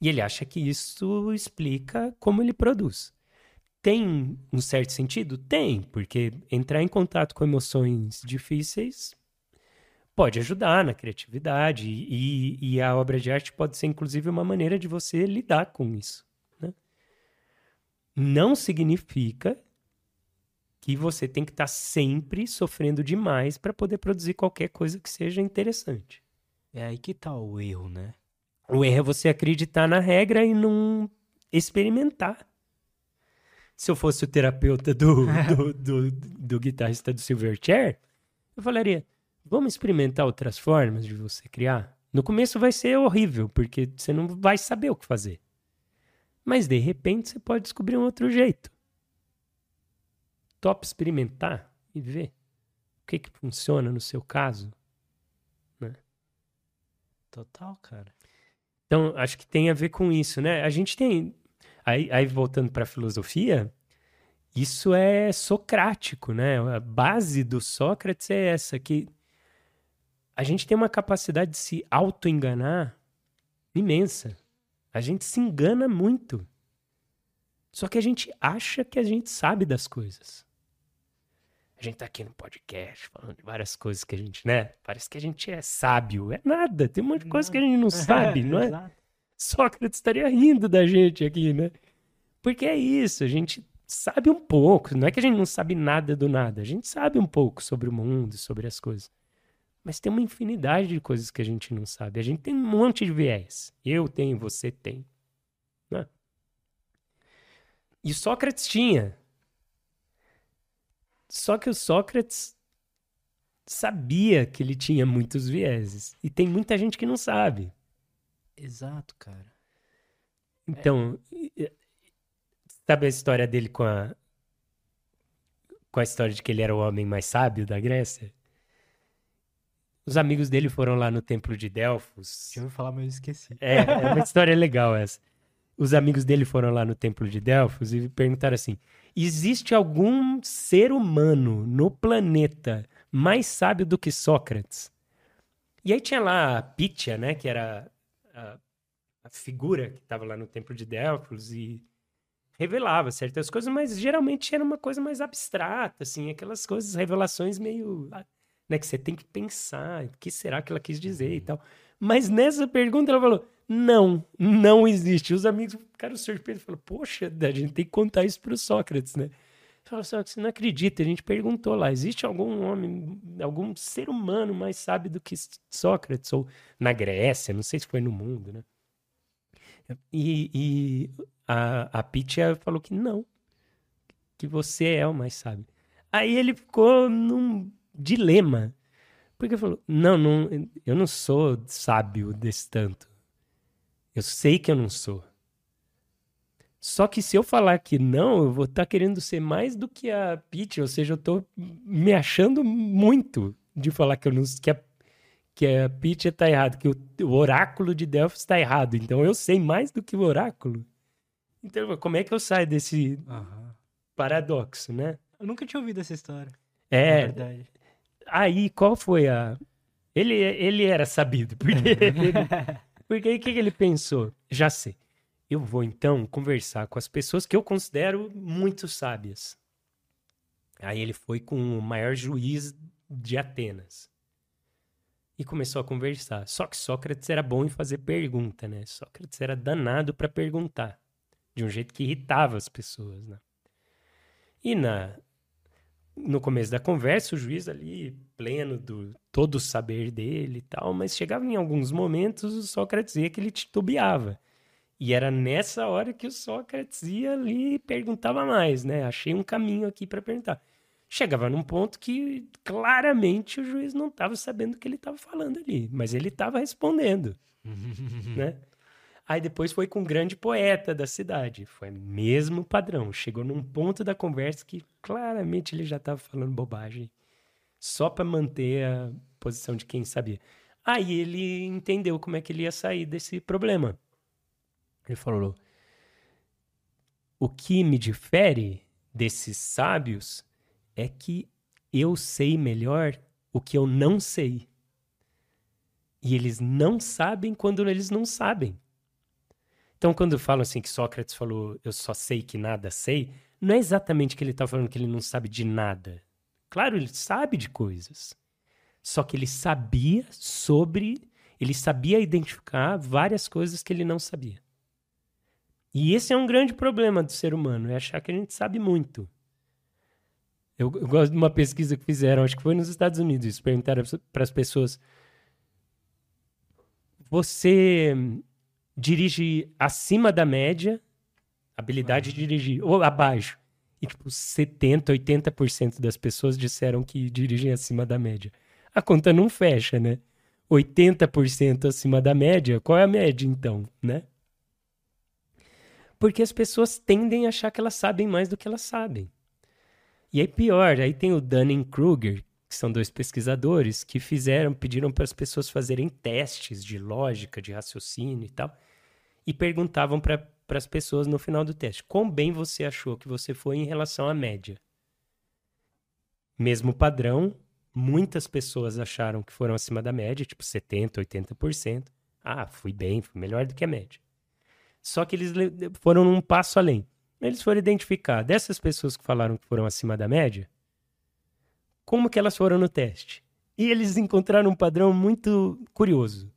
E ele acha que isso explica como ele produz. Tem um certo sentido? Tem, porque entrar em contato com emoções difíceis pode ajudar na criatividade e, e a obra de arte pode ser, inclusive, uma maneira de você lidar com isso. Né? Não significa que você tem que estar sempre sofrendo demais para poder produzir qualquer coisa que seja interessante. É aí que tá o erro, né? O erro é você acreditar na regra e não experimentar se eu fosse o terapeuta do, do, do, do guitarrista do Silverchair, eu falaria: vamos experimentar outras formas de você criar. No começo vai ser horrível, porque você não vai saber o que fazer. Mas de repente você pode descobrir um outro jeito. Top experimentar e ver o que, que funciona no seu caso. Né? Total, cara. Então, acho que tem a ver com isso, né? A gente tem Aí, aí voltando para a filosofia, isso é socrático, né? A base do Sócrates é essa, que a gente tem uma capacidade de se auto-enganar imensa. A gente se engana muito. Só que a gente acha que a gente sabe das coisas. A gente tá aqui no podcast falando de várias coisas que a gente, né? Parece que a gente é sábio. É nada, tem um monte de coisa que a gente não sabe, não é? Sócrates estaria rindo da gente aqui, né? Porque é isso, a gente sabe um pouco. Não é que a gente não sabe nada do nada. A gente sabe um pouco sobre o mundo, sobre as coisas. Mas tem uma infinidade de coisas que a gente não sabe. A gente tem um monte de viés. Eu tenho, você tem. Né? E Sócrates tinha. Só que o Sócrates sabia que ele tinha muitos vieses. E tem muita gente que não sabe. Exato, cara. Então, é. sabe a história dele com a com a história de que ele era o homem mais sábio da Grécia? Os amigos dele foram lá no templo de Delfos. Deixa eu falar, mas eu esqueci. É, é uma história legal essa. Os amigos dele foram lá no templo de Delfos e perguntaram assim: existe algum ser humano no planeta mais sábio do que Sócrates? E aí tinha lá a Pitya, né, que era a, a figura que estava lá no templo de Delfos e revelava certas coisas, mas geralmente era uma coisa mais abstrata, assim, aquelas coisas, revelações meio, né, que você tem que pensar, o que será que ela quis dizer e tal. Mas nessa pergunta ela falou: não, não existe. Os amigos ficaram surpresos. Falaram, poxa, a gente tem que contar isso para o Sócrates, né? Falaram, Sócrates, você não acredita. A gente perguntou lá, existe algum homem, algum ser humano mais sábio do que Sócrates? Ou na Grécia, não sei se foi no mundo, né? E, e a, a Pitya falou que não, que você é o mais sábio. Aí ele ficou num dilema. Porque falou: não, não, eu não sou sábio desse tanto. Eu sei que eu não sou. Só que se eu falar que não, eu vou estar tá querendo ser mais do que a Pete, ou seja, eu estou me achando muito de falar que, eu não, que a, que a Pete está errado, que o, o, oráculo de Delphi está errado. Então eu sei mais do que o oráculo. Então, como é que eu saio desse uhum. paradoxo, né? Eu nunca tinha ouvido essa história. É. Verdade. Aí, qual foi a. Ele, ele era sabido, porque ele, Porque aí o que, que ele pensou? Já sei. Eu vou então conversar com as pessoas que eu considero muito sábias. Aí ele foi com o maior juiz de Atenas. E começou a conversar. Só que Sócrates era bom em fazer pergunta, né? Sócrates era danado para perguntar. De um jeito que irritava as pessoas, né? E na, no começo da conversa, o juiz ali, pleno do todo o saber dele e tal, mas chegava em alguns momentos o Sócrates dizia que ele titubeava. E era nessa hora que o Sócrates ia ali e perguntava mais, né? Achei um caminho aqui para perguntar. Chegava num ponto que claramente o juiz não estava sabendo o que ele estava falando ali, mas ele estava respondendo, né? Aí depois foi com um grande poeta da cidade. Foi mesmo padrão. Chegou num ponto da conversa que claramente ele já estava falando bobagem. Só para manter a posição de quem sabia. Aí ele entendeu como é que ele ia sair desse problema. Ele falou: O que me difere desses sábios é que eu sei melhor o que eu não sei. E eles não sabem quando eles não sabem. Então, quando falam assim que Sócrates falou, eu só sei que nada sei, não é exatamente que ele está falando que ele não sabe de nada. Claro, ele sabe de coisas. Só que ele sabia sobre. Ele sabia identificar várias coisas que ele não sabia. E esse é um grande problema do ser humano, é achar que a gente sabe muito. Eu, eu gosto de uma pesquisa que fizeram, acho que foi nos Estados Unidos, perguntaram para as pessoas: Você dirige acima da média, habilidade de dirigir, ou abaixo. E, tipo, 70, 80% das pessoas disseram que dirigem acima da média. A conta não fecha, né? 80% acima da média, qual é a média, então, né? Porque as pessoas tendem a achar que elas sabem mais do que elas sabem. E aí, pior, aí tem o Dunning-Kruger, que são dois pesquisadores, que fizeram, pediram para as pessoas fazerem testes de lógica, de raciocínio e tal e perguntavam para as pessoas no final do teste: quão bem você achou que você foi em relação à média? Mesmo padrão, muitas pessoas acharam que foram acima da média, tipo 70%, 80%. Ah, fui bem, fui melhor do que a média. Só que eles foram um passo além. eles foram identificar dessas pessoas que falaram que foram acima da média, como que elas foram no teste. E eles encontraram um padrão muito curioso.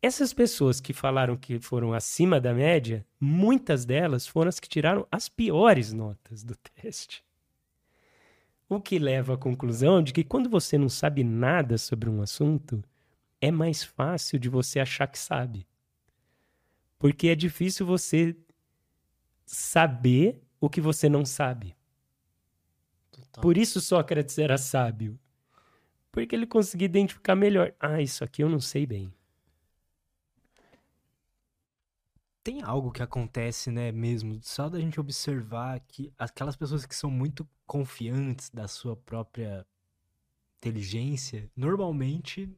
Essas pessoas que falaram que foram acima da média, muitas delas foram as que tiraram as piores notas do teste. O que leva à conclusão de que quando você não sabe nada sobre um assunto, é mais fácil de você achar que sabe. Porque é difícil você saber o que você não sabe. Total. Por isso Sócrates era sábio. Porque ele conseguia identificar melhor. Ah, isso aqui eu não sei bem. Tem algo que acontece, né, mesmo, só da gente observar que aquelas pessoas que são muito confiantes da sua própria inteligência, normalmente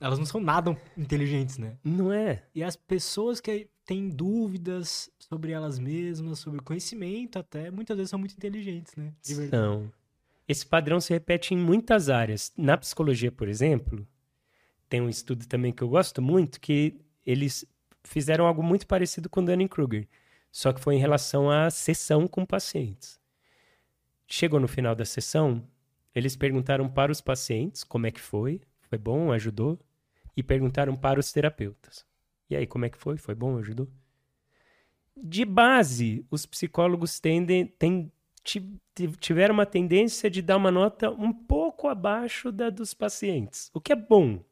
elas não são nada inteligentes, né? Não é. E as pessoas que têm dúvidas sobre elas mesmas, sobre conhecimento até, muitas vezes são muito inteligentes, né? De verdade. São. Esse padrão se repete em muitas áreas. Na psicologia, por exemplo, tem um estudo também que eu gosto muito, que eles fizeram algo muito parecido com Dunning-Kruger, só que foi em relação à sessão com pacientes. Chegou no final da sessão, eles perguntaram para os pacientes como é que foi, foi bom, ajudou, e perguntaram para os terapeutas. E aí, como é que foi? Foi bom, ajudou? De base, os psicólogos tendem, tiveram uma tendência de dar uma nota um pouco abaixo da dos pacientes, o que é bom.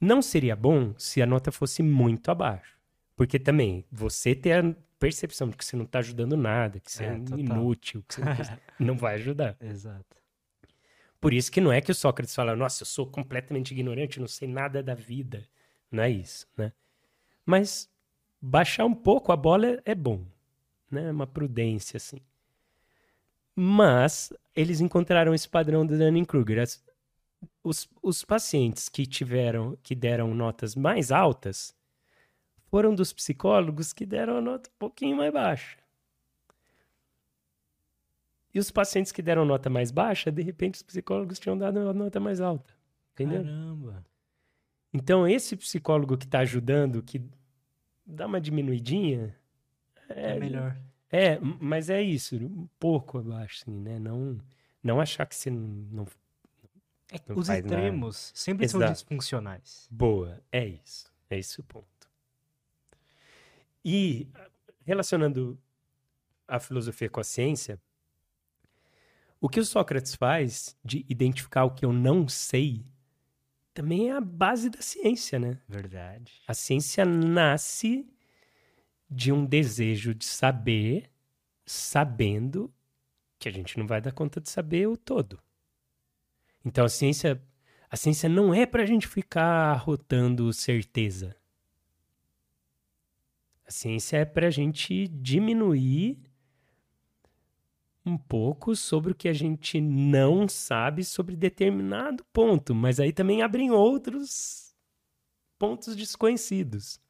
Não seria bom se a nota fosse muito abaixo. Porque também você ter a percepção de que você não está ajudando nada, que você é, é inútil, que você não vai ajudar. Exato. Por isso que não é que o Sócrates fala, nossa, eu sou completamente ignorante, não sei nada da vida. Não é isso, né? Mas baixar um pouco a bola é bom, né? É uma prudência, assim. Mas eles encontraram esse padrão do Dunning-Kruger. Os, os pacientes que tiveram, que deram notas mais altas, foram dos psicólogos que deram a nota um pouquinho mais baixa. E os pacientes que deram nota mais baixa, de repente os psicólogos tinham dado uma nota mais alta. Entendeu? Caramba. Então, esse psicólogo que está ajudando, que dá uma diminuidinha. É, é melhor. É, mas é isso, um pouco abaixo, assim, né? Não, não achar que você não. É, não os extremos nada. sempre Exato. são disfuncionais. Boa, é isso. É esse o ponto. E relacionando a filosofia com a ciência, o que o Sócrates faz de identificar o que eu não sei também é a base da ciência, né? Verdade. A ciência nasce de um desejo de saber, sabendo que a gente não vai dar conta de saber o todo. Então a ciência, a ciência não é para a gente ficar rotando certeza. A ciência é para a gente diminuir um pouco sobre o que a gente não sabe sobre determinado ponto, mas aí também abrem outros pontos desconhecidos.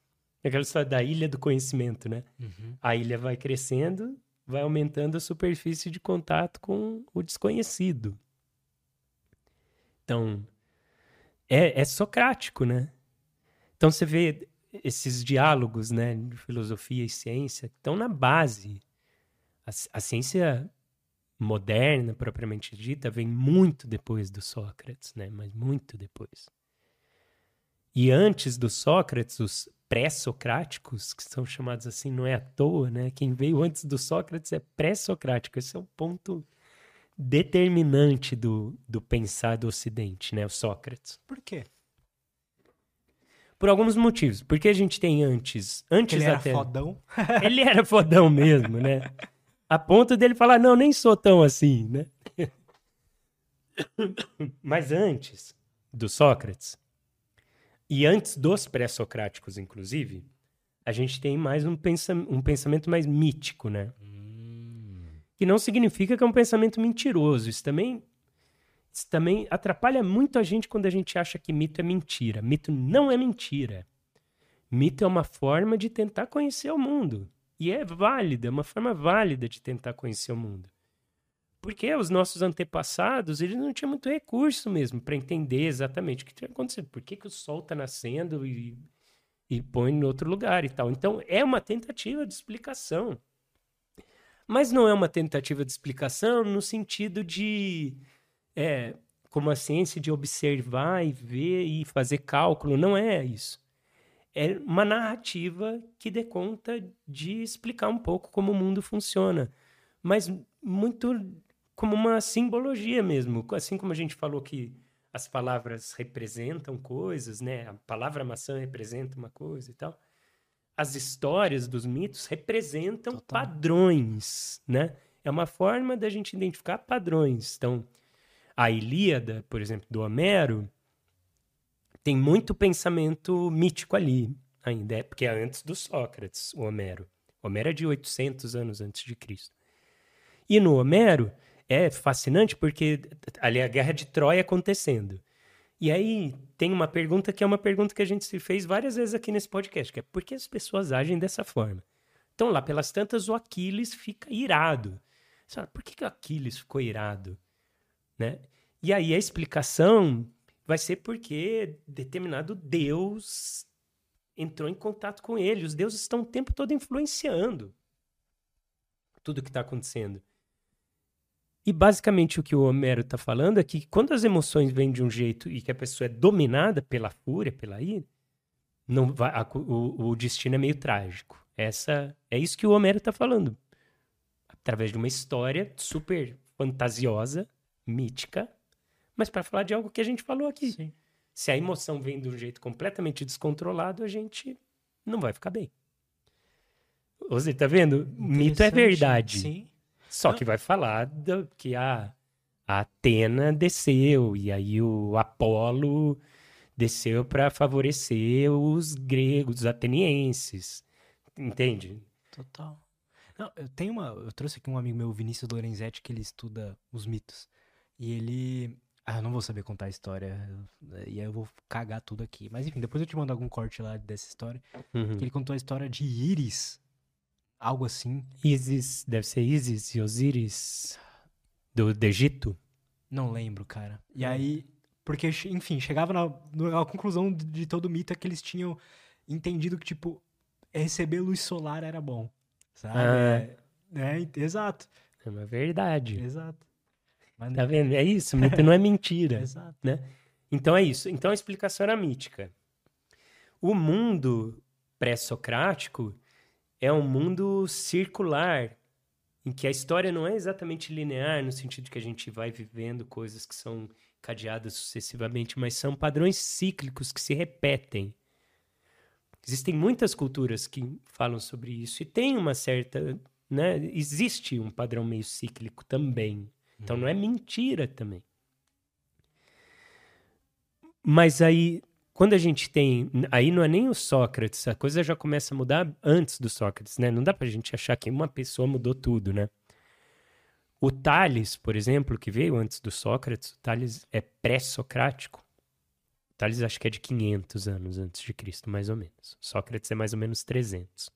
Aquela história da ilha do conhecimento, né? Uhum. A ilha vai crescendo, vai aumentando a superfície de contato com o desconhecido. Então, é, é socrático, né? Então você vê esses diálogos, né, de filosofia e ciência, que estão na base. A, a ciência moderna, propriamente dita, vem muito depois do Sócrates, né? Mas muito depois. E antes do Sócrates, os pré-socráticos, que são chamados assim, não é à toa, né? Quem veio antes do Sócrates é pré-socrático. Esse é o ponto determinante do, do pensar do Ocidente, né? O Sócrates. Por quê? Por alguns motivos. Porque a gente tem antes, antes ele até... era fodão. ele era fodão mesmo, né? A ponto dele falar, não, nem sou tão assim, né? Mas antes do Sócrates, e antes dos pré-socráticos, inclusive, a gente tem mais um, pensa um pensamento mais mítico, né? Hum. Que não significa que é um pensamento mentiroso. Isso também, isso também atrapalha muito a gente quando a gente acha que mito é mentira. Mito não é mentira. Mito é uma forma de tentar conhecer o mundo. E é válida, é uma forma válida de tentar conhecer o mundo. Porque os nossos antepassados, eles não tinham muito recurso mesmo para entender exatamente o que tinha acontecido. Por que, que o sol está nascendo e e põe em outro lugar e tal. Então, é uma tentativa de explicação. Mas não é uma tentativa de explicação no sentido de, é, como a ciência, de observar e ver e fazer cálculo. Não é isso. É uma narrativa que dê conta de explicar um pouco como o mundo funciona. Mas muito como uma simbologia mesmo. Assim como a gente falou que as palavras representam coisas, né? A palavra maçã representa uma coisa e tal. As histórias dos mitos representam Total. padrões, né? É uma forma da gente identificar padrões. Então, a Ilíada, por exemplo, do Homero, tem muito pensamento mítico ali ainda, é porque é antes do Sócrates, o Homero. Homero é de 800 anos antes de Cristo. E no Homero, é fascinante porque ali é a guerra de Troia acontecendo. E aí tem uma pergunta que é uma pergunta que a gente se fez várias vezes aqui nesse podcast, que é por que as pessoas agem dessa forma? Então lá pelas tantas o Aquiles fica irado. Você fala, por que, que o Aquiles ficou irado? Né? E aí a explicação vai ser porque determinado deus entrou em contato com ele. Os deuses estão o tempo todo influenciando tudo que está acontecendo. E basicamente o que o Homero está falando é que quando as emoções vêm de um jeito e que a pessoa é dominada pela fúria, pela ira, não vai, a, o, o, destino é meio trágico. Essa é isso que o Homero está falando. Através de uma história super fantasiosa, mítica, mas para falar de algo que a gente falou aqui. Sim. Se a emoção vem de um jeito completamente descontrolado, a gente não vai ficar bem. Você tá vendo? Mito é verdade. Sim. Só que vai falar do, que a, a Atena desceu e aí o Apolo desceu para favorecer os gregos, os atenienses. Entende? Total. Não, eu tenho uma. Eu trouxe aqui um amigo meu, Vinícius Lorenzetti, que ele estuda os mitos. E ele. Ah, eu não vou saber contar a história. E aí eu vou cagar tudo aqui. Mas enfim, depois eu te mando algum corte lá dessa história. Uhum. Que ele contou a história de Íris, Algo assim. Isis, deve ser Isis e Osíris do, do Egito? Não lembro, cara. E hum. aí, porque, enfim, chegava na, na conclusão de, de todo o mito é que eles tinham entendido que, tipo, receber luz solar era bom. Sabe? Ah. É, é, exato. É uma verdade. Exato. Mas, tá vendo? É isso, mito não é mentira. exato. Né? Então é isso. Então a explicação era mítica. O mundo pré-socrático é um mundo circular, em que a história não é exatamente linear, no sentido de que a gente vai vivendo coisas que são cadeadas sucessivamente, mas são padrões cíclicos que se repetem. Existem muitas culturas que falam sobre isso, e tem uma certa. Né, existe um padrão meio cíclico também. Então não é mentira também. Mas aí quando a gente tem. Aí não é nem o Sócrates, a coisa já começa a mudar antes do Sócrates, né? Não dá pra gente achar que uma pessoa mudou tudo, né? O Tales, por exemplo, que veio antes do Sócrates, o Tales é pré-socrático. Tales acho que é de 500 anos antes de Cristo, mais ou menos. Sócrates é mais ou menos 300.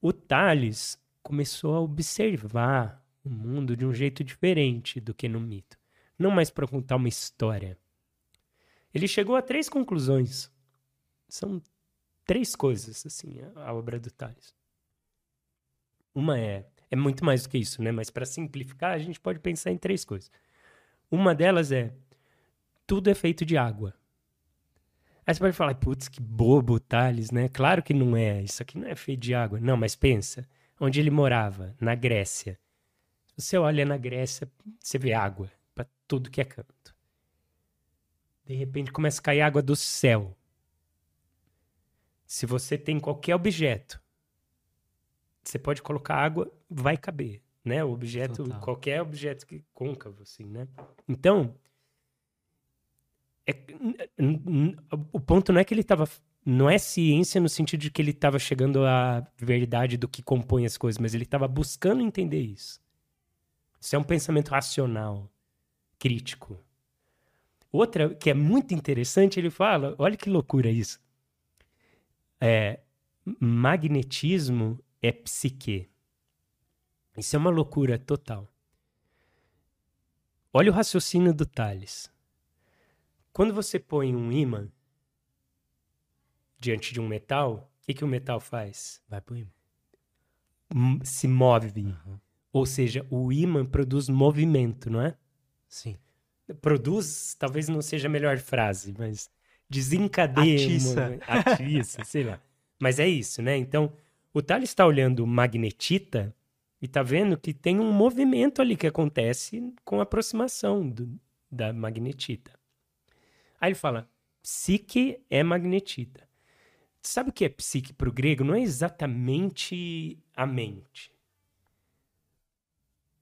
O Tales começou a observar o mundo de um jeito diferente do que no mito. Não mais para contar uma história, ele chegou a três conclusões. São três coisas, assim, a obra do Tales. Uma é, é muito mais do que isso, né? Mas para simplificar, a gente pode pensar em três coisas. Uma delas é, tudo é feito de água. Aí você pode falar, putz, que bobo Tales, né? Claro que não é, isso aqui não é feito de água. Não, mas pensa, onde ele morava, na Grécia. Você olha na Grécia, você vê água para tudo que é canto. De repente começa a cair água do céu. Se você tem qualquer objeto, você pode colocar água, vai caber, né? O objeto, Total. qualquer objeto que côncavo, assim, né? Então, é, o ponto não é que ele estava não é ciência no sentido de que ele estava chegando à verdade do que compõe as coisas, mas ele estava buscando entender isso. Isso é um pensamento racional, crítico. Outra que é muito interessante, ele fala: olha que loucura isso. É, magnetismo é psique. Isso é uma loucura total. Olha o raciocínio do Thales. Quando você põe um ímã diante de um metal, o que, que o metal faz? Vai pro imã. M- Se move. Aham. Ou seja, o ímã produz movimento, não é? Sim. Produz, talvez não seja a melhor frase, mas desencadeia. Atiça. Atiça, sei lá. Mas é isso, né? Então, o Thales está olhando magnetita e tá vendo que tem um movimento ali que acontece com a aproximação do- da magnetita. Aí ele fala, psique é magnetita. Sabe o que é psique para o grego? Não é exatamente a mente.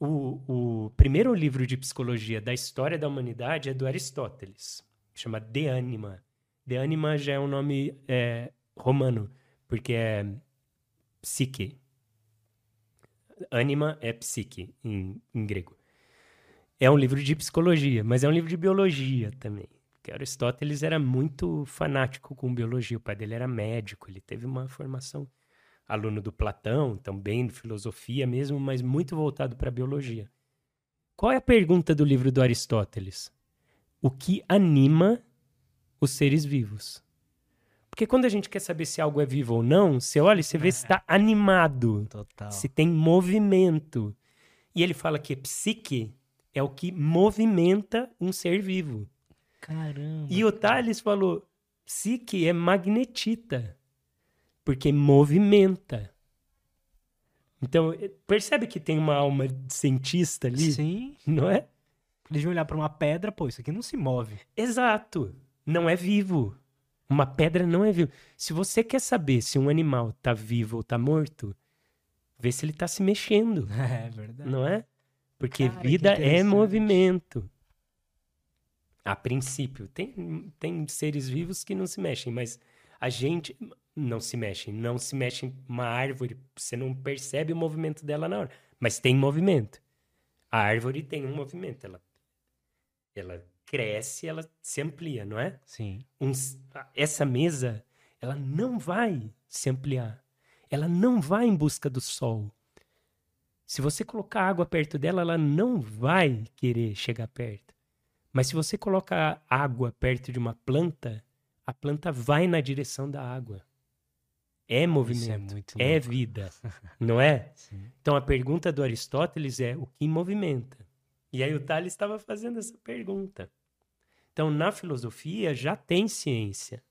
O, o primeiro livro de psicologia da história da humanidade é do Aristóteles, chama De Anima. De Anima já é um nome é, romano, porque é psique. Anima é psique em, em grego. É um livro de psicologia, mas é um livro de biologia também. Porque Aristóteles era muito fanático com biologia. O pai dele era médico, ele teve uma formação aluno do Platão, também de filosofia mesmo, mas muito voltado para a biologia. Qual é a pergunta do livro do Aristóteles? O que anima os seres vivos? Porque quando a gente quer saber se algo é vivo ou não, você olha e você vê se está animado, Total. se tem movimento. E ele fala que psique é o que movimenta um ser vivo. Caramba. E o Thales falou: psique é magnetita, porque movimenta. Então, eh, percebe que tem uma alma de cientista ali, Sim. não é? Eles vão olhar pra uma pedra, pô, isso aqui não se move. Exato. Não é vivo. Uma pedra não é vivo. Se você quer saber se um animal tá vivo ou tá morto, vê se ele tá se mexendo, É verdade. não é? Porque Cara, vida é movimento. A princípio, tem, tem seres vivos que não se mexem, mas a gente não se mexe. Não se mexe uma árvore, você não percebe o movimento dela na hora, mas tem movimento. A árvore tem um movimento, ela, ela cresce, ela se amplia, não é? Sim. um essa mesa, ela não vai se ampliar. Ela não vai em busca do sol. Se você colocar água perto dela, ela não vai querer chegar perto. Mas se você colocar água perto de uma planta, a planta vai na direção da água. É é movimento, é louco. vida, não é? Sim. Então a pergunta do Aristóteles é o que movimenta? E aí o Tales estava fazendo essa pergunta. Então na filosofia já tem ciência,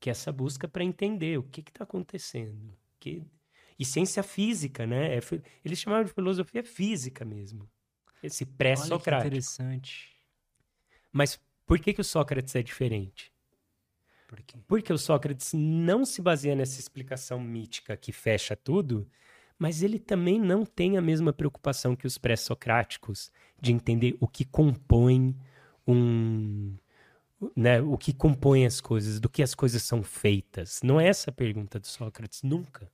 que é essa busca para entender o que está acontecendo. Que... E ciência física, né? É Eles chamavam de filosofia física mesmo. Esse Olha que pré-socrático. interessante. Mas por que, que o Sócrates é diferente? Por quê? Porque o Sócrates não se baseia nessa explicação mítica que fecha tudo, mas ele também não tem a mesma preocupação que os pré-socráticos de entender o que compõe um. Né, o que compõe as coisas, do que as coisas são feitas. Não é essa a pergunta do Sócrates, nunca.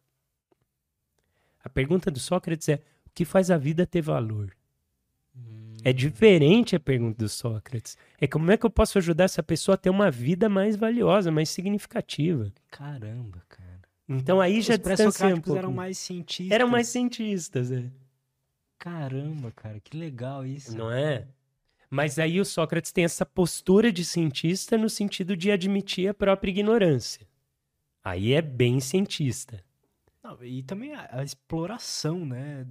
A pergunta do Sócrates é: o que faz a vida ter valor? É diferente a pergunta do Sócrates. É como é que eu posso ajudar essa pessoa a ter uma vida mais valiosa, mais significativa? Caramba, cara. Então aí já Os distancia um pouco. eram mais cientistas. Eram mais cientistas, é. Caramba, cara, que legal isso. não é? Mas aí o Sócrates tem essa postura de cientista no sentido de admitir a própria ignorância. Aí é bem cientista. Não, e também a, a exploração, né?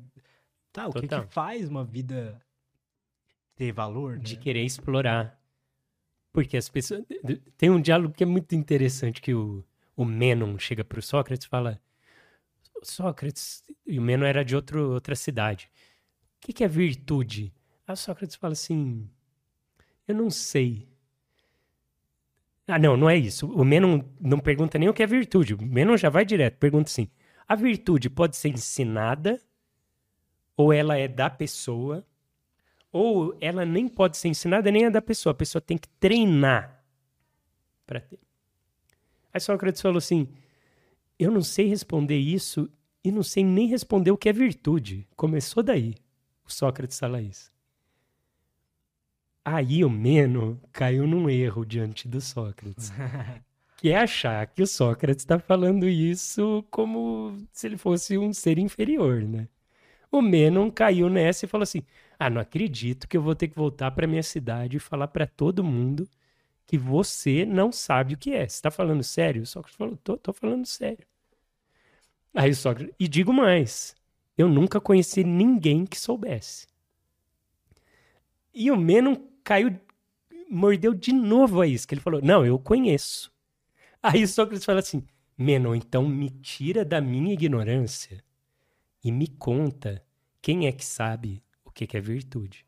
Tá, o que, que faz uma vida ter valor, né? de querer explorar. Porque as pessoas. Tem um diálogo que é muito interessante que o, o Menon chega para o Sócrates e fala: Sócrates, e o Menon era de outro, outra cidade. O que, que é virtude? Aí o Sócrates fala assim: Eu não sei. Ah, não, não é isso. O Menon não pergunta nem o que é virtude. O Menon já vai direto. Pergunta assim: a virtude pode ser ensinada, ou ela é da pessoa, ou ela nem pode ser ensinada, nem é da pessoa. A pessoa tem que treinar para ter. Aí Sócrates falou assim: Eu não sei responder isso e não sei nem responder o que é virtude. Começou daí. O Sócrates fala isso. Aí o Meno caiu num erro diante do Sócrates. que é achar que o Sócrates está falando isso como se ele fosse um ser inferior, né? O Menon caiu nessa e falou assim: Ah, não acredito que eu vou ter que voltar para minha cidade e falar para todo mundo que você não sabe o que é. Você está falando sério? O Sócrates falou, tô, tô falando sério. Aí o Sócrates, e digo mais, eu nunca conheci ninguém que soubesse. E o Menon caiu, mordeu de novo a isca. Ele falou, não, eu conheço. Aí o Sócrates fala assim, Menon, então me tira da minha ignorância e me conta quem é que sabe o que é virtude.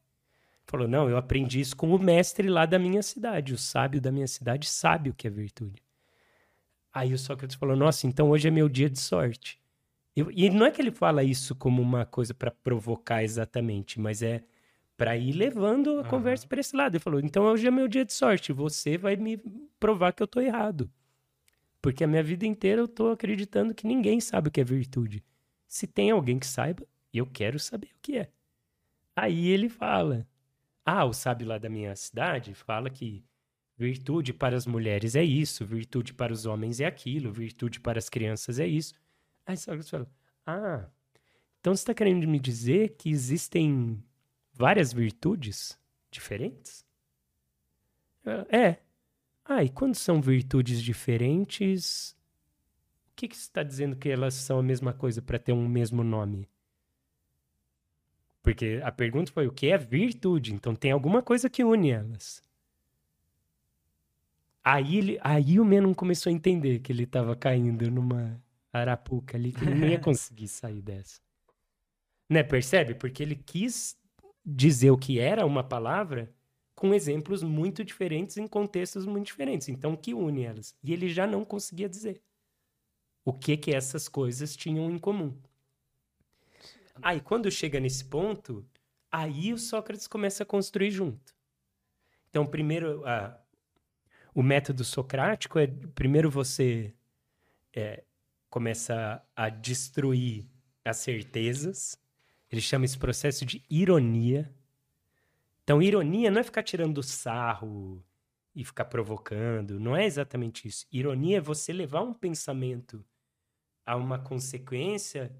Falou: Não, eu aprendi isso com o mestre lá da minha cidade. O sábio da minha cidade sabe o que é virtude. Aí o Sócrates falou: Nossa, então hoje é meu dia de sorte. Eu, e não é que ele fala isso como uma coisa para provocar exatamente, mas é para ir levando a uhum. conversa para esse lado. Ele falou: Então hoje é meu dia de sorte. Você vai me provar que eu tô errado. Porque a minha vida inteira eu tô acreditando que ninguém sabe o que é virtude. Se tem alguém que saiba, eu quero saber o que é. Aí ele fala: ah, o sábio lá da minha cidade fala que virtude para as mulheres é isso, virtude para os homens é aquilo, virtude para as crianças é isso. Aí Sócrates fala: Ah, então você está querendo me dizer que existem várias virtudes diferentes? É. Ah, e quando são virtudes diferentes, o que, que você está dizendo que elas são a mesma coisa para ter um mesmo nome? Porque a pergunta foi o que é virtude? Então tem alguma coisa que une elas. Aí, ele, aí o Menon começou a entender que ele estava caindo numa arapuca ali, que ele não ia conseguir sair dessa. Né, percebe? Porque ele quis dizer o que era uma palavra com exemplos muito diferentes em contextos muito diferentes. Então, o que une elas? E ele já não conseguia dizer o que que essas coisas tinham em comum. Aí, quando chega nesse ponto, aí o Sócrates começa a construir junto. Então, primeiro, a, o método socrático é primeiro você é, começa a destruir as certezas. Ele chama esse processo de ironia. Então, ironia não é ficar tirando sarro e ficar provocando, não é exatamente isso. Ironia é você levar um pensamento a uma consequência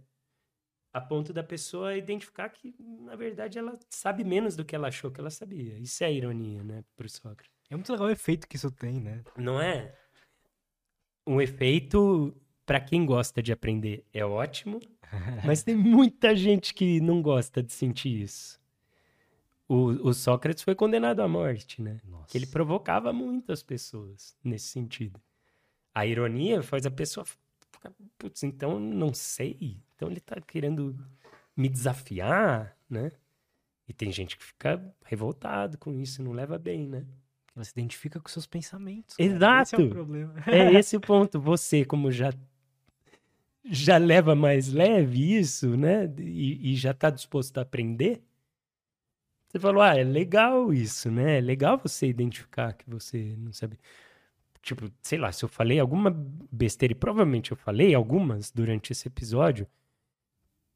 a ponto da pessoa identificar que, na verdade, ela sabe menos do que ela achou que ela sabia. Isso é a ironia, né, pro Sócrates. É muito legal o efeito que isso tem, né? Não é? Um efeito, para quem gosta de aprender, é ótimo, mas tem muita gente que não gosta de sentir isso. O, o Sócrates foi condenado à morte, né? Nossa. Que ele provocava muitas pessoas nesse sentido. A ironia faz a pessoa ficar, putz, então não sei, então ele tá querendo me desafiar, né? E tem gente que fica revoltado com isso, não leva bem, né? Você se identifica com seus pensamentos. Exato. Esse é o problema. é esse o ponto. Você, como já já leva mais leve isso, né? E, e já está disposto a aprender. Você falou, ah, é legal isso, né? É legal você identificar que você não sabe. Tipo, sei lá, se eu falei alguma besteira, e provavelmente eu falei algumas durante esse episódio,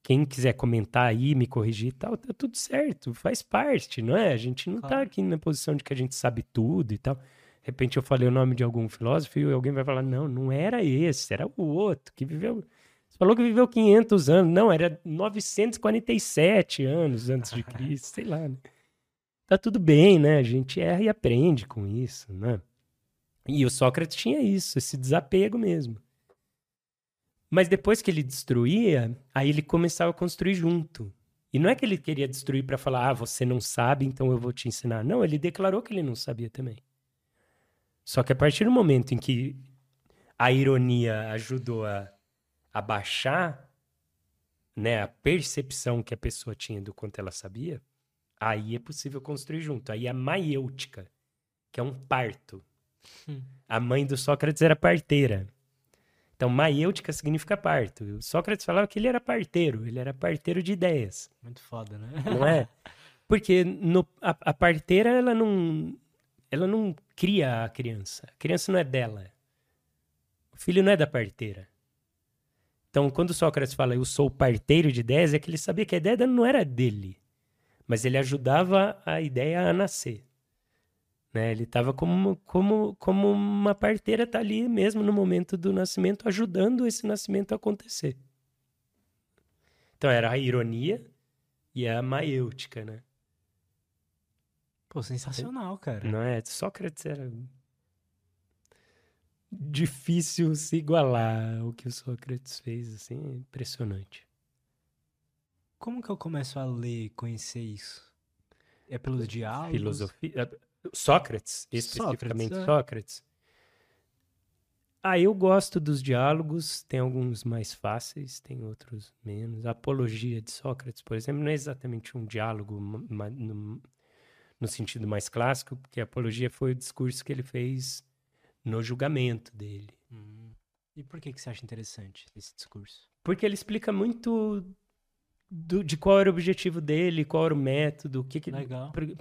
quem quiser comentar aí, me corrigir e tal, tá tudo certo, faz parte, não é? A gente não tá claro. tá aqui na posição de que a gente sabe tudo e tal. De repente eu falei o nome de algum filósofo e alguém vai falar, não, não era esse, era o outro, que viveu... Você falou que viveu 500 anos. Não, era 947 anos antes de Cristo, sei lá, né? Tá tudo bem, né? A gente erra e aprende com isso, né? E o Sócrates tinha isso, esse desapego mesmo. Mas depois que ele destruía, aí ele começava a construir junto. E não é que ele queria destruir para falar, ah, você não sabe, então eu vou te ensinar. Não, ele declarou que ele não sabia também. Só que a partir do momento em que a ironia ajudou a, a baixar né, a percepção que a pessoa tinha do quanto ela sabia, aí é possível construir junto. Aí a maiêutica, que é um parto. Hum. A mãe do Sócrates era parteira. Então, maiêutica significa parto. O Sócrates falava que ele era parteiro, ele era parteiro de ideias. Muito foda, né? Não é? Porque no, a, a, parteira, ela não, ela não cria a criança. A criança não é dela. O filho não é da parteira. Então, quando Sócrates fala, eu sou parteiro de ideias, é que ele sabia que a ideia não era dele. Mas ele ajudava a ideia a nascer. Né? Ele estava como, como, como uma parteira está ali mesmo no momento do nascimento, ajudando esse nascimento a acontecer. Então era a ironia e a maêutica, né? Pô, sensacional, cara. Não é? Sócrates era difícil se igualar ao que o Sócrates fez, assim, é impressionante. Como que eu começo a ler, conhecer isso? É pelos diálogos? Filosofia. Sócrates, especificamente Sócrates, é. Sócrates. Ah, eu gosto dos diálogos, tem alguns mais fáceis, tem outros menos. A apologia de Sócrates, por exemplo, não é exatamente um diálogo no, no sentido mais clássico, porque a apologia foi o discurso que ele fez no julgamento dele. Hum. E por que, que você acha interessante esse discurso? Porque ele explica muito do- de qual era o objetivo dele, qual era o método, o que, que Legal. Por-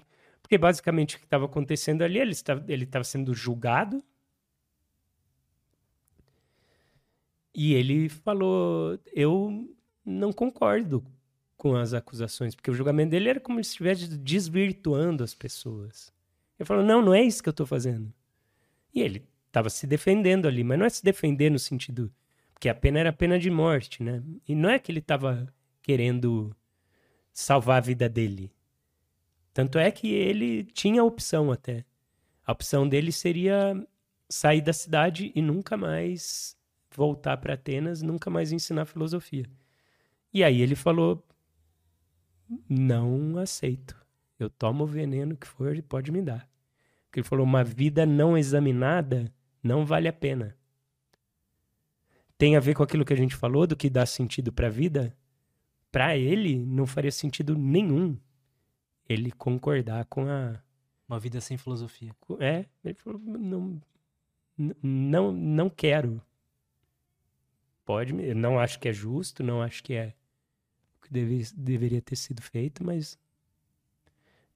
Porque basicamente o que estava acontecendo ali, ele estava, ele estava sendo julgado. E ele falou: Eu não concordo com as acusações, porque o julgamento dele era como se estivesse desvirtuando as pessoas. Ele falou: Não, não é isso que eu estou fazendo. E ele estava se defendendo ali, mas não é se defender no sentido. Porque a pena era pena de morte, né? E não é que ele estava querendo salvar a vida dele. Tanto é que ele tinha a opção até. A opção dele seria sair da cidade e nunca mais voltar para Atenas, nunca mais ensinar filosofia. E aí ele falou: Não aceito. Eu tomo o veneno que for, pode me dar. Porque ele falou: Uma vida não examinada não vale a pena. Tem a ver com aquilo que a gente falou, do que dá sentido para a vida? Para ele, não faria sentido nenhum ele concordar com a. Uma vida sem filosofia. É, ele falou: não, não, não quero. Pode, não acho que é justo, não acho que é o que deve, deveria ter sido feito, mas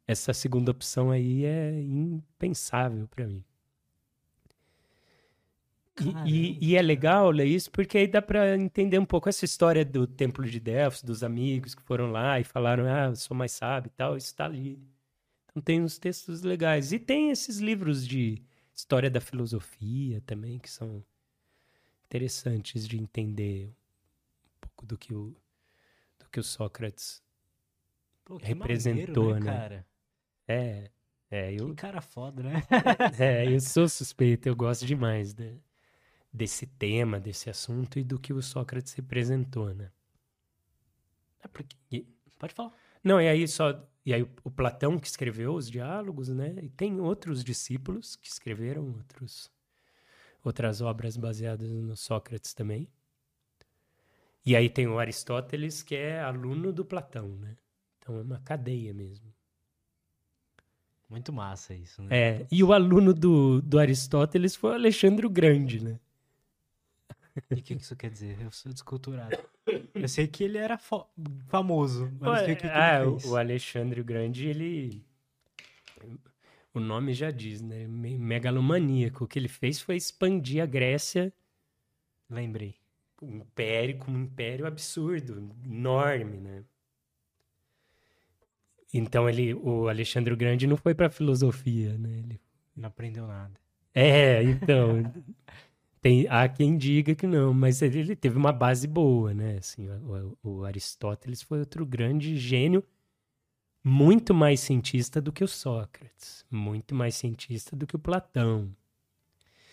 essa segunda opção aí é impensável para mim. E- E, e é legal ler isso porque aí dá para entender um pouco essa história do Templo de Delfos, dos amigos que foram lá e falaram, ah, eu sou mais sábio e tal, isso tá ali. Então tem uns textos legais. E tem esses livros de história da filosofia também, que são interessantes de entender um pouco do que o, do que o Sócrates Pô, que representou, maneiro, né? cara? é. É, eu, Que cara foda, né? é, eu sou suspeito, eu gosto demais de- desse tema, desse assunto e do que o Sócrates representou, né? É porque... Pode falar. Não, e aí só. E aí o, o Platão que escreveu os diálogos, né? E tem outros discípulos que escreveram outros, outras obras baseadas no Sócrates também. E aí tem o Aristóteles, que é aluno do Platão, né? Então é uma cadeia mesmo. Muito massa isso, né? É, e o aluno do, do Aristóteles foi o Alexandre o Grande, né? E o que, que isso quer dizer? Eu sou desculturado. Eu sei que ele era famoso, mas Ué, o que, que ah, ele fez? o Alexandre o Grande, ele. O nome já diz, né? Me- Megalomaníaco. O que ele fez foi expandir a Grécia, Lembrei. um império, um império absurdo, enorme, né? Então ele, o Alexandre o Grande não foi para filosofia, né? Ele Não aprendeu nada. É, então. tem, há quem diga que não, mas ele, ele teve uma base boa, né? Assim, o, o- Aristóteles foi outro grande gênio, muito mais cientista do que o Sócrates, muito mais cientista do que o Platão.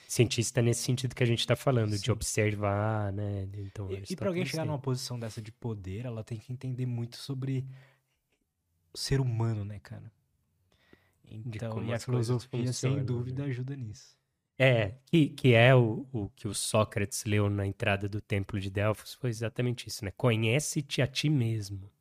Cientista nesse sentido que a gente está falando, de Sim. observar, né? Então, E, e pra alguém chegar numa posição dessa de poder, ela tem que entender muito sobre o ser humano, né, cara? Então, e a filosofia, sem funcionam, dúvida, né? ajuda nisso. É, que, que é o, o que o Sócrates leu na entrada do templo de Delfos, foi exatamente isso, né? Conhece-te a ti mesmo.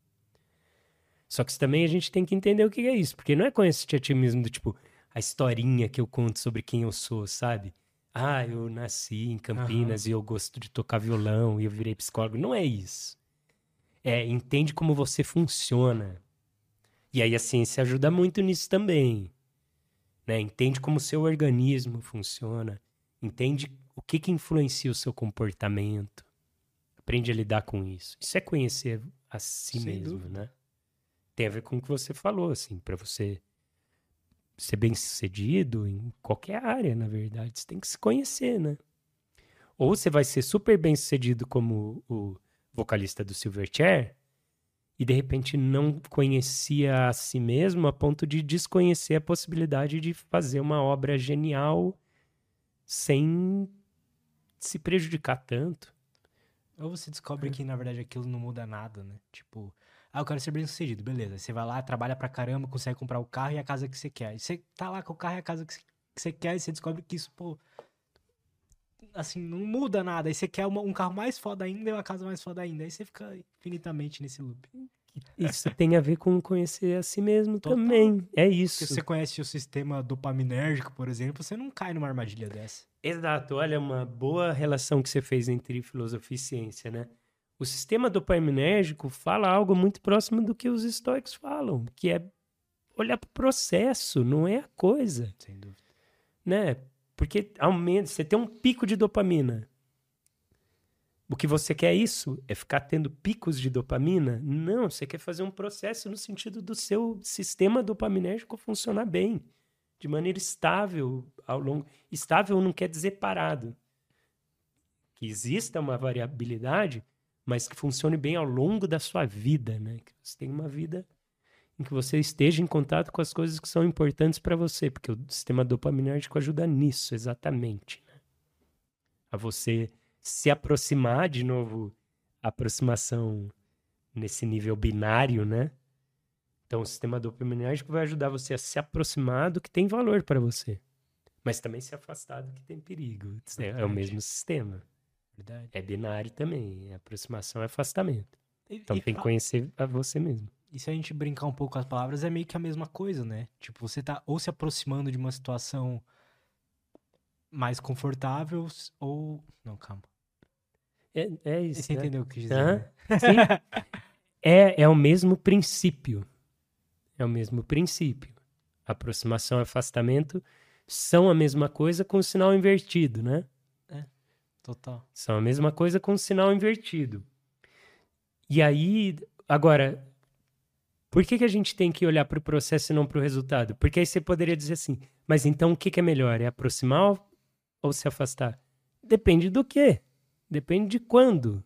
Só que isso também a gente tem que entender o que é isso, porque não é conhece-te a ti mesmo do tipo, a historinha que eu conto sobre quem eu sou, sabe? Ah, eu nasci em Campinas e eu gosto de tocar violão e eu virei psicólogo. Não é isso. É, entende como você funciona. E aí a ciência ajuda muito nisso também né? Entende como o seu organismo funciona, entende o que, que influencia o seu comportamento, aprende a lidar com isso. Isso é conhecer a si Sem mesmo, dúvida. né? Tem a ver com o que você falou, assim, para você ser bem sucedido em qualquer área, na verdade, você tem que se conhecer, né? Ou você vai ser super bem sucedido como o vocalista do Silverchair, e de repente não conhecia a si mesmo a ponto de desconhecer a possibilidade de fazer uma obra genial sem se prejudicar tanto. Ou você descobre É. que, na verdade, aquilo não muda nada, né? Tipo, ah, eu quero ser bem sucedido, beleza. Você vai lá, trabalha pra caramba, consegue comprar o carro e a casa que você quer. Aí você tá lá com o carro e a casa que você quer, e você descobre que isso, pô. Assim, não muda nada. Aí você quer uma- um carro mais foda ainda e uma casa mais foda ainda. Aí você fica infinitamente nesse loop. Isso tem a ver com conhecer a si mesmo Total. também. É Se isso. você conhece o sistema dopaminérgico, por exemplo, você não cai numa armadilha dessa. Exato, olha, uma boa relação que você fez entre filosofia e ciência, né? O sistema dopaminérgico fala algo muito próximo do que os estoicos falam, que é olhar para o processo, não é a coisa, Sem dúvida. né? Porque aumenta, você tem um pico de dopamina. O que você quer é isso? É ficar tendo picos de dopamina? Não, você quer fazer um processo no sentido do seu sistema dopaminérgico funcionar bem, de maneira estável ao longo. Estável não quer dizer parado. Que exista uma variabilidade, mas que funcione bem ao longo da sua vida, né? Que você tenha uma vida em que você esteja em contato com as coisas que são importantes para você, porque o sistema dopaminérgico ajuda nisso, exatamente. né? A você se aproximar, de novo, a aproximação nesse nível binário, né? Então, o sistema dopaminérgico vai ajudar você a se aproximar do que tem valor para você, mas também se afastar do que tem perigo. É, é o Verdade. mesmo sistema. Verdade. É binário também. Aproximação é afastamento. E- Então e tem que conhecer a você mesmo. E se a gente brincar um pouco com as palavras, é meio que a mesma coisa, né? Tipo, você tá ou se aproximando de uma situação mais confortável, ou. Não, calma. É, é isso. Você né? entendeu o que eu quis dizer? Né? Sim. É, é o mesmo princípio. É o mesmo princípio. Aproximação e afastamento são a mesma coisa com o sinal invertido, né? Total. São a mesma coisa com o sinal invertido. E aí, agora, por que, que a gente tem que olhar para o processo e não para o resultado? Porque aí você poderia dizer assim, mas então o que, que é melhor? É aproximar ou- se afastar? Depende do quê? Depende de quando.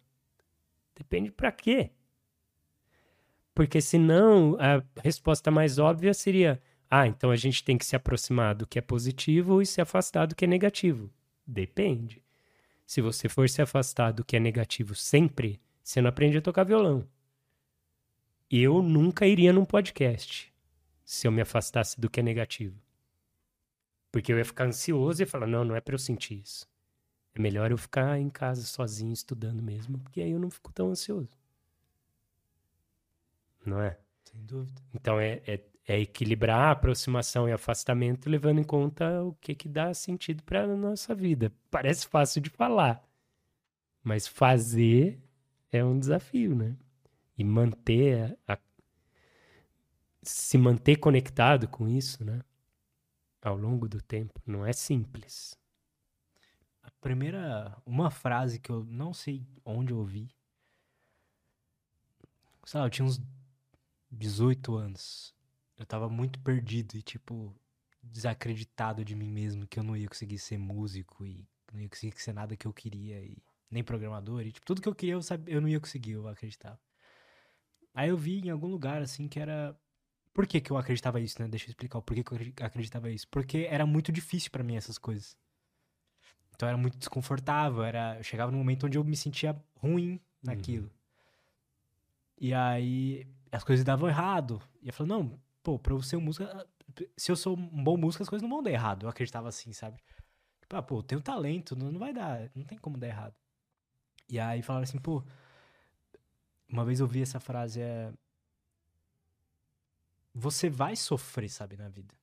Depende para quê? Porque senão a resposta mais óbvia seria: ah, então a gente tem que se aproximar do que é positivo e se afastar do que é negativo. Depende. Se você for se afastar do que é negativo sempre, você não aprende a tocar violão. Eu nunca iria num podcast se eu me afastasse do que é negativo. Porque eu ia ficar ansioso e falar: não, não é para eu sentir isso. É melhor eu ficar em casa sozinho estudando mesmo, porque aí eu não fico tão ansioso. Não é? Sem dúvida. Então é, é, é equilibrar a aproximação e afastamento, levando em conta o que, que dá sentido para a nossa vida. Parece fácil de falar, mas fazer é um desafio, né? E manter a, se manter conectado com isso, né? Ao longo do tempo, não é simples. A primeira. Uma frase que eu não sei onde eu ouvi. Lá, eu tinha uns 18 anos. Eu tava muito perdido e, tipo, desacreditado de mim mesmo, que eu não ia conseguir ser músico e não ia conseguir ser nada que eu queria, e nem programador. E, tipo, tudo que eu queria eu, sabia, eu não ia conseguir, eu acreditava. Aí eu vi em algum lugar, assim, que era. Por que, que eu acreditava isso, né? Deixa eu explicar o porquê que eu acredi- acreditava isso. Porque era muito difícil pra mim essas coisas. Então era muito desconfortável, era, eu chegava num momento onde eu me sentia ruim naquilo. E aí as coisas davam errado. E eu falei, não, pô, pra eu ser um músico, se eu sou um bom músico, as coisas não vão dar errado. Eu acreditava assim, sabe? Tipo, ah, pô, eu tenho talento, não, não vai dar, não tem como dar errado. E aí falaram assim, pô, uma vez eu vi essa frase, é... Você vai sofrer, sabe, na vida.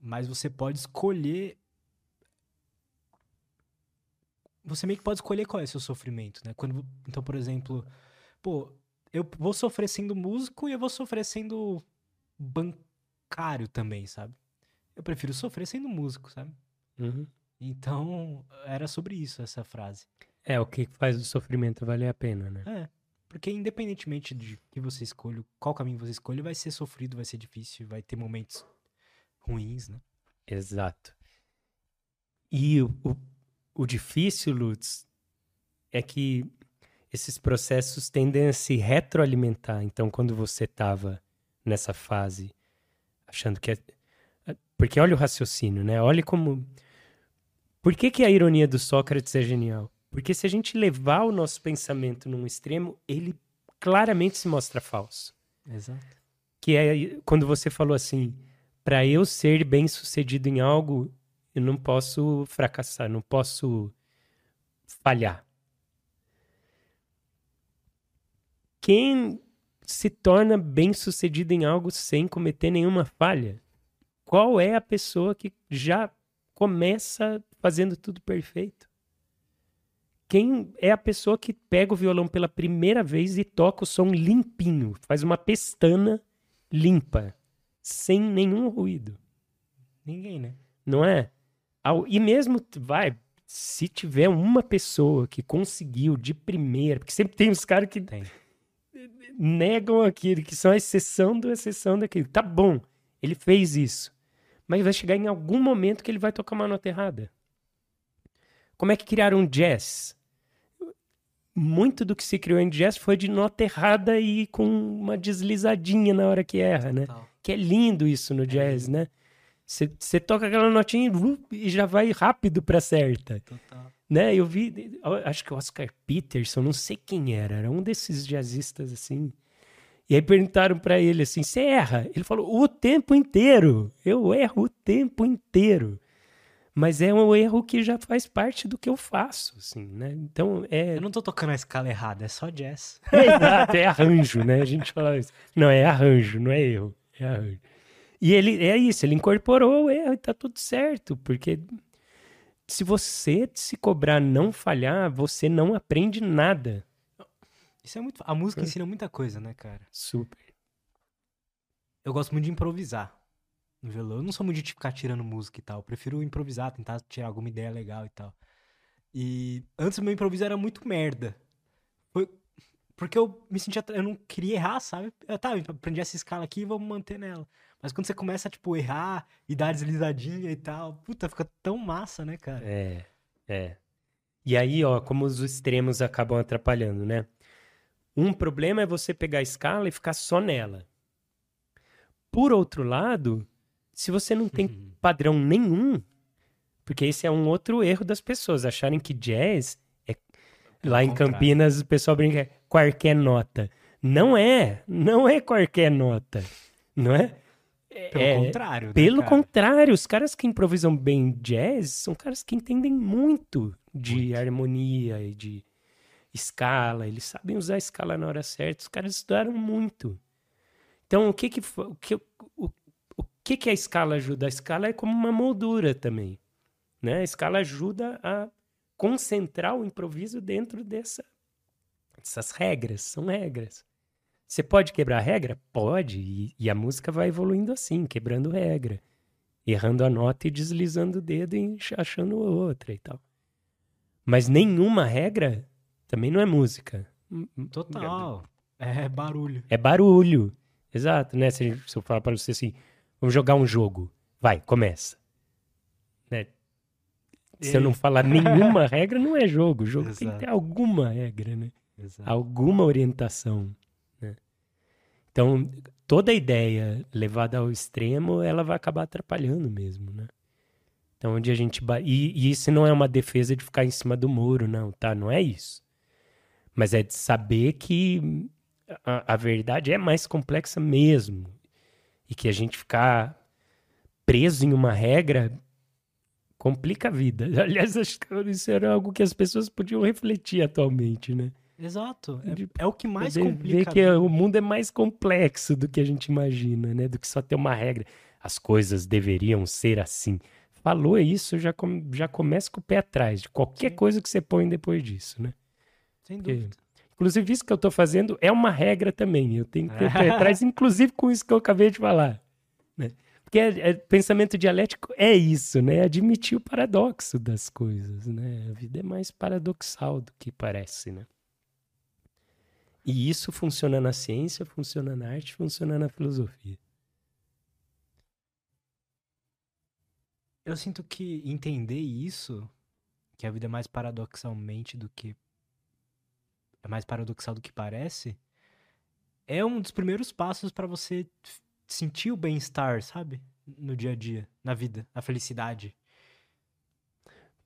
Mas você pode escolher você meio que pode escolher qual é o seu sofrimento, né? Quando, então, por exemplo, pô, eu vou sofrer sendo músico e eu vou sofrer sendo bancário também, sabe? Eu prefiro sofrer sendo músico, sabe? Uhum. Então, era sobre isso essa frase. É o que faz o sofrimento valer a pena, né? É, porque independentemente de que você escolha, qual caminho você escolhe, vai ser sofrido, vai ser difícil, vai ter momentos ruins, né? Exato. E o, o, o difícil, Lutz, é que esses processos tendem a se retroalimentar. Então, quando você estava nessa fase, achando que é. Porque olha o raciocínio, né? Olha como. Por que, que a ironia do Sócrates é genial? Porque se a gente levar o nosso pensamento num extremo, ele claramente se mostra falso. Exato. Que é quando você falou assim: para eu ser bem sucedido em algo, eu não posso fracassar, não posso falhar. Quem se torna bem sucedido em algo sem cometer nenhuma falha? Qual é a pessoa que já começa fazendo tudo perfeito? Quem é a pessoa que pega o violão pela primeira vez e toca o som limpinho, faz uma pestana limpa, sem nenhum ruído? Ninguém, né? Não é? E mesmo, vai, se tiver uma pessoa que conseguiu de primeira, porque sempre tem os caras que Tem. negam aquilo, que são a exceção da exceção daquilo. Tá bom, ele fez isso. Mas vai chegar em algum momento que ele vai tocar uma nota errada. Como é que criaram jazz? Muito do que se criou em jazz foi de nota errada e com uma deslizadinha na hora que erra, né? Total. Que é lindo isso no jazz, né? Você toca aquela notinha e já vai rápido pra certa Total. né? Eu vi, acho que o Oscar Peterson, não sei quem era, era um desses jazzistas assim. E aí perguntaram pra ele assim: "Você erra?" Ele falou: "O tempo inteiro. Eu erro o tempo inteiro." Mas é um erro que já faz parte do que eu faço, assim, né? Então é, Eu não tô tocando a escala errada, é só jazz. é exato, é arranjo, né? A gente fala isso. Não, é arranjo, não é erro, é arranjo. E ele é isso, ele incorporou o erro e tá tudo certo, porque se você se cobrar não falhar, você não aprende nada. Isso é muito. A música ensina muita coisa, né, cara? Super. Eu gosto muito de improvisar no violão. Eu não sou muito de ficar tirando música e tal. Eu prefiro improvisar, tentar tirar alguma ideia legal e tal. E antes o meu improviso era muito merda. Foi porque eu me sentia. Eu não queria errar, sabe? Eu, tá, aprendi essa escala aqui e vamos manter nela. Mas quando você começa a, tipo, errar e dar deslizadinha e tal, puta, fica tão massa, né, cara? É, é. E aí, ó, como os extremos acabam atrapalhando, né? Um problema é você pegar a escala e ficar só nela. Por outro lado, se você não tem Uhum. padrão nenhum, porque esse é um outro erro das pessoas, acharem que jazz é. Lá em contrário. Campinas o pessoal brinca, é qualquer nota. Não é, não é qualquer nota, não é? Pelo É, contrário. né, Pelo cara? contrário, os caras que improvisam bem jazz são caras que entendem muito de harmonia e de escala. Eles sabem usar a escala na hora certa. Os caras estudaram muito. Então, o que que, o que, o que que a escala ajuda? A escala é como uma moldura também. Né? A escala ajuda a concentrar o improviso dentro dessa, dessas regras. São regras. Você pode quebrar a regra? Pode. E, e a música vai evoluindo assim, quebrando regra. Errando a nota e deslizando o dedo e achando outra e tal. Mas nenhuma regra também não é música. Hum, hum, Total. É barulho. É barulho. Exato, né? Se, se eu falar para você assim, vamos jogar um jogo. Vai, começa. Né? Se eu não falar nenhuma regra, não é jogo. O jogo tem que Exato. ter alguma regra, né? Exato. alguma orientação. Né? Então, toda ideia levada ao extremo, ela vai acabar atrapalhando mesmo, né? Então, onde a gente... ba- E, e isso não é uma defesa de ficar em cima do muro, não, tá? Não é isso. Mas é de saber que a, a verdade é mais complexa mesmo. E que a gente ficar preso em uma regra complica a vida. Aliás, acho que isso era algo que as pessoas podiam refletir atualmente, né? Exato. É, é o que mais Poder complica. ver que o mundo é mais complexo do que a gente imagina, né? Do que só ter uma regra. As coisas deveriam ser assim. Falou isso, já, com- já começa com o pé atrás de qualquer Sim. coisa que você põe depois disso, né? Sem Porque- dúvida. Inclusive, isso que eu tô fazendo é uma regra também. Eu tenho que ter atrás, inclusive com isso que eu acabei de falar. Né? Porque é- é- pensamento dialético é isso, né? Admitir o paradoxo das coisas, né? A vida é mais paradoxal do que parece, né? E isso funciona na ciência, funciona na arte, funciona na filosofia. Eu sinto que entender isso, que a vida é mais paradoxalmente do que. É mais paradoxal do que parece, é um dos primeiros passos pra você sentir o bem-estar, sabe? No dia a dia, na vida, a felicidade.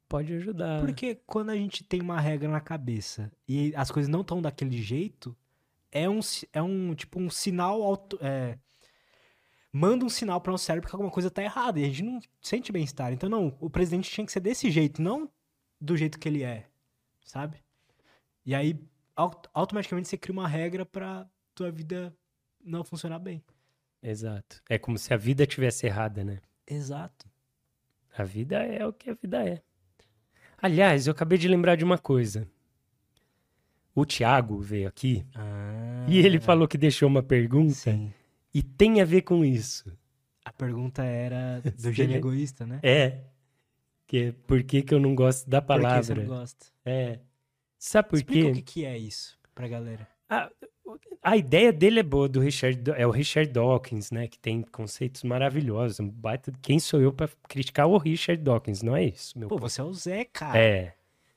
pode ajudar. Porque quando a gente tem uma regra na cabeça e as coisas não estão daquele jeito, é um, é um tipo um sinal auto, é, manda um sinal para o cérebro que alguma coisa tá errada e a gente não sente bem-estar. Então não, o presidente tinha que ser desse jeito, não do jeito que ele é, sabe? E aí automaticamente você cria uma regra pra tua vida não funcionar bem. Exato. É como se a vida tivesse errada, né? Exato. A vida é o que a vida é. Aliás, eu acabei de lembrar de uma coisa. O Thiago veio aqui e ele falou que deixou uma pergunta Ah, Sim. e tem a ver com isso. A pergunta era do gênio egoísta, né? É. Que é por que, que eu não gosto da Por que você palavra? não gosta? É. Sabe por Explica quê? o que, que é isso pra galera. A, a ideia dele é boa, do Richard, é o Richard Dawkins, né? Que tem conceitos maravilhosos. Um baita- Quem sou eu pra criticar o Richard Dawkins? Não é isso, meu Pô, ponto. você é o Zé, cara. É.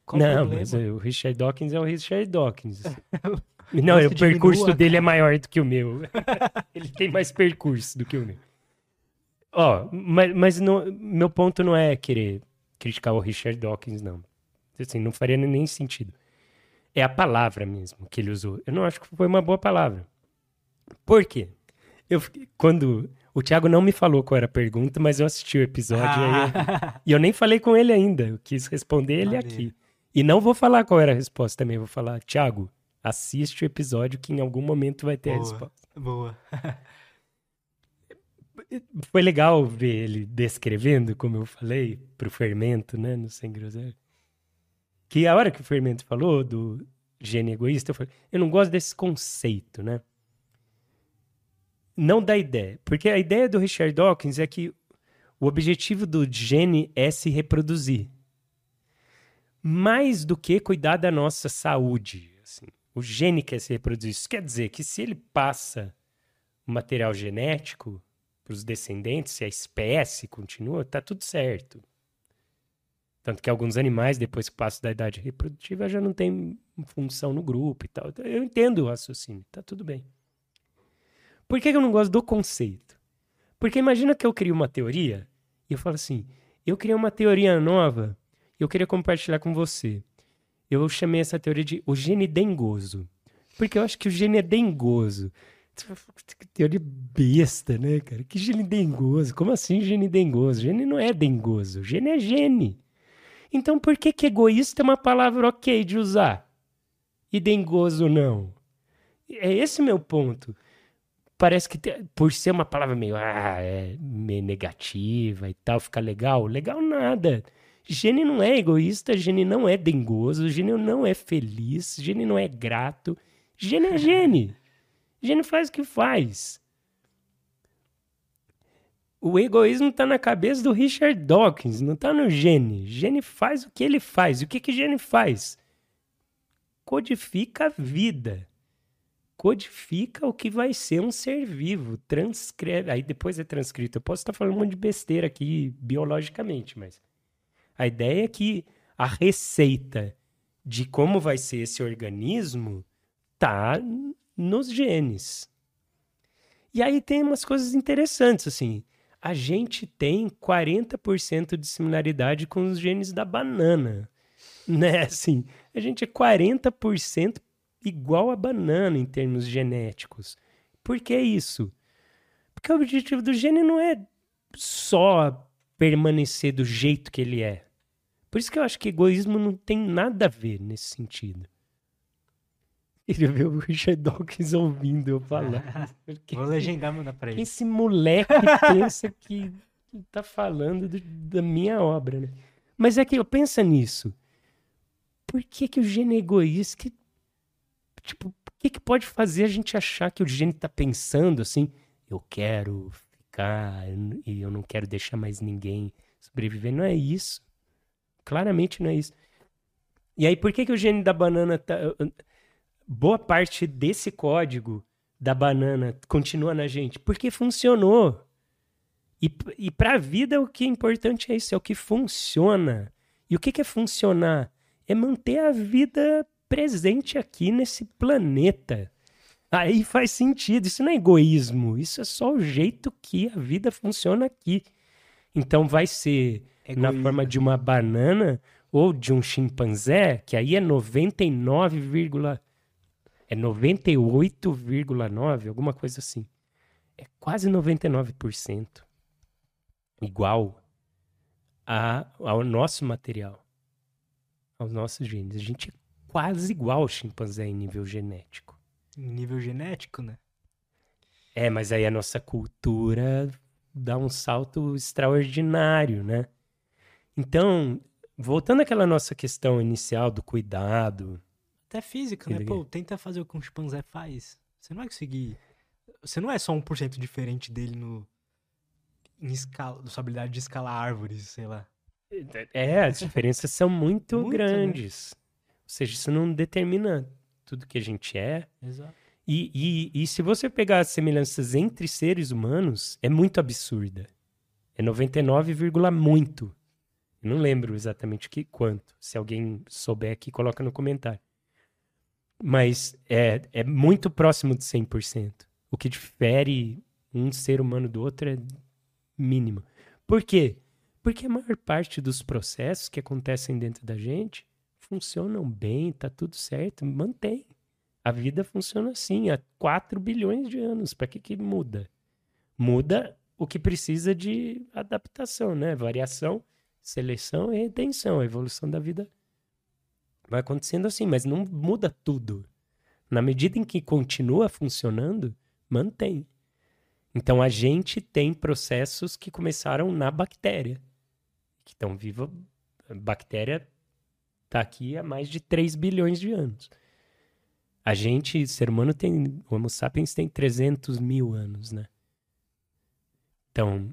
Qual não, problema? mas o Richard Dawkins é o Richard Dawkins. não, o percurso diminua, dele é maior do que o meu. Ele tem mais percurso do que o meu. Ó, mas, mas não- meu ponto não é querer criticar o Richard Dawkins, não. Assim, não faria nem sentido. É a palavra mesmo que ele usou. Eu não acho que foi uma boa palavra. Por quê? Eu, quando o Thiago não me falou qual era a pergunta, mas eu assisti o episódio aí eu- Ah, e eu nem falei com ele ainda. Eu quis responder ele aqui. E não vou falar qual era a resposta também. Vou falar, Thiago, assiste o episódio que em algum momento vai ter a Boa. resposta. Boa. Foi legal ver ele descrevendo, como eu falei, pro fermento, né, no Sem Groselha. Que a hora que o fermento falou do gene egoísta, eu falei, eu não gosto desse conceito, né? Não da ideia. Porque a ideia do Richard Dawkins é que o objetivo do gene é se reproduzir. Mais do que cuidar da nossa saúde. assim. O gene quer se reproduzir. Isso quer dizer que se ele passa o material genético para os descendentes, se a espécie continua, tá tudo certo. Tanto que alguns animais, depois que passam da idade reprodutiva, já não tem função no grupo e tal. Eu entendo o raciocínio, tá tudo bem. Por que eu não gosto do conceito? Porque imagina que eu crio uma teoria e eu falo assim: eu criei uma teoria nova e eu queria compartilhar com você. Eu chamei essa teoria de o gene dengoso. Porque eu acho que o gene é dengoso. Teoria besta, né, cara? Que gene dengoso? Como assim gene dengoso? Gene não é dengoso. Gene é gene. Então por que que egoísta é uma palavra ok de usar? E dengoso não? É esse meu ponto. Parece que te- por ser uma palavra meio, ah, é meio negativa e tal, fica legal. Legal nada. Gene não é egoísta, gene não é dengoso, gene não é feliz, gene não é grato. Gene é gene. Gene faz o que faz. O egoísmo tá na cabeça do Richard Dawkins, não tá no gene. Gene faz o que ele faz. E o que que gene faz? Codifica a vida. Codifica o que vai ser um ser vivo. Transcreve. Aí depois é transcrito. Eu posso estar falando um monte de besteira aqui biologicamente, mas a ideia é que a receita de como vai ser esse organismo tá nos genes. E aí tem umas coisas interessantes, assim. A gente tem 40% de similaridade com os genes da banana. Né? Assim, a gente é 40% igual a banana em termos genéticos. Por que isso? Porque o objetivo do gene não é só permanecer do jeito que ele é. Por isso que eu acho que egoísmo não tem nada a ver nesse sentido. Ele vê o Richard Dawkins ouvindo eu falar. Porque Vou legendar mandar pra quem ele. esse moleque pensa que tá falando do- da minha obra, né? Mas é que eu pensa nisso. Por que que o gene é egoísta? Que, tipo, o que que pode fazer a gente achar que o gene tá pensando assim, eu quero ficar e eu não quero deixar mais ninguém sobreviver? Não é isso. Claramente não é isso. E aí, por que que o gene da banana tá... Boa parte desse código da banana continua na gente? Porque funcionou. E, e para a vida, o que é importante é isso, é o que funciona. E o que, que é funcionar? É manter a vida presente aqui nesse planeta. Aí faz sentido. Isso não é egoísmo. Isso é só o jeito que a vida funciona aqui. Então vai ser na Egoísmo. forma de uma banana ou de um chimpanzé, que aí é 99, é 98,9, alguma coisa assim. É quase 99% igual a, ao nosso material, aos nossos genes. A gente é quase igual ao chimpanzé em nível genético. Em nível genético, né? É, mas aí a nossa cultura dá um salto extraordinário, né? Então, voltando àquela nossa questão inicial do cuidado. Até física, né? Pô, tenta fazer o que um chimpanzé faz. Você não vai conseguir. Você não é só 1% diferente dele no. Em escala, sua habilidade de escalar árvores, sei lá. É, as diferenças são muito, muito né? grandes. Né? Ou seja, isso não determina tudo que a gente é. Exato. E, e, e se você pegar as semelhanças entre seres humanos, é muito absurda. É 99, muito. Eu não lembro exatamente que, quanto. Se alguém souber aqui, coloca no comentário. Mas é, é muito próximo de 100%. O que difere um ser humano do outro é mínimo. Por quê? Porque a maior parte dos processos que acontecem dentro da gente funcionam bem, tá tudo certo, mantém. A vida funciona assim há 4 bilhões de anos. Para que, que muda? Muda o que precisa de adaptação, né? Variação, seleção e retenção. A evolução da vida vai acontecendo assim, mas não muda tudo. Na medida em que continua funcionando, mantém. Então a gente tem processos que começaram na bactéria, que estão vivas. A bactéria está aqui há mais de 3 bilhões de anos. A gente, ser humano, tem. O Homo sapiens tem 300 mil anos, né? Então,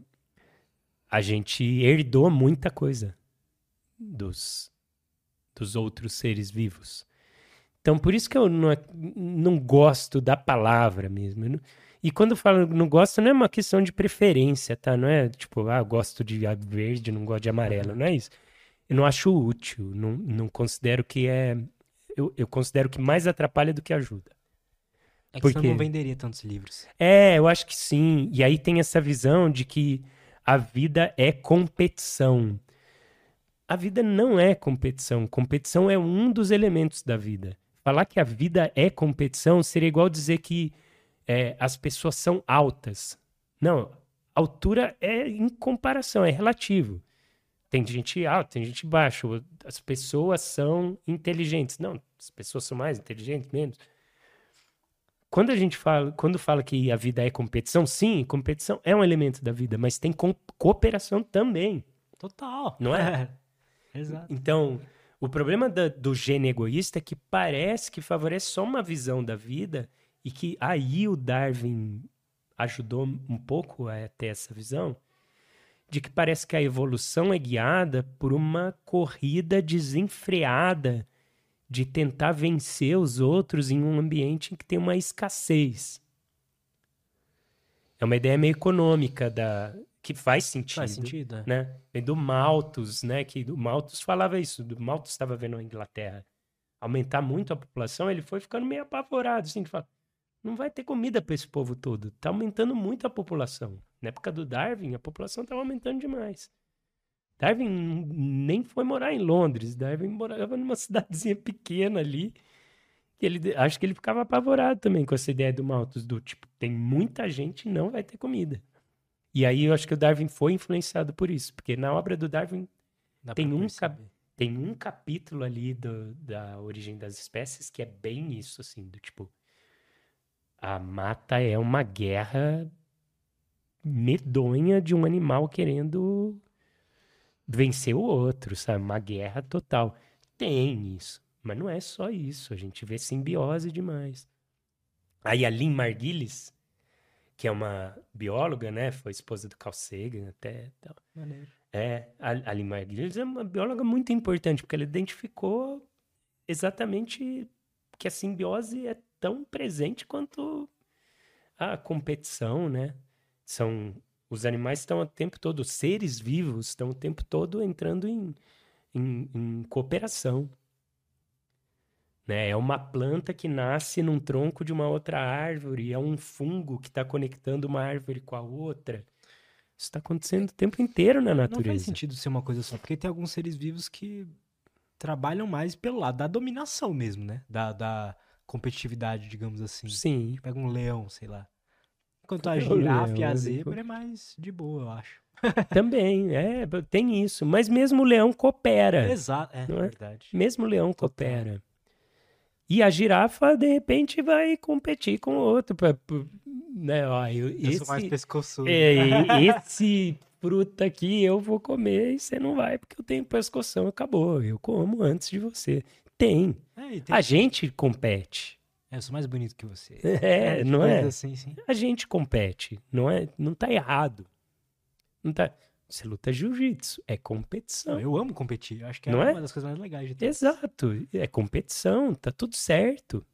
a gente herdou muita coisa dos, dos outros seres vivos. Então, por isso que eu não, não gosto da palavra mesmo. Não, e quando eu falo não gosto, não é uma questão de preferência, tá? Não é tipo, ah, gosto de verde, não gosto de amarelo. Não é isso. Eu não acho útil, não, não considero que é eu, eu considero que mais atrapalha do que ajuda. É que Porque... você não venderia tantos livros. É, eu acho que sim. E aí tem essa visão de que a vida é competição. A vida não é competição. Competição é um dos elementos da vida. Falar que a vida é competição seria igual dizer que é, as pessoas são altas. Não, altura é em comparação, é relativo. Tem gente alta, tem gente baixa. As pessoas são inteligentes. Não, as pessoas são mais inteligentes, menos. Quando a gente fala, quando fala que a vida é competição, sim, competição é um elemento da vida, mas tem co cooperação também. Total. Não é? Exato. Então, o problema da, do gene egoísta é que parece que favorece só uma visão da vida e que aí o Darwin ajudou um pouco a ter essa visão de que parece que a evolução é guiada por uma corrida desenfreada de tentar vencer os outros em um ambiente em que tem uma escassez. É uma ideia meio econômica da que faz sentido, faz sentido, é. né? Vem do Malthus, né? Que o Malthus falava isso. Do Malthus estava vendo a Inglaterra aumentar muito a população, ele foi ficando meio apavorado, assim, de falar, não vai ter comida para esse povo todo. Tá aumentando muito a população. Na época do Darwin, a população estava aumentando demais. Darwin nem foi morar em Londres. Darwin morava numa cidadezinha pequena ali. E ele, acho que ele ficava apavorado também com essa ideia do Malthus, do tipo, tem muita gente e não vai ter comida. E aí eu acho que o Darwin foi influenciado por isso, porque na obra do Darwin tem um, tem um capítulo ali do, da origem das espécies que é bem isso, assim, do tipo, a mata é uma guerra medonha de um animal querendo vencer o outro, sabe? Uma guerra total. Tem isso, mas não é só isso. A gente vê simbiose demais. Aí a Lynn Margulies, que é uma bióloga, né? Foi esposa do Carl Sagan até. Tal. Maneiro. É, a, a Lynn Margulies é uma bióloga muito importante, porque ela identificou exatamente que a simbiose é tão presente quanto a competição, né? São os animais estão o tempo todo, os seres vivos estão o tempo todo entrando em, em, em cooperação. Né? É uma planta que nasce num tronco de uma outra árvore, é um fungo que está conectando uma árvore com a outra. Isso está acontecendo o tempo inteiro na natureza. Não faz sentido ser uma coisa só, porque tem alguns seres vivos que trabalham mais pelo lado da dominação mesmo, né? Da, da competitividade, digamos assim. Sim. Pega um leão, sei lá. Enquanto a girafa e a ele- zebra é mais de boa, eu acho. Também, é, tem isso. Mas mesmo o leão coopera. Exato, é, é? verdade. Mesmo o leão coopera. E a girafa, de repente, vai competir com o outro. Pra, né, ó, eu, Eu esse, sou mais pescoçudo. é, esse fruta aqui eu vou comer e você não vai, porque eu tenho pescoção, acabou. Eu como antes de você. Tem. É, tem- A gente compete. é, eu sou mais bonito que você. É, não coisa é? Assim, sim. A gente compete. Não é? Não tá errado. Não tá... Você luta jiu-jitsu. É competição. Não, eu amo competir. Acho que é Não é? uma das coisas mais legais de ter. Exato, é competição, tá tudo certo.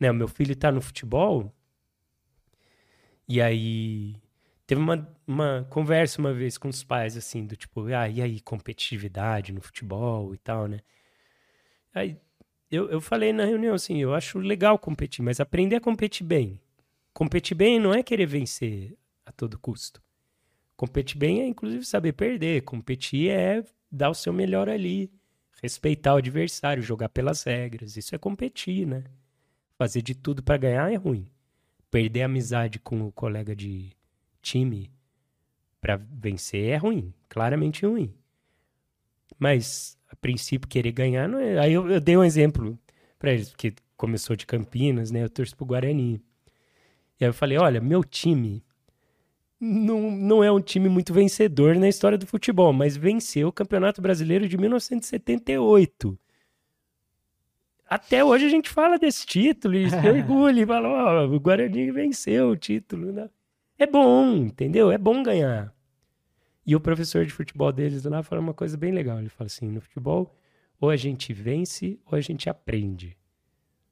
Né, o meu filho tá no futebol, e aí teve uma, uma conversa uma vez com os pais, assim, do tipo, ah, e aí, competitividade no futebol e tal, né? Aí eu, eu falei na reunião assim, eu acho legal competir, mas aprender a competir bem. Competir bem não é querer vencer a todo custo. Competir bem é, inclusive, saber perder. Competir é dar o seu melhor ali respeitar o adversário, jogar pelas regras. Isso é competir, né? Fazer de tudo pra ganhar é ruim. Perder a amizade com o colega de time pra vencer é ruim, claramente ruim. Mas a princípio querer ganhar não é. Aí eu, eu dei um exemplo pra eles, porque começou de Campinas, né? Eu torço pro Guarani. E aí eu falei, olha, meu time não, não é um time muito vencedor na história do futebol, mas venceu o Campeonato Brasileiro de 1978. Até hoje a gente fala desse título e se orgulha e fala, ó, o Guarani venceu o título. Né? É bom, entendeu? É bom ganhar. E o professor de futebol deles lá fala uma coisa bem legal. Ele fala assim, no futebol, ou a gente vence ou a gente aprende.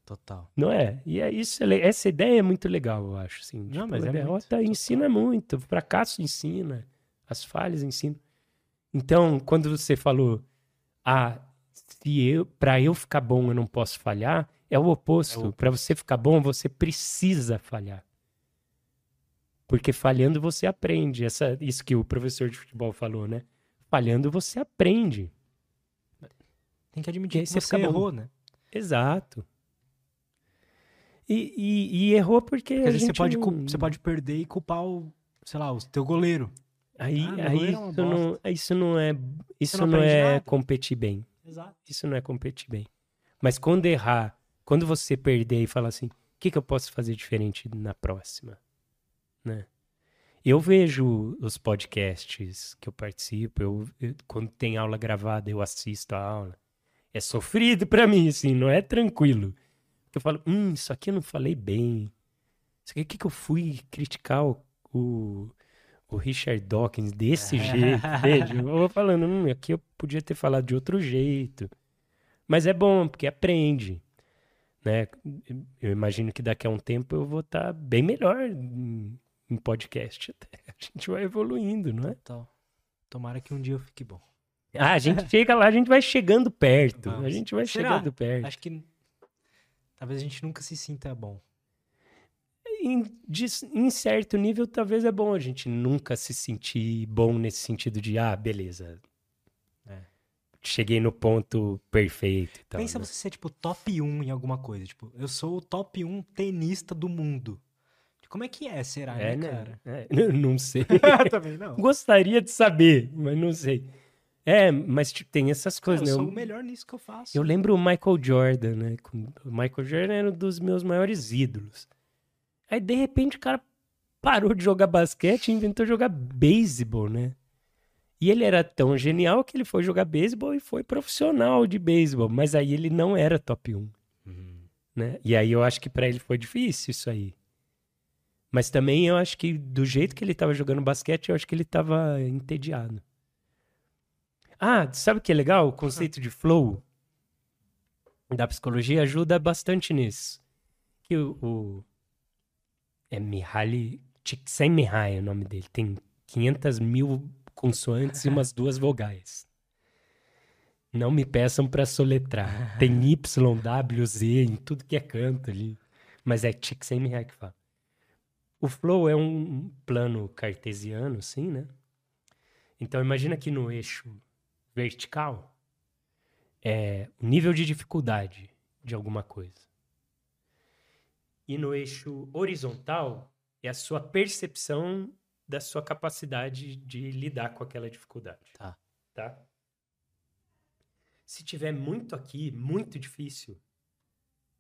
Total. Não é? E é isso, é essa ideia é muito legal, eu acho. Assim, Não, Tipo, mas a é muito, derrota total. ensina muito, o fracasso ensina, as falhas ensinam. Então, quando você falou, ah, se eu, para eu ficar bom eu não posso falhar, é o oposto. É o Para você ficar bom, você precisa falhar. Porque falhando você aprende. Essa, isso que o professor de futebol falou, né? Falhando você aprende. Tem que admitir que você você errou, né? Exato. E, e- e errou porque, Porque a vezes você gente pode, não- você pode perder e culpar o, sei lá, o teu goleiro. Aí, Ah, aí goleiro é isso, não, isso não é, isso não não, é nada. competir bem. Exato. Isso não é competir bem. Mas quando errar, quando você perder e falar assim, o que, que eu posso fazer diferente na próxima? Né? Eu vejo os podcasts que eu participo, eu, eu- quando tem aula gravada, eu assisto a aula. É sofrido pra mim, assim, não é tranquilo. Eu falo, hum, isso aqui eu não falei bem. Isso aqui, o que, que eu fui criticar o, o, o Richard Dawkins desse jeito? Eu vou falando, hum, aqui eu podia ter falado de outro jeito. Mas é bom, porque aprende. Né? Eu imagino que daqui a um tempo eu vou estar bem melhor em, em podcast. Até. A gente vai evoluindo, não é? Total. Tomara que um dia eu fique bom. Ah, a gente chega lá, a gente vai chegando perto. A Vamos. gente vai Será? chegando perto. Acho que talvez a gente nunca se sinta bom. Em, de- em certo nível, talvez é bom a gente nunca se sentir bom nesse sentido de, ah, beleza. É. Cheguei no ponto perfeito tal. Pensa né? você ser, tipo, top 1 em alguma coisa. Tipo, eu sou o top 1 tenista do mundo. Como é que é, será, É, né, né? cara? É, não sei. Também não. Gostaria de saber, mas não sei. É, mas tipo, tem essas eu coisas, né? sou Eu- o melhor nisso que eu faço. Eu lembro o Michael Jordan, né? O Michael Jordan era um dos meus maiores ídolos. Aí, de repente, o cara parou de jogar basquete e inventou jogar beisebol, né? E ele era tão genial que ele foi jogar beisebol e foi profissional de beisebol. Mas aí ele não era top 1, Hum. né? E aí eu acho que pra ele foi difícil isso aí. Mas também eu acho que do jeito que ele tava jogando basquete, eu acho que ele tava entediado. Ah, sabe o que é legal? O conceito de flow da psicologia ajuda bastante nisso. Que o, o é Mihaly Csikszentmihalyi é o nome dele. Tem 500 mil consoantes e umas duas vogais. Não me peçam para soletrar. Tem Y, W, Z em tudo que é canto ali. Mas é Csikszentmihalyi que fala. O flow é um plano cartesiano, assim, né? Então imagina que no eixo vertical é o nível de dificuldade de alguma coisa. E no eixo horizontal é a sua percepção da sua capacidade de lidar com aquela dificuldade. Tá. Tá? Se tiver muito aqui, muito difícil,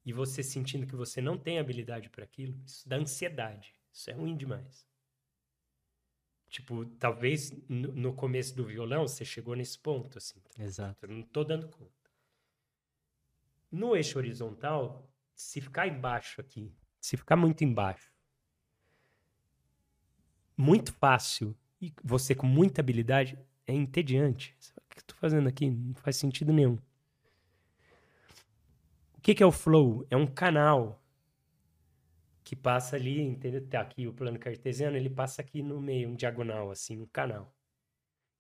e você sentindo que você não tem habilidade para aquilo, isso dá ansiedade. Isso é ruim demais. Tipo, talvez no, começo do violão você chegou nesse ponto, assim. Exato. Eu não tô dando conta. No eixo horizontal, se ficar embaixo aqui, se ficar muito embaixo, muito fácil, e você com muita habilidade, é entediante. O que eu tô fazendo aqui? Não faz sentido nenhum. O que, que é o flow? É um canal que passa ali, entendeu? Tá aqui o plano cartesiano, ele passa aqui no meio, um diagonal, assim, um canal.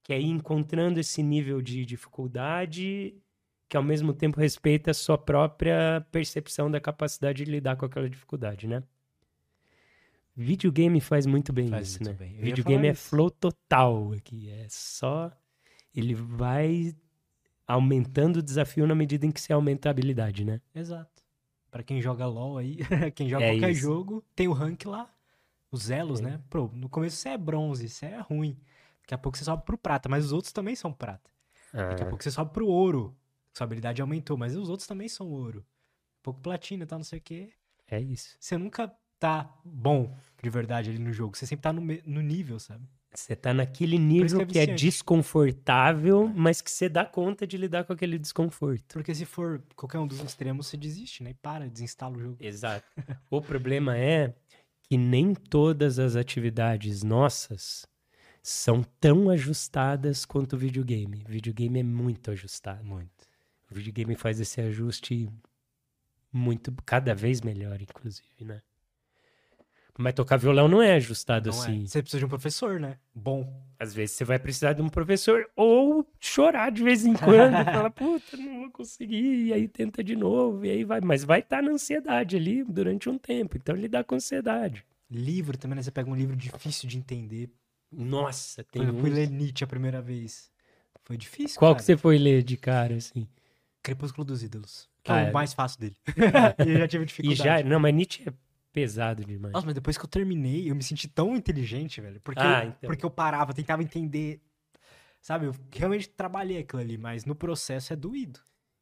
Que é ir encontrando esse nível de dificuldade que ao mesmo tempo respeita a sua própria percepção da capacidade de lidar com aquela dificuldade, né? Videogame faz muito bem Faz isso, muito né? bem. Videogame é isso. flow total aqui, é só ele vai aumentando o desafio na medida em que você aumenta a habilidade, né? Exato. Pra quem joga LOL aí, quem joga É qualquer isso. jogo, tem o rank lá. Os elos, É. né? No começo você é bronze, você é ruim. Daqui a pouco você sobe pro prata, mas os outros também são prata. Daqui a Ah, pouco você sobe pro ouro. Sua habilidade aumentou, mas os outros também são ouro. Um pouco platina e tal, não sei o quê. é isso. Você nunca tá bom de verdade ali no jogo. Você sempre tá no, no nível, sabe? Você tá naquele nível que é que é desconfortável, mas que você dá conta de lidar com aquele desconforto. Porque se for qualquer um dos extremos, você desiste, né? E para, desinstala o jogo. Exato. O problema é que nem todas as atividades nossas são tão ajustadas quanto o videogame. O videogame é muito ajustado. Muito. O videogame faz esse ajuste muito, cada vez melhor, inclusive, né? Mas tocar violão não é ajustado Não é. assim. Você precisa de um professor, né? Bom. Às vezes você vai precisar de um professor ou chorar de vez em quando, falar, puta, não vou conseguir, e aí tenta de novo, e aí vai. Mas vai estar na ansiedade ali durante um tempo, então lidar com ansiedade. Livro também, né? Você pega um livro difícil de entender. Nossa, tem Quando eu fui ler Nietzsche a primeira vez. Foi difícil, Qual cara. que você foi ler de cara, assim? Crepúsculo dos Ídolos. Que Ah, é é. o mais fácil dele. e eu já tive E dificuldade. já, não, mas Nietzsche é pesado demais. Nossa, mas depois que eu terminei, eu me senti tão inteligente, velho. Porque, Ah, eu, então. porque eu parava, tentava entender. Sabe, eu realmente trabalhei aquilo ali, mas no processo é doído.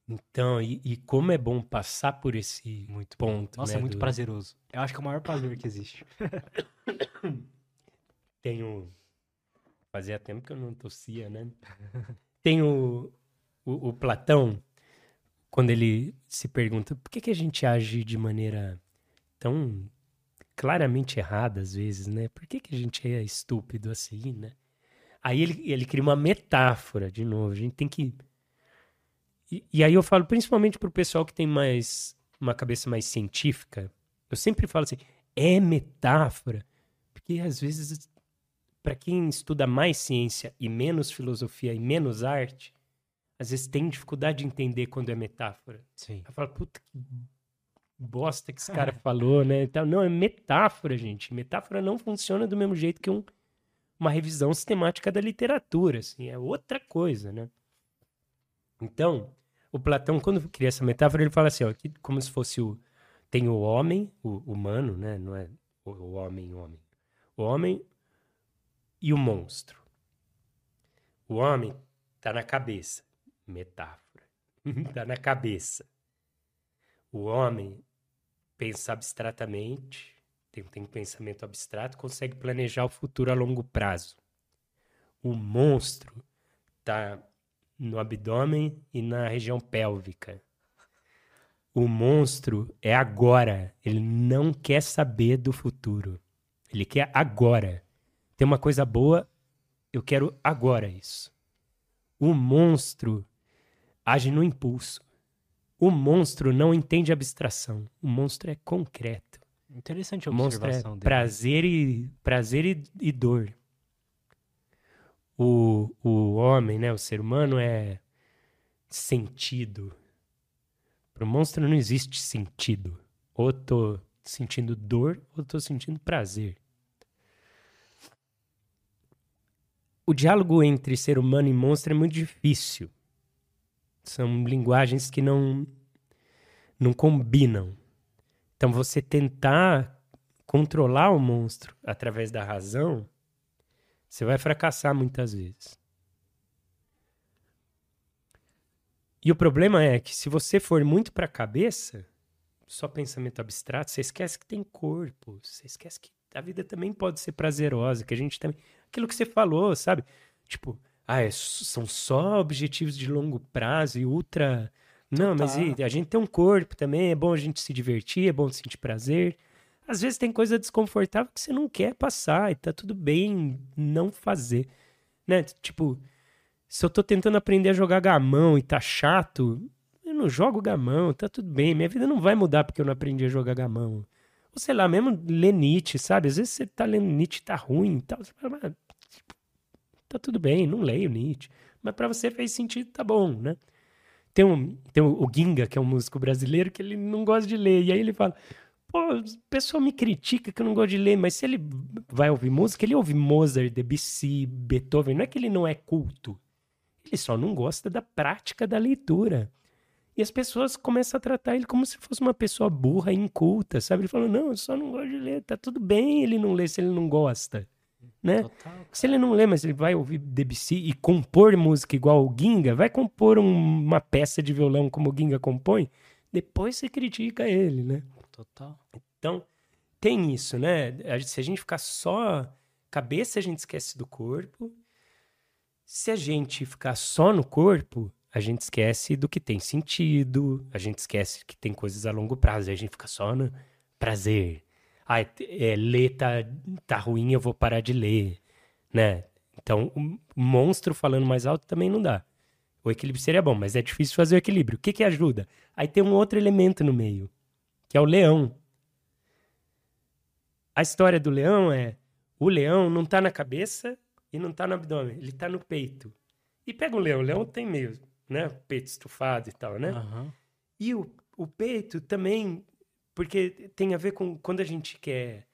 Então, e, e como é bom passar por esse Muito ponto, Nossa, né, é muito do- prazeroso. Eu acho que é o maior prazer que existe. Tenho. Fazia tempo que eu não tossia, né? Tem o, o, o Platão, quando ele se pergunta por que, que a gente age de maneira tão claramente errada às vezes, né? Por que, que a gente é estúpido assim, né? Aí ele, ele cria uma metáfora, de novo. A gente tem que. E, e aí eu falo principalmente pro pessoal que tem mais uma cabeça mais científica. Eu sempre falo assim, é metáfora. Porque às vezes para quem estuda mais ciência e menos filosofia e menos arte, às vezes tem dificuldade de entender quando é metáfora. Sim. Aí fala, puta que bosta que esse cara falou, né? Então, não, é metáfora, gente. Metáfora não funciona do mesmo jeito que um- uma revisão sistemática da literatura, assim, é outra coisa, né? Então, o Platão, quando cria essa metáfora, ele fala assim, ó, que como se fosse o... Tem o homem, o humano, né? Não é o, o homem, o homem. O homem e o monstro. O homem tá na cabeça. Metáfora. tá na cabeça. O homem pensa abstratamente, tem, tem pensamento abstrato, consegue planejar o futuro a longo prazo. O monstro tá no abdômen e na região pélvica. O monstro é agora. Ele não quer saber do futuro. Ele quer agora. Tem uma coisa boa, eu quero agora isso. O monstro age no impulso. O monstro não entende abstração. O monstro é concreto. Interessante a O monstro é observação dele. prazer e, prazer e, e dor. O, o homem, né, o ser humano é sentido. Para o monstro não existe sentido. Ou tô sentindo dor, ou tô sentindo prazer. O diálogo entre ser humano e monstro é muito difícil. São linguagens que não, não combinam. Então, você tentar controlar o monstro através da razão, você vai fracassar muitas vezes. E o problema é que se você for muito para a cabeça, só pensamento abstrato, você esquece que tem corpo, você esquece que a vida também pode ser prazerosa, que a gente também. Aquilo que você falou, sabe? Tipo, ah, é, são só objetivos de longo prazo e ultra. Não, mas e, a gente tem um corpo também, é bom a gente se divertir, é bom sentir prazer. Às vezes tem coisa desconfortável que você não quer passar e tá tudo bem não fazer. Né? Tipo, se eu tô tentando aprender a jogar gamão e tá chato, eu não jogo gamão, tá tudo bem. Minha vida não vai mudar porque eu não aprendi a jogar gamão. Ou sei lá, mesmo ler Nietzsche, sabe? Às vezes você tá lendo Nietzsche e tá ruim e tal. Você fala, mas, tá tudo bem, não leio Nietzsche. Mas para você fez sentido, tá bom, né? Tem, um, tem o Ginga, que é um músico brasileiro, que ele não gosta de ler. E aí ele fala: pô, o pessoal me critica que eu não gosto de ler, mas se ele vai ouvir música, ele ouve Mozart, Debussy, Beethoven. Não é que ele não é culto. Ele só não gosta da prática da leitura. E as pessoas começam a tratar ele como se fosse uma pessoa burra inculta, sabe? Ele falou: não, eu só não gosto de ler. Tá tudo bem ele não ler se ele não gosta. Né? Total, se ele não lê, mas ele vai ouvir Debussy e compor música igual o Ginga, vai compor um, uma peça de violão como o Ginga compõe, depois você critica ele, né? Total. Então, tem isso, né? Se a gente ficar só cabeça, a gente esquece do corpo. Se a gente ficar só no corpo, a gente esquece do que tem sentido, a gente esquece que tem coisas a longo prazo, a gente fica só no prazer. Ah, é, ler tá, tá ruim, eu vou parar de ler, né? Então, o monstro falando mais alto também não dá. O equilíbrio seria bom, mas é difícil fazer o equilíbrio. O que que ajuda? Aí tem um outro elemento no meio, que é o leão. A história do leão é: o leão não tá na cabeça e não tá no abdômen, ele tá no peito. E pega o leão, o leão tem meio, né? Peito estufado e tal, né? Uhum. E o, o peito também, porque tem a ver com quando a gente quer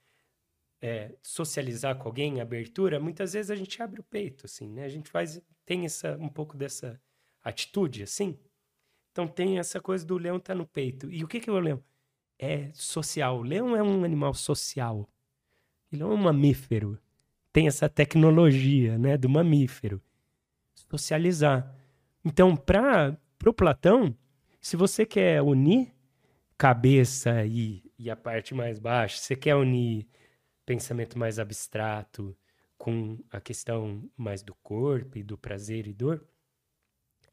é, socializar com alguém, abertura, muitas vezes a gente abre o peito, assim, né? A gente faz, tem essa, um pouco dessa atitude, assim. Então tem essa coisa do leão tá no peito. E o que, que é o leão? É social. O leão é um animal social. Ele é um mamífero tem essa tecnologia né, do mamífero. Socializar. Então, para o Platão, se você quer unir cabeça e, e a parte mais baixa, você quer unir pensamento mais abstrato com a questão mais do corpo e do prazer e dor,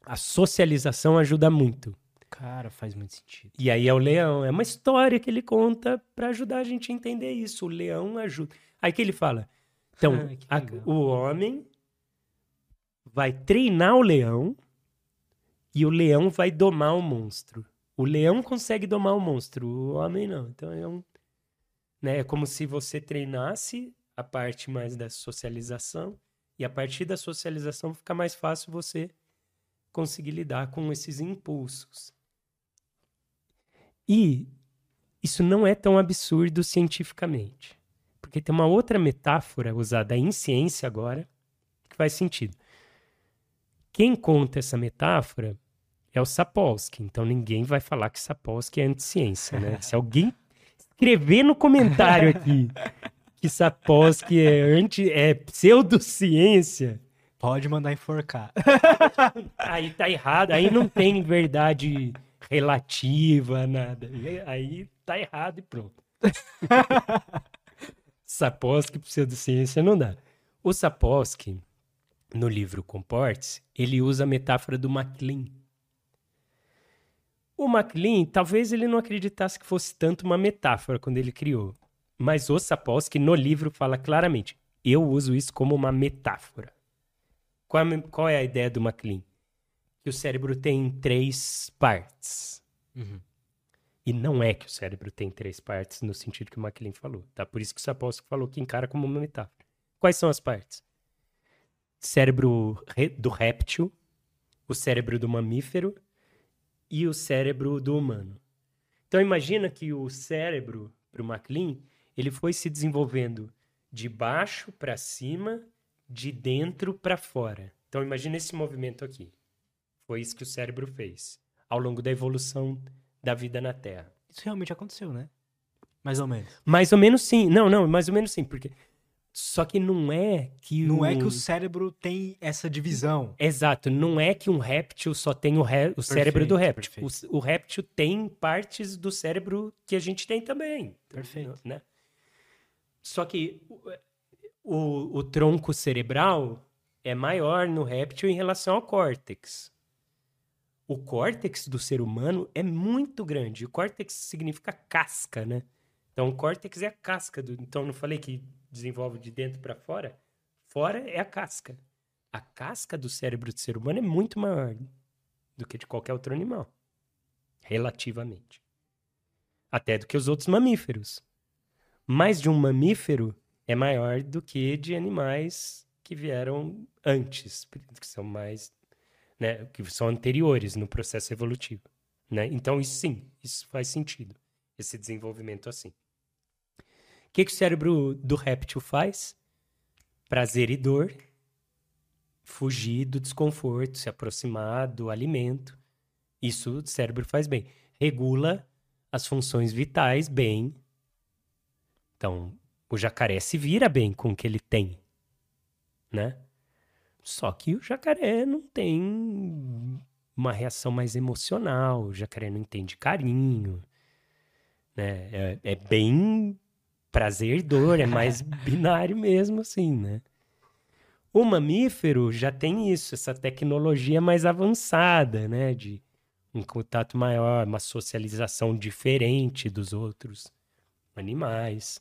a socialização ajuda muito. Cara, faz muito sentido. E aí é o leão, é uma história que ele conta para ajudar a gente a entender isso. O leão ajuda. Aí que ele fala: então, a, o homem vai treinar o leão e o leão vai domar o monstro. O leão consegue domar o monstro, o homem não. Então é um. Né, é como se você treinasse a parte mais da socialização e a partir da socialização fica mais fácil você conseguir lidar com esses impulsos. E isso não é tão absurdo cientificamente. Porque tem uma outra metáfora usada em ciência agora que faz sentido. Quem conta essa metáfora é o Sapolsky. Então ninguém vai falar que Sapolsky é anticiência, né? Se alguém escrever no comentário aqui que Sapolsky é, anti, é pseudociência... Pode mandar enforcar. aí tá errado. Aí não tem verdade relativa, nada. Aí tá errado e pronto. Sapolsky, pseudociência, não dá. O Sapolsky, no livro Comporte-se, ele usa a metáfora do MacLean. O MacLean, talvez ele não acreditasse que fosse tanto uma metáfora quando ele criou. Mas o Sapolsky, no livro, fala claramente: eu uso isso como uma metáfora. Qual é, qual é a ideia do MacLean? Que o cérebro tem três partes. Uhum. E não é que o cérebro tem três partes no sentido que o MacLean falou, tá? Por isso que o Sapolsky falou que encara como uma metáfora. Quais são as partes? Cérebro do réptil, o cérebro do mamífero e o cérebro do humano. Então imagina que o cérebro para o MacLean, ele foi se desenvolvendo de baixo para cima, de dentro para fora. Então imagina esse movimento aqui. Foi isso que o cérebro fez ao longo da evolução da vida na Terra. Isso realmente aconteceu, né? Mais ou menos. Mais ou menos sim. Não, não, mais ou menos sim, porque só que não é que Não o... é que o cérebro tem essa divisão. Exato, não é que um réptil só tem o, ré- o cérebro do réptil. perfeito. O, o réptil tem partes do cérebro que a gente tem também. Perfeito. Né? Só que o, o, o tronco cerebral é maior no réptil em relação ao córtex. O córtex do ser humano é muito grande. O córtex significa casca, né? Então, o córtex é a casca. Do... Então, não falei que desenvolve de dentro para fora? Fora é a casca. A casca do cérebro do ser humano é muito maior do que de qualquer outro animal. Relativamente. Até do que os outros mamíferos. Mais de um mamífero é maior do que de animais que vieram antes, que são mais, né, que são anteriores no processo evolutivo, né? Então isso sim, isso faz sentido, esse desenvolvimento assim. Que, que o cérebro do réptil faz? Prazer e dor, fugir do desconforto, se aproximar do alimento. Isso o cérebro faz bem. Regula as funções vitais bem. Então, o jacaré se vira bem com o que ele tem, né? Só que o jacaré não tem uma reação mais emocional, o jacaré não entende carinho, né? É, é bem prazer e dor, é mais binário mesmo, assim, né? O mamífero já tem isso, essa tecnologia mais avançada, né? De um contato maior, uma socialização diferente dos outros animais,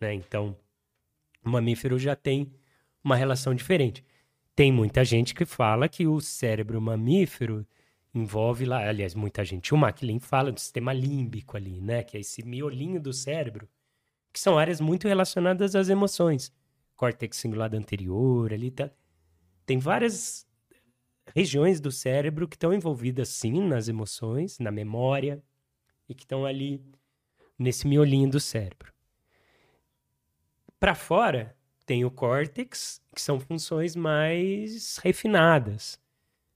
né? Então, o mamífero já tem uma relação diferente. Tem muita gente que fala que o cérebro mamífero envolve lá, aliás, muita gente, o McLean fala do sistema límbico ali, né? Que é esse miolinho do cérebro, que são áreas muito relacionadas às emoções. Córtex cingulado anterior, ali tá. Tem várias regiões do cérebro que estão envolvidas sim nas emoções, na memória, e que estão ali nesse miolinho do cérebro. Para fora, tem o córtex, que são funções mais refinadas.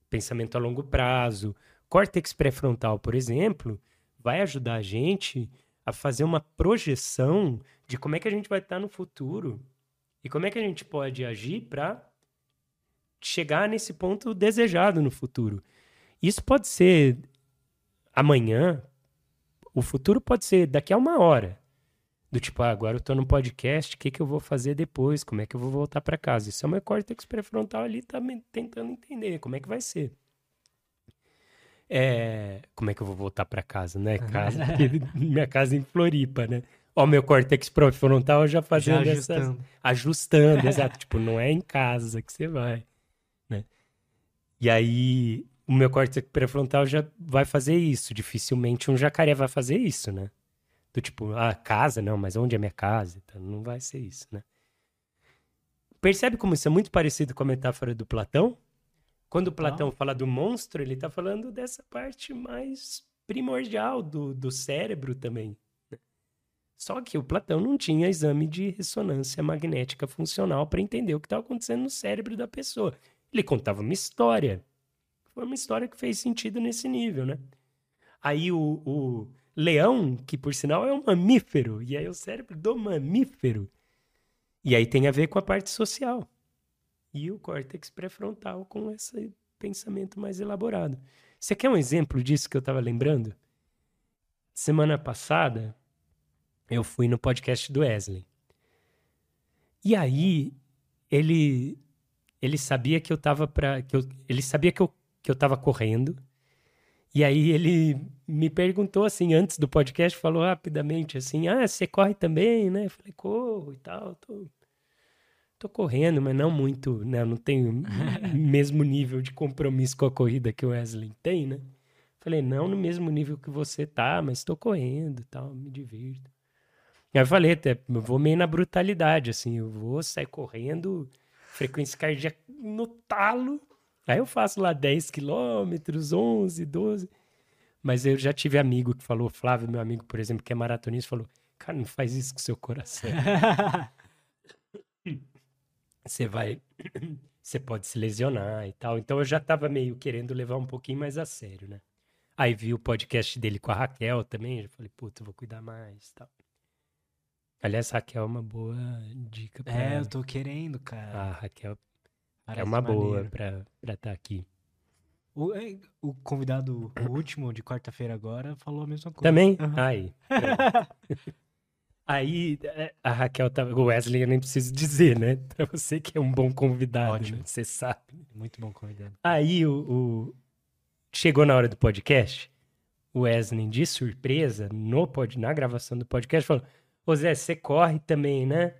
Pensamento a longo prazo. Córtex pré-frontal, por exemplo, vai ajudar a gente a fazer uma projeção de como é que a gente vai estar no futuro e como é que a gente pode agir para chegar nesse ponto desejado no futuro. Isso pode ser amanhã, o futuro pode ser daqui a uma hora. Do tipo, ah, agora eu tô no podcast, o que, que eu vou fazer depois? Como é que eu vou voltar para casa? Isso é meu córtex pré-frontal ali tá me- tentando entender como é que vai ser. É, como é que eu vou voltar para casa, né? Casa, minha casa em Floripa, né? Ó, meu córtex pré-frontal já Já fazendo essas, ajustando. ajustando, exato. Tipo, não é em casa que você vai, né? E aí, o meu córtex pré-frontal já vai fazer isso. Dificilmente um jacaré vai fazer isso, né? Do tipo, ah, casa, não, mas onde é minha casa? Então, não vai ser isso, né? Percebe como isso é muito parecido com a metáfora do Platão? Quando o Platão fala do monstro, ele tá falando dessa parte mais primordial do, do cérebro também. Só que o Platão não tinha exame de ressonância magnética funcional para entender o que estava acontecendo no cérebro da pessoa. Ele contava uma história. Foi uma história que fez sentido nesse nível, né? Aí o, o leão, que por sinal é um mamífero, e aí o cérebro do mamífero. E aí tem a ver com a parte social. E o córtex pré-frontal com esse pensamento mais elaborado. Você quer um exemplo disso que eu estava lembrando? Semana passada, eu fui no podcast do Wesley. E aí, ele ele sabia que eu tava para que eu, ele sabia que eu que eu tava correndo. E aí ele me perguntou assim antes do podcast, falou rapidamente assim: "Ah, você corre também, né?" Eu falei: "Corro e tal, tô tô correndo, mas não muito, né? Eu não tenho o mesmo nível de compromisso com a corrida que o Wesley tem, né?" Falei: "Não no mesmo nível que você tá, mas tô correndo tal, me divirto." Aí eu falei, até, eu vou meio na brutalidade, assim, eu vou sair correndo, frequência cardíaca no talo. Aí eu faço lá 10 quilômetros, 11, 12. Mas eu já tive amigo que falou, Flávio, meu amigo, por exemplo, que é maratonista, falou, cara, não faz isso com o seu coração. Você vai você pode se lesionar e tal. Então eu já tava meio querendo levar um pouquinho mais a sério, né? Aí vi o podcast dele com a Raquel também, já falei, puta, vou cuidar mais e tal. Aliás, Raquel é uma boa dica pra... É, eu tô querendo, cara. A Raquel é Parece uma boa maneiro. pra estar aqui. O, é, o convidado, o último de quarta-feira agora, falou a mesma coisa. Também? Aham. Aí. Aí é, a Raquel tava. O Wesley eu nem preciso dizer, né? Pra você que é um bom convidado, Ótimo. né? Você sabe. Muito bom convidado. Aí o, o- chegou na hora do podcast, o Wesley, de surpresa, no pod, na gravação do podcast, falou: Ô Zé, você corre também, né?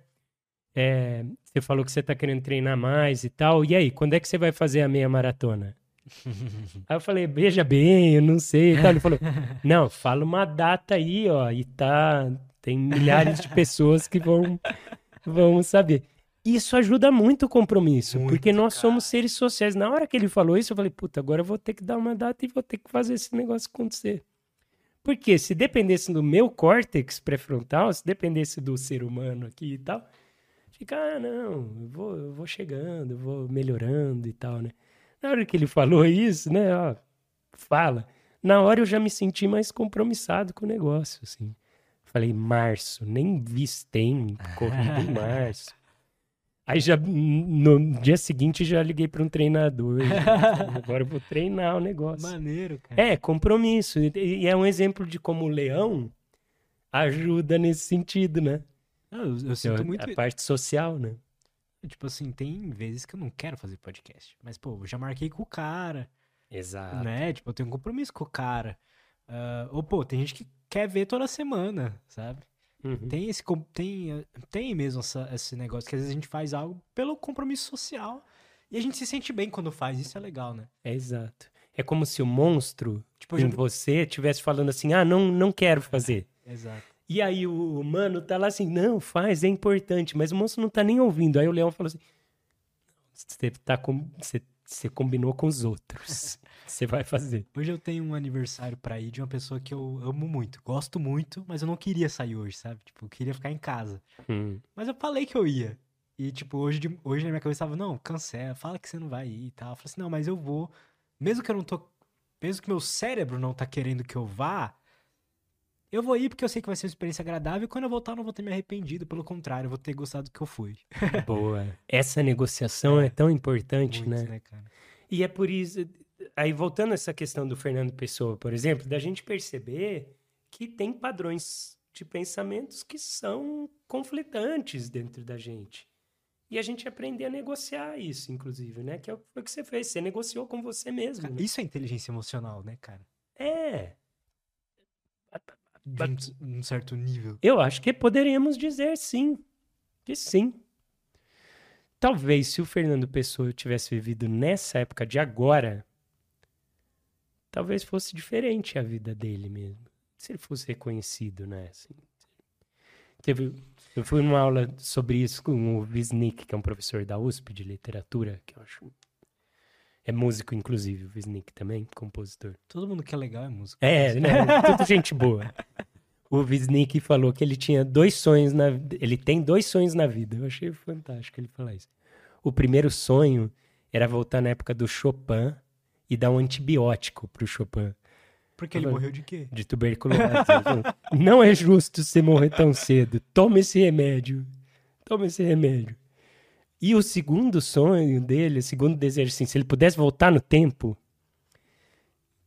É, você falou que você tá querendo treinar mais e tal. E aí, quando é que você vai fazer a meia maratona? Aí eu falei, veja bem, eu não sei. e tal. Ele falou, não, fala uma data aí, ó, e tá. Tem milhares de pessoas que vão, vão saber. Isso ajuda muito o compromisso, Muito, porque nós cara. somos seres sociais. Na hora que ele falou isso, eu falei, puta, agora eu vou ter que dar uma data e vou ter que fazer esse negócio acontecer. Porque se dependesse do meu córtex pré-frontal, se dependesse do ser humano aqui e tal, fica, ah, não, eu vou, eu vou chegando, eu vou melhorando e tal, né? Na hora que ele falou isso, né, ó, fala. Na hora eu já me senti mais compromissado com o negócio, assim. Falei, março, nem vi se tem corrida em março. Aí já, no dia seguinte, já liguei para um treinador. Agora eu vou treinar o negócio. Maneiro, cara. É, compromisso. E- é um exemplo de como o leão ajuda nesse sentido, né? Não, eu, eu sinto a, muito. a parte social, né? Tipo assim, tem vezes que eu não quero fazer podcast. Mas, pô, eu já marquei com o cara, Exato. né? Tipo, eu tenho um compromisso com o cara. Ah, ou, pô, tem gente que quer ver toda semana, sabe? Uhum. Tem esse tem, tem mesmo essa- esse negócio que às vezes a gente faz algo pelo compromisso social e a gente se sente bem quando faz, isso é legal, né? É exato. É como se o monstro Tipo, em já... você estivesse falando assim: ah, não, não quero fazer. Exato. E aí o humano tá lá assim: não, faz, é importante, mas o monstro não tá nem ouvindo. Aí o leão falou assim: você, tá com, você, você combinou com os outros. Você vai fazer. Hoje eu tenho um aniversário pra ir de uma pessoa que eu amo muito, gosto muito, mas eu não queria sair hoje, sabe? Tipo, eu queria ficar em casa. Hum, Mas eu falei que eu ia. E, tipo, hoje, de- hoje na minha cabeça tava, não, cancela, fala que você não vai ir e tal. Eu falei assim, não, mas eu vou. Mesmo que eu não tô. Mesmo que meu cérebro não tá querendo que eu vá, eu vou ir porque eu sei que vai ser uma experiência agradável e quando eu voltar eu não vou ter me arrependido. Pelo contrário, eu vou ter gostado do que eu fui. boa. Essa negociação é, tão importante, Muito, né? né, cara? E é por isso. Aí, voltando a essa questão do Fernando Pessoa, por exemplo, da gente perceber que tem padrões de pensamentos que são conflitantes dentro da gente. E a gente aprender a negociar isso, inclusive, né? Que é o que você fez. Você negociou com você mesmo. Cara, né? Isso é inteligência emocional, né, cara? É. De um, um certo nível. Eu acho que poderíamos dizer sim. Que sim. Talvez se o Fernando Pessoa tivesse vivido nessa época de agora, talvez fosse diferente a vida dele mesmo. Se ele fosse reconhecido, né? Assim, teve, eu fui numa aula sobre isso com o Wisnik, que é um professor da USP de literatura, que eu acho. É músico, inclusive, o Wisnik também, compositor. Todo mundo que é legal é música. É, né? Tudo gente boa. O Wisnik falou que ele tinha dois sonhos na ele tem dois sonhos na vida. Eu achei fantástico ele falar isso. O primeiro sonho era voltar na época do Chopin e dar um antibiótico pro Chopin Porque ele morreu de quê? de tuberculose. Não é justo você morrer tão cedo. Toma esse remédio. Toma esse remédio. E o segundo sonho dele, o segundo desejo, assim, se ele pudesse voltar no tempo,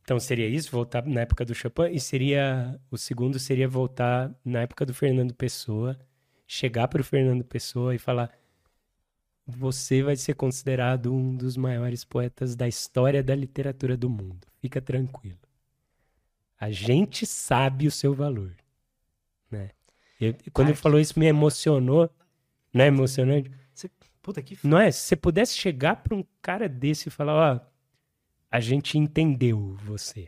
então seria isso, voltar na época do Chopin, e seria, o segundo seria voltar na época do Fernando Pessoa, chegar para o Fernando Pessoa e falar, você vai ser considerado um dos maiores poetas da história da literatura do mundo. Fica tranquilo. A gente sabe o seu valor, né? Eu- quando ele Cara, falou isso me emocionou, não é emocionante? Puta que Não é? Se você pudesse chegar para um cara desse e falar, ó, a gente entendeu você.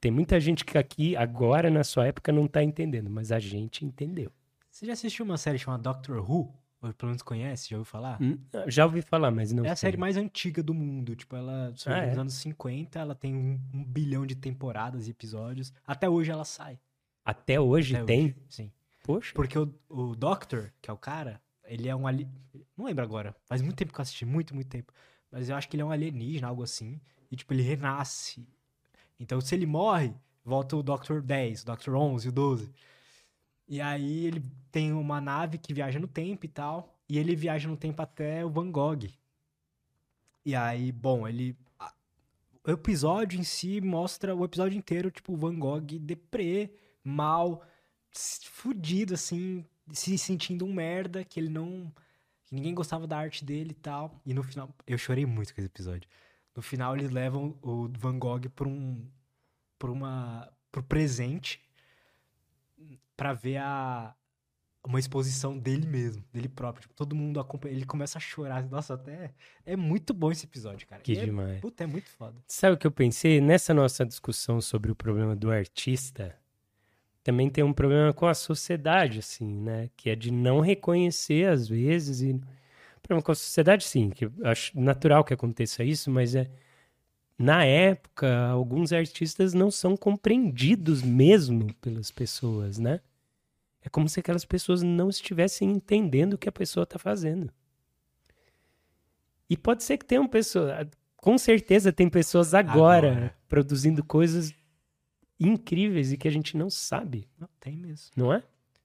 Tem muita gente que aqui, agora, na sua época, não tá entendendo, mas a gente entendeu. Você já assistiu uma série chamada Doctor Who? Ou pelo menos conhece? Já ouviu falar? Hum, Já ouvi falar, mas não É a sei. série mais antiga do mundo. Tipo, ela surgiu Ah, é? nos anos 50, ela tem um, um bilhão de temporadas e episódios. Até hoje ela sai. Até hoje Até tem? hoje, Sim. Poxa. Porque o, o Doctor, que é o cara, ele é um ali... Não lembro agora. Faz muito tempo que eu assisti, muito, muito tempo. Mas eu acho que ele é um alienígena, algo assim. E, tipo, ele renasce. Então, se ele morre, volta o Doctor 10, o Doctor 11, o 12. E aí ele tem uma nave que viaja no tempo e tal. E ele viaja no tempo até o Van Gogh. E aí, bom, ele. O episódio em si mostra o episódio inteiro, tipo, Van Gogh deprê, mal, fudido, assim, se sentindo um merda, que ele não. que ninguém gostava da arte dele e tal. E no final. Eu chorei muito com esse episódio. No final, eles levam o Van Gogh pra um. pra uma. pro presente. pra ver a. uma exposição dele mesmo, dele próprio. Tipo, todo mundo acompanha. Ele começa a chorar. Nossa, até. É muito bom esse episódio, cara. Que E é- demais. Puta, é muito foda. Sabe o que eu pensei? Nessa nossa discussão sobre o problema do artista, também tem um problema com a sociedade, assim, né? Que é de não reconhecer, às vezes, e... Problema com a sociedade, sim, que eu acho natural que aconteça isso, mas é... Na época, alguns artistas não são compreendidos mesmo pelas pessoas, né? É como se aquelas pessoas não estivessem entendendo o que a pessoa está fazendo. E pode ser que tenham pessoas, com certeza tem pessoas agora, Agora. produzindo coisas incríveis e que a gente não sabe, Não, tem mesmo. não é?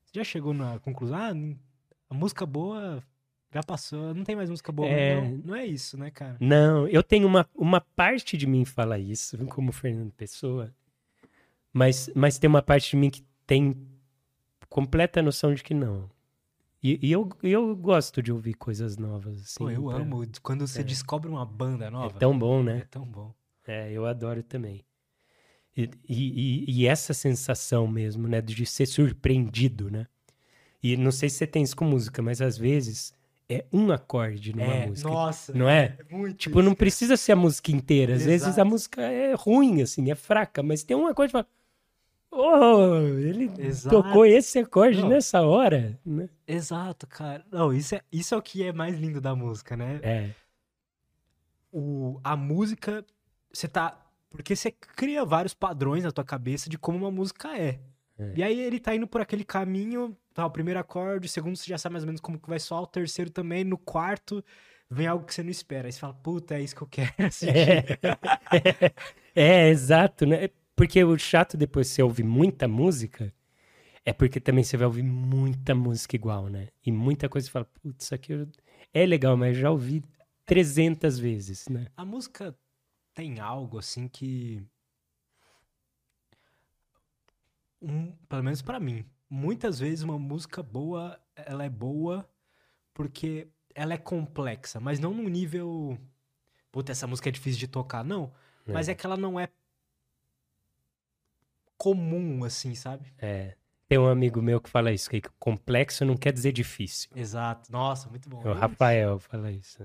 Você já chegou na conclusão? Ah, a música boa já passou, não tem mais música boa. É. Não, não é isso, né, cara? Não, eu tenho uma, uma parte de mim que fala isso, como Fernando Pessoa, mas, mas tem uma parte de mim que tem completa noção de que não. E, e eu, eu gosto de ouvir coisas novas, assim. Pô, eu pra- amo quando você É. descobre uma banda É nova. tão bom, né? É tão bom. É, eu adoro também. E, e, e- essa sensação mesmo, né, de ser surpreendido, né? E não sei se você tem isso com música, mas às vezes é um acorde numa é, música. nossa. Não é? muito Tipo, não precisa ser a música inteira. Às vezes a Exato. música é ruim, assim, é fraca, mas tem um acorde que fala. Oh, ele Exato. tocou esse acorde Não. nessa hora, né? Exato, cara. Não, isso é, isso é o que é mais lindo da música, né? É, O, a música, você tá. Porque você cria vários padrões na tua cabeça de como uma música é. É. E aí ele tá indo por aquele caminho, tá, o primeiro acorde, o segundo você já sabe mais ou menos como que vai soar, o terceiro também, no quarto vem algo que você não espera. Aí você fala, puta, é isso que eu quero assistir. é, exato, né? Porque o chato depois você ouvir muita música é porque também você vai ouvir muita música igual, né? E muita coisa você fala, putz, isso aqui eu- é legal, mas já ouvi 300 vezes, né? A música tem algo assim que. Um, pelo menos pra mim. Muitas vezes uma música boa, ela é boa porque ela é complexa, mas não num nível. Puta, essa música é difícil de tocar, não. Mas é que ela não é comum, assim, sabe? É. Tem um amigo meu que fala isso, que complexo não quer dizer difícil. Exato. Nossa, muito bom. O Rafael fala isso.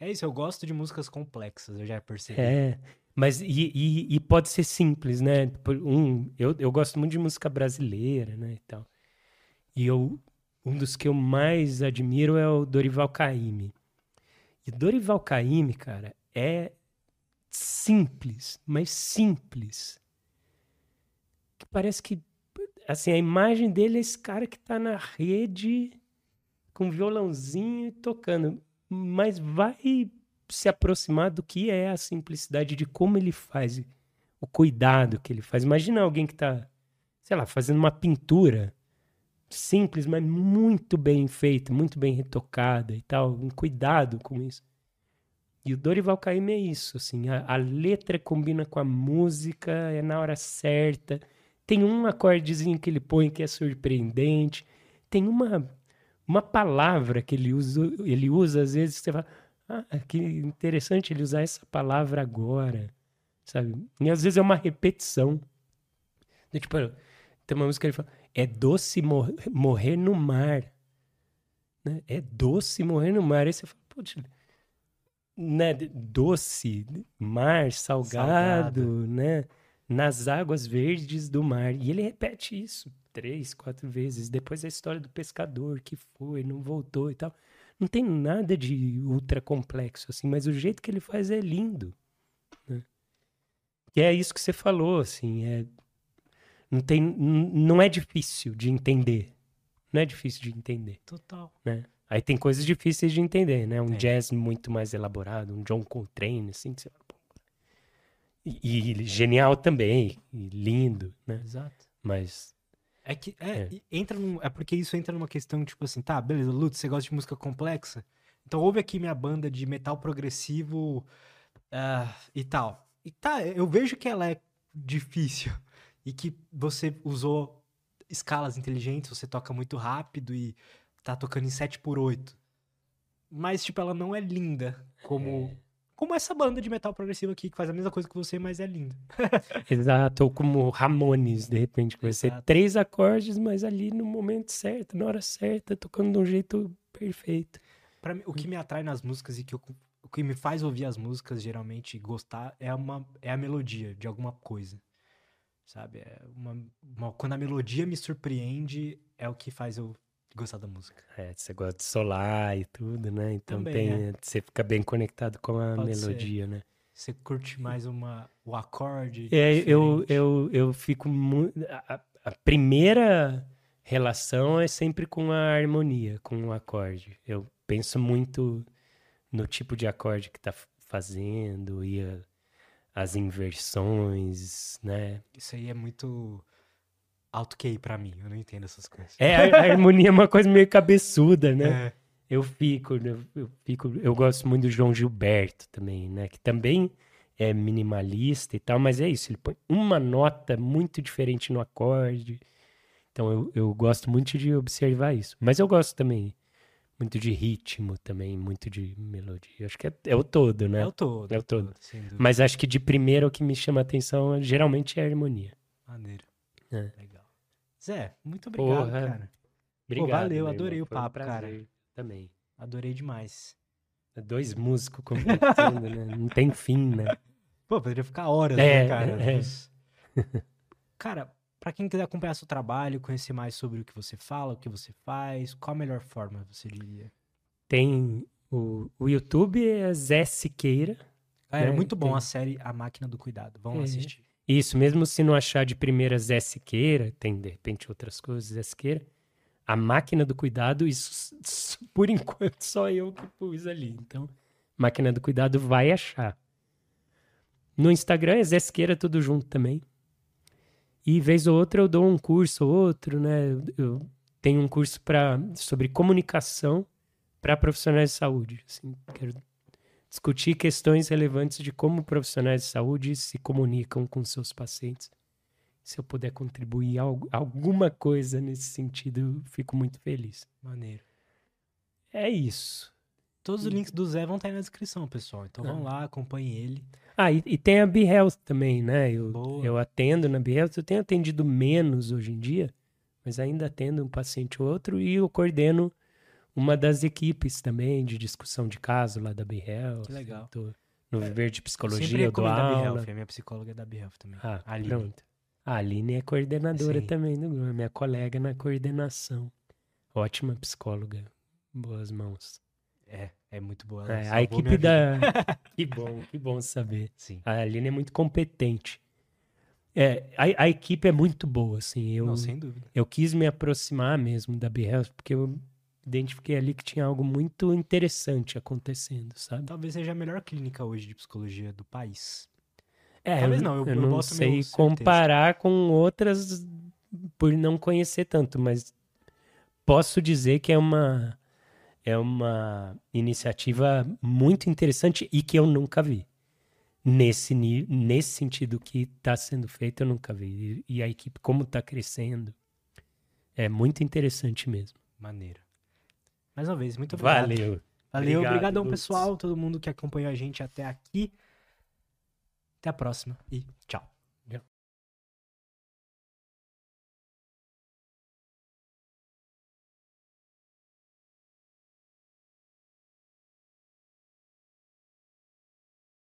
É isso, eu gosto de músicas complexas, eu já percebi. É, mas e, e- e pode ser simples, né? Um, eu, eu gosto muito de música brasileira, né, e tal. E eu, um dos que eu mais admiro é o Dorival Caymmi. E Dorival Caymmi, cara, é simples, mas simples. Que parece que, assim, a imagem dele é esse cara que tá na rede com violãozinho e tocando. Mas vai se aproximar do que é a simplicidade de como ele faz, o cuidado que ele faz. Imagina alguém que tá, sei lá, fazendo uma pintura simples, mas muito bem feita, muito bem retocada e tal, um cuidado com isso. E o Dorival Caymmi é isso, assim, a, a letra combina com a música, é na hora certa. Tem um acordezinho que ele põe que é surpreendente. Tem uma uma palavra que ele usa, ele usa às vezes você fala, ah, que interessante ele usar essa palavra agora, sabe? E às vezes é uma repetição. Tipo, tem uma música que ele fala, é doce mor- morrer no mar. Né? É doce morrer no mar. Aí você fala, putz, né? Doce, mar, salgado, Salgado. né? Nas águas verdes do mar. E ele repete isso três, quatro vezes. Depois a história do pescador que foi, não voltou e tal. Não tem nada de ultra complexo, assim, mas o jeito que ele faz é lindo. Né? Que é isso que você falou, assim, é... Não, tem, não é difícil de entender. Não é difícil de entender. Total. Né? Aí tem coisas difíceis de entender, né? Um É. jazz muito mais elaborado, um John Coltrane, assim, que você fala. E, e genial também, e lindo, né? Exato. Mas É que é, É. entra num, é porque isso entra numa questão tipo assim, tá, beleza, Lutz, você gosta de música complexa? Então ouve aqui minha banda de metal progressivo ah, e tal. E tá, eu vejo que ela é difícil e que você usou escalas inteligentes, você toca muito rápido e tá tocando em 7 por 8 Mas tipo, ela não é linda como como essa banda de metal progressivo aqui que faz a mesma coisa que você, mas é linda. Exato, ou como Ramones, de repente, que vai ser Exato. três acordes, mas ali no momento certo, na hora certa, tocando de um jeito perfeito. Pra mim, o que me atrai nas músicas e que eu- o que me faz ouvir as músicas geralmente e gostar é uma é a melodia de alguma coisa. Sabe? É uma, uma- quando a melodia me surpreende é o que faz eu gostar da música. É, você gosta de solar e tudo, né? Então Também, tem, é. você fica bem conectado com a Pode ser. melodia, né? Você curte mais uma o acorde? É, eu, diferente. eu, eu fico muito. A, a primeira relação é sempre com a harmonia, com o acorde. Eu penso muito no tipo de acorde que tá fazendo e a- as inversões, né? Isso aí é muito alto QI pra mim, eu não entendo essas coisas. É, a, a harmonia é uma coisa meio cabeçuda, né? É. Eu fico, eu, eu fico, eu gosto muito do João Gilberto também, né? Que também é minimalista e tal, mas é isso, ele põe uma nota muito diferente no acorde. Então eu, eu gosto muito de observar isso. Mas eu gosto também muito de ritmo também, muito de melodia. Acho que é, é o todo, né? É o todo. É o todo. dúvida. Mas acho que de primeiro o que me chama a atenção geralmente é a harmonia. Maneiro. É. Legal. Zé, muito obrigado, Porra. cara. Obrigado. valeu, meu adorei o foi um papo, cara. Também. Adorei demais. Dois músicos conversando, né? Não tem fim, né? Pô, poderia ficar horas, É, né, cara? é. Cara, pra quem quiser acompanhar seu trabalho, conhecer mais sobre o que você fala, o que você faz, qual a melhor forma, você diria? Tem o, o YouTube é Zé Siqueira. Ah, é É, muito bom tem. a série A Máquina do Cuidado. Vamos É. assistir. Isso, mesmo se não achar de primeira Zé Siqueira, tem de repente outras coisas, Zé Siqueira. A Máquina do Cuidado, isso por enquanto só eu que pus ali. Então, Máquina do Cuidado vai achar. No Instagram é Zé Siqueira tudo junto também. E vez ou outra eu dou um curso ou outro, né? Eu- tenho um curso pra, sobre comunicação para profissionais de saúde. Assim, quero discutir questões relevantes de como profissionais de saúde se comunicam com seus pacientes. Se eu puder contribuir algo, alguma coisa nesse sentido, eu fico muito feliz. Maneiro. É isso. Todos os links do Zé vão estar aí na descrição, pessoal. Então Ah. vão lá, acompanhem ele. Ah, e, e tem a BeHealth também, né? Eu, Boa. eu atendo na BeHealth, eu tenho atendido menos hoje em dia, mas ainda atendo um paciente ou outro e eu coordeno uma das equipes também de discussão de caso lá da BeHealth. Que legal. Tô no Viver de Psicologia, eu dou aula. BeHealth. A minha psicóloga é da BeHealth também. Ah, a Aline. pronto. A Aline é coordenadora Sim. também do grupo, é minha colega na coordenação. Ótima psicóloga. Boas mãos. É, é muito boa. É, a equipe da. que bom, que bom saber. Sim. A Aline é muito competente. É, a, a equipe é muito boa, assim. Eu, Não, sem dúvida. eu quis me aproximar mesmo da BeHealth, porque eu identifiquei ali que tinha algo muito interessante acontecendo, sabe? Talvez seja a melhor clínica hoje de psicologia do país. É, Talvez eu, não, eu- eu eu não sei meu certeza. comparar com outras por não conhecer tanto, mas posso dizer que é uma é uma iniciativa muito interessante e que eu nunca vi. Nesse, nesse sentido que está sendo feito, eu nunca vi. E, e a equipe, como está crescendo, é muito interessante mesmo. Maneiro. Mais uma vez, muito obrigado. Valeu. Valeu, Obrigado, obrigadão, Lutz. pessoal, todo mundo que acompanhou a gente até aqui. Até a próxima e tchau.